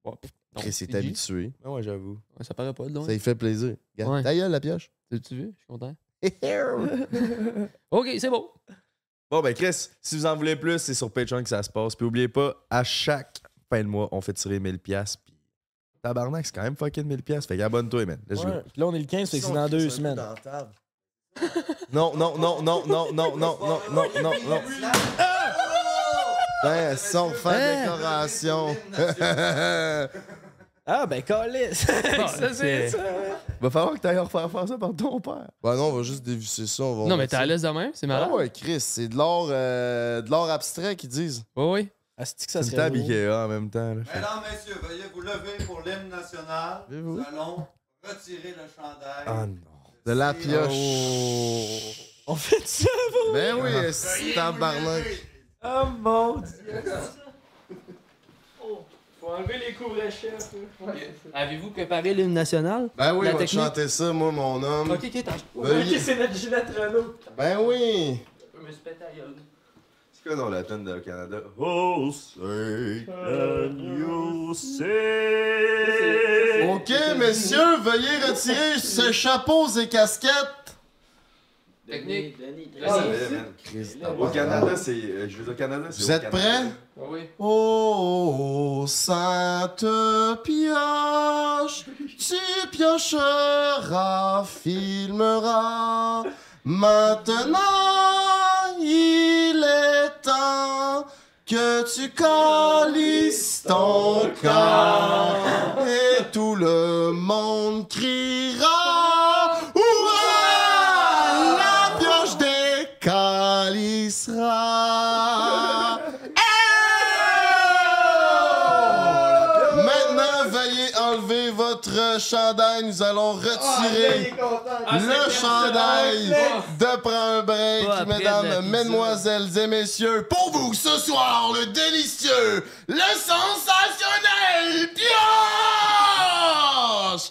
Speaker 7: Non,
Speaker 4: Chris est
Speaker 7: PG.
Speaker 4: habitué.
Speaker 2: Ah ouais, j'avoue.
Speaker 7: Ouais, ça paraît pas de loin.
Speaker 4: Ça lui fait plaisir. Regarde,
Speaker 7: Ouais.
Speaker 4: Ta gueule, la pioche.
Speaker 7: Tu vu? Je suis content. OK, c'est beau.
Speaker 2: Bon, ben, Chris, si vous en voulez plus, c'est sur Patreon que ça se passe. Puis, oubliez pas, à chaque fin de mois, on fait tirer 1000$. piastres, Puis, tabarnak, c'est quand même fucking 1000$. piastres. Fait qu'abonne-toi, man. Let's go.
Speaker 3: Ouais. Puis là, on est le 15, fait que c'est dans deux semaines.
Speaker 2: Non, non, non, non, non, non, non, non, non, non, non.
Speaker 4: Ben, son fan
Speaker 7: Hein?
Speaker 4: décoration.
Speaker 3: Ah, ben, calice. Ça, c'est
Speaker 7: c'est-
Speaker 3: ça.
Speaker 2: Va falloir que t'ailles refaire faire ça par ton père.
Speaker 4: Ben non, on va juste dévisser ça. On va
Speaker 7: Non, mais t'es à l'aise de même, c'est
Speaker 4: Ah
Speaker 7: malade.
Speaker 4: ouais, Chris, c'est de l'art euh, de l'art abstrait qu'ils disent.
Speaker 7: Oui, oui.
Speaker 3: Asti que ça
Speaker 2: C'est une
Speaker 3: serait
Speaker 2: table
Speaker 3: drôle?
Speaker 2: Ikea en même temps. Là.
Speaker 8: Mesdames, messieurs, veuillez vous lever pour l'hymne national.
Speaker 4: Levez-vous.
Speaker 8: Nous allons retirer le chandail.
Speaker 2: Ah non.
Speaker 4: De la pioche.
Speaker 3: On fait ça, vous?
Speaker 4: Ben oui, c'est tabarnak.
Speaker 8: lever.
Speaker 3: Oh mon dieu. Faut enlever les couvre-chefs.
Speaker 7: Avez-vous préparé l'hymne national?
Speaker 4: Ben oui,
Speaker 7: La
Speaker 4: on va te
Speaker 7: technique?
Speaker 4: chanter ça, moi, mon homme.
Speaker 7: OK, OK, t'as...
Speaker 4: Veuillez-
Speaker 3: c'est notre Gillette Renault.
Speaker 4: Ben oui.
Speaker 7: Je me suis pété la gueule.
Speaker 2: Dans la tune de Canada? Oh, say
Speaker 4: OK, messieurs, veuillez retirer ces chapeaux et casquettes.
Speaker 7: Technique.
Speaker 2: Au Canada, c'est. Je veux dire, au Canada, c'est.
Speaker 4: Vous
Speaker 2: au
Speaker 4: êtes prêts?
Speaker 7: Oui.
Speaker 4: Oh, sainte pioche, tu piocheras, filmeras. Maintenant, il est temps que tu calisses ton corps et tout le monde criera. Chandail. Nous allons retirer le chandail de Prends un break, mesdames, mesdemoiselles et messieurs. Pour vous, ce soir, le délicieux, le sensationnel pioche!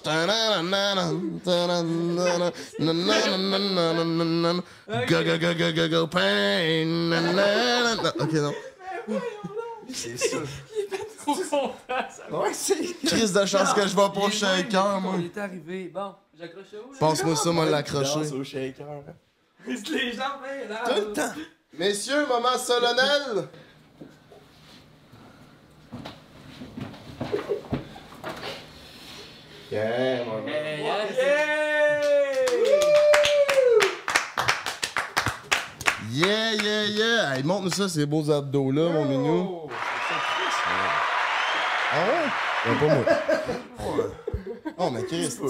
Speaker 4: Ta-na-na-na-na, ta-na-na-na, na-na-na-na-na-na-na. Go, go, go, go, go, go, pain, na-na-na-na. Ok, non. Crise de chance que je vais pas au shaker, moi.
Speaker 7: On est arrivé. Bon, j'accroche où, là?
Speaker 4: Passe-moi ça, moi, l'accrocher.
Speaker 3: Au shaker.
Speaker 7: Les jambes, hein, là.
Speaker 4: Tout le temps. Messieurs, moment solennel. Yeah, mon gars.
Speaker 7: Hey, yes.
Speaker 4: Yeah, yeah, yeah. Hey, montre-nous ça, ces beaux abdos-là, mon minou. Ah ouais? Ouais, pas moi. Oh, mais Chris,
Speaker 1: C'est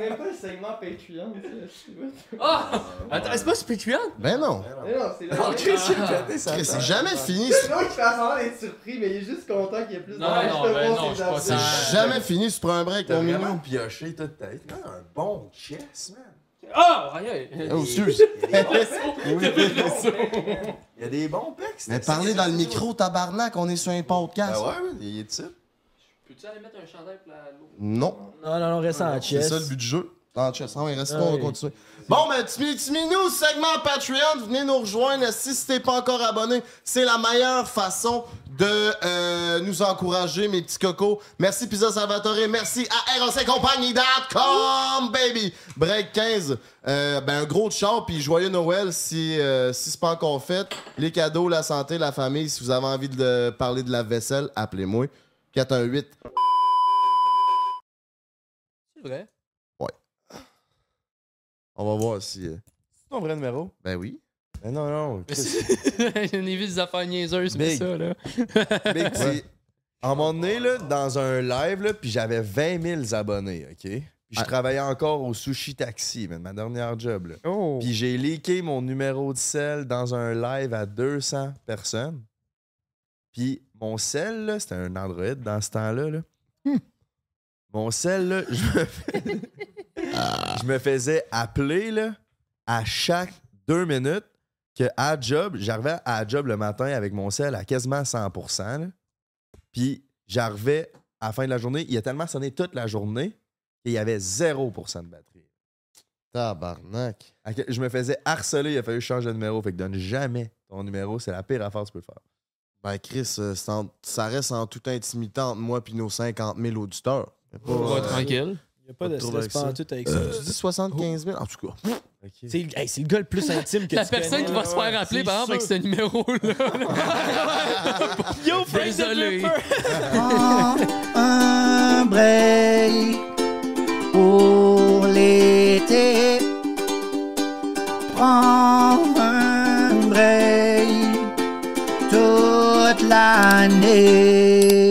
Speaker 1: même pas le segment Patreon,
Speaker 7: Ah! Attends, c'est pas sur Patreon?
Speaker 4: Ben non.
Speaker 1: Non, c'est là.
Speaker 4: Chris, c'est jamais fini.
Speaker 1: C'est l'autre qui fait semblant d'être surpris, mais il est juste content qu'il y ait plus
Speaker 7: Non, non,
Speaker 1: de
Speaker 7: ben non,
Speaker 1: abdos.
Speaker 7: ça.
Speaker 4: C'est jamais fini sur un break, mon minou.
Speaker 2: pioché toute ta tête. Un bon chess, man.
Speaker 7: Ah! Aïe, aïe.
Speaker 4: Oh, excuse.
Speaker 2: Il y a des bons pecs.
Speaker 4: Mais parlez dans le micro, tabarnak, on est sur un podcast.
Speaker 2: Ah ouais, il est type.
Speaker 7: Peux-tu aller mettre un chandail pour la l'eau?
Speaker 4: Non.
Speaker 3: Non, non, non, reste en
Speaker 4: C'est
Speaker 3: chest.
Speaker 4: ça le but du jeu. En chess. Ah reste
Speaker 3: Ah
Speaker 4: pas, on va continuer. Bon, ben, nous, segment Patreon, venez nous rejoindre. Si t'es pas encore abonné, c'est la meilleure façon de euh, nous encourager, mes petits cocos. Merci Pizza Salvatore, merci à ROCcompagnie.com, baby. Break 15, euh, ben, un gros char, puis joyeux Noël si, euh, si c'est pas encore fait. Les cadeaux, la santé, la famille, si vous avez envie de parler de la vaisselle, appelez-moi. 418
Speaker 1: C'est vrai.
Speaker 4: On va voir si. euh,
Speaker 2: C'est ton vrai numéro?
Speaker 4: Ben oui.
Speaker 2: Mais non, non. Chris,
Speaker 7: J'en ai vu des affaires niaiseuses, mais ça, là.
Speaker 2: Big, c'est- À un moment donné, là, dans un live, là, puis j'avais 20 000 abonnés, OK? Puis je
Speaker 4: Ah.
Speaker 2: travaillais encore au Sushi Taxi, man, ma dernière job, là.
Speaker 7: Oh!
Speaker 2: Puis j'ai leaké mon numéro de sel dans un live à 200 personnes. Puis mon sel, là, c'était un Android dans ce temps-là. Là. Mon sel, là, je me, fais- je me faisais appeler là, à chaque deux minutes que à job, j'arrivais à job le matin avec mon sel à quasiment 100%. là. Puis j'arrivais à la fin de la journée, il a tellement sonné toute la journée qu'il y avait 0% de batterie.
Speaker 4: Tabarnak.
Speaker 2: Je me faisais harceler, il a fallu changer de numéro. Fait que donne jamais ton numéro, c'est la pire affaire que tu peux faire.
Speaker 4: Ben, Chris, euh, en- ça reste en toute intimité entre moi et nos 50 000 auditeurs.
Speaker 7: Va
Speaker 4: euh,
Speaker 7: tranquille.
Speaker 3: Il n'y a pas de
Speaker 4: Pas de
Speaker 3: stress
Speaker 4: ça.
Speaker 3: tout avec ça.
Speaker 4: Tu dis 75 000? En tout cas.
Speaker 3: C'est le, hey, c'est le gars le plus intime que
Speaker 7: La
Speaker 3: tu
Speaker 7: personne
Speaker 3: connais,
Speaker 7: qui va se faire appeler,
Speaker 3: C'est
Speaker 7: par exemple, avec ce numéro-là.
Speaker 3: Yo,
Speaker 7: Désolé.
Speaker 9: un break pour l'été. Prends un break toute l'année.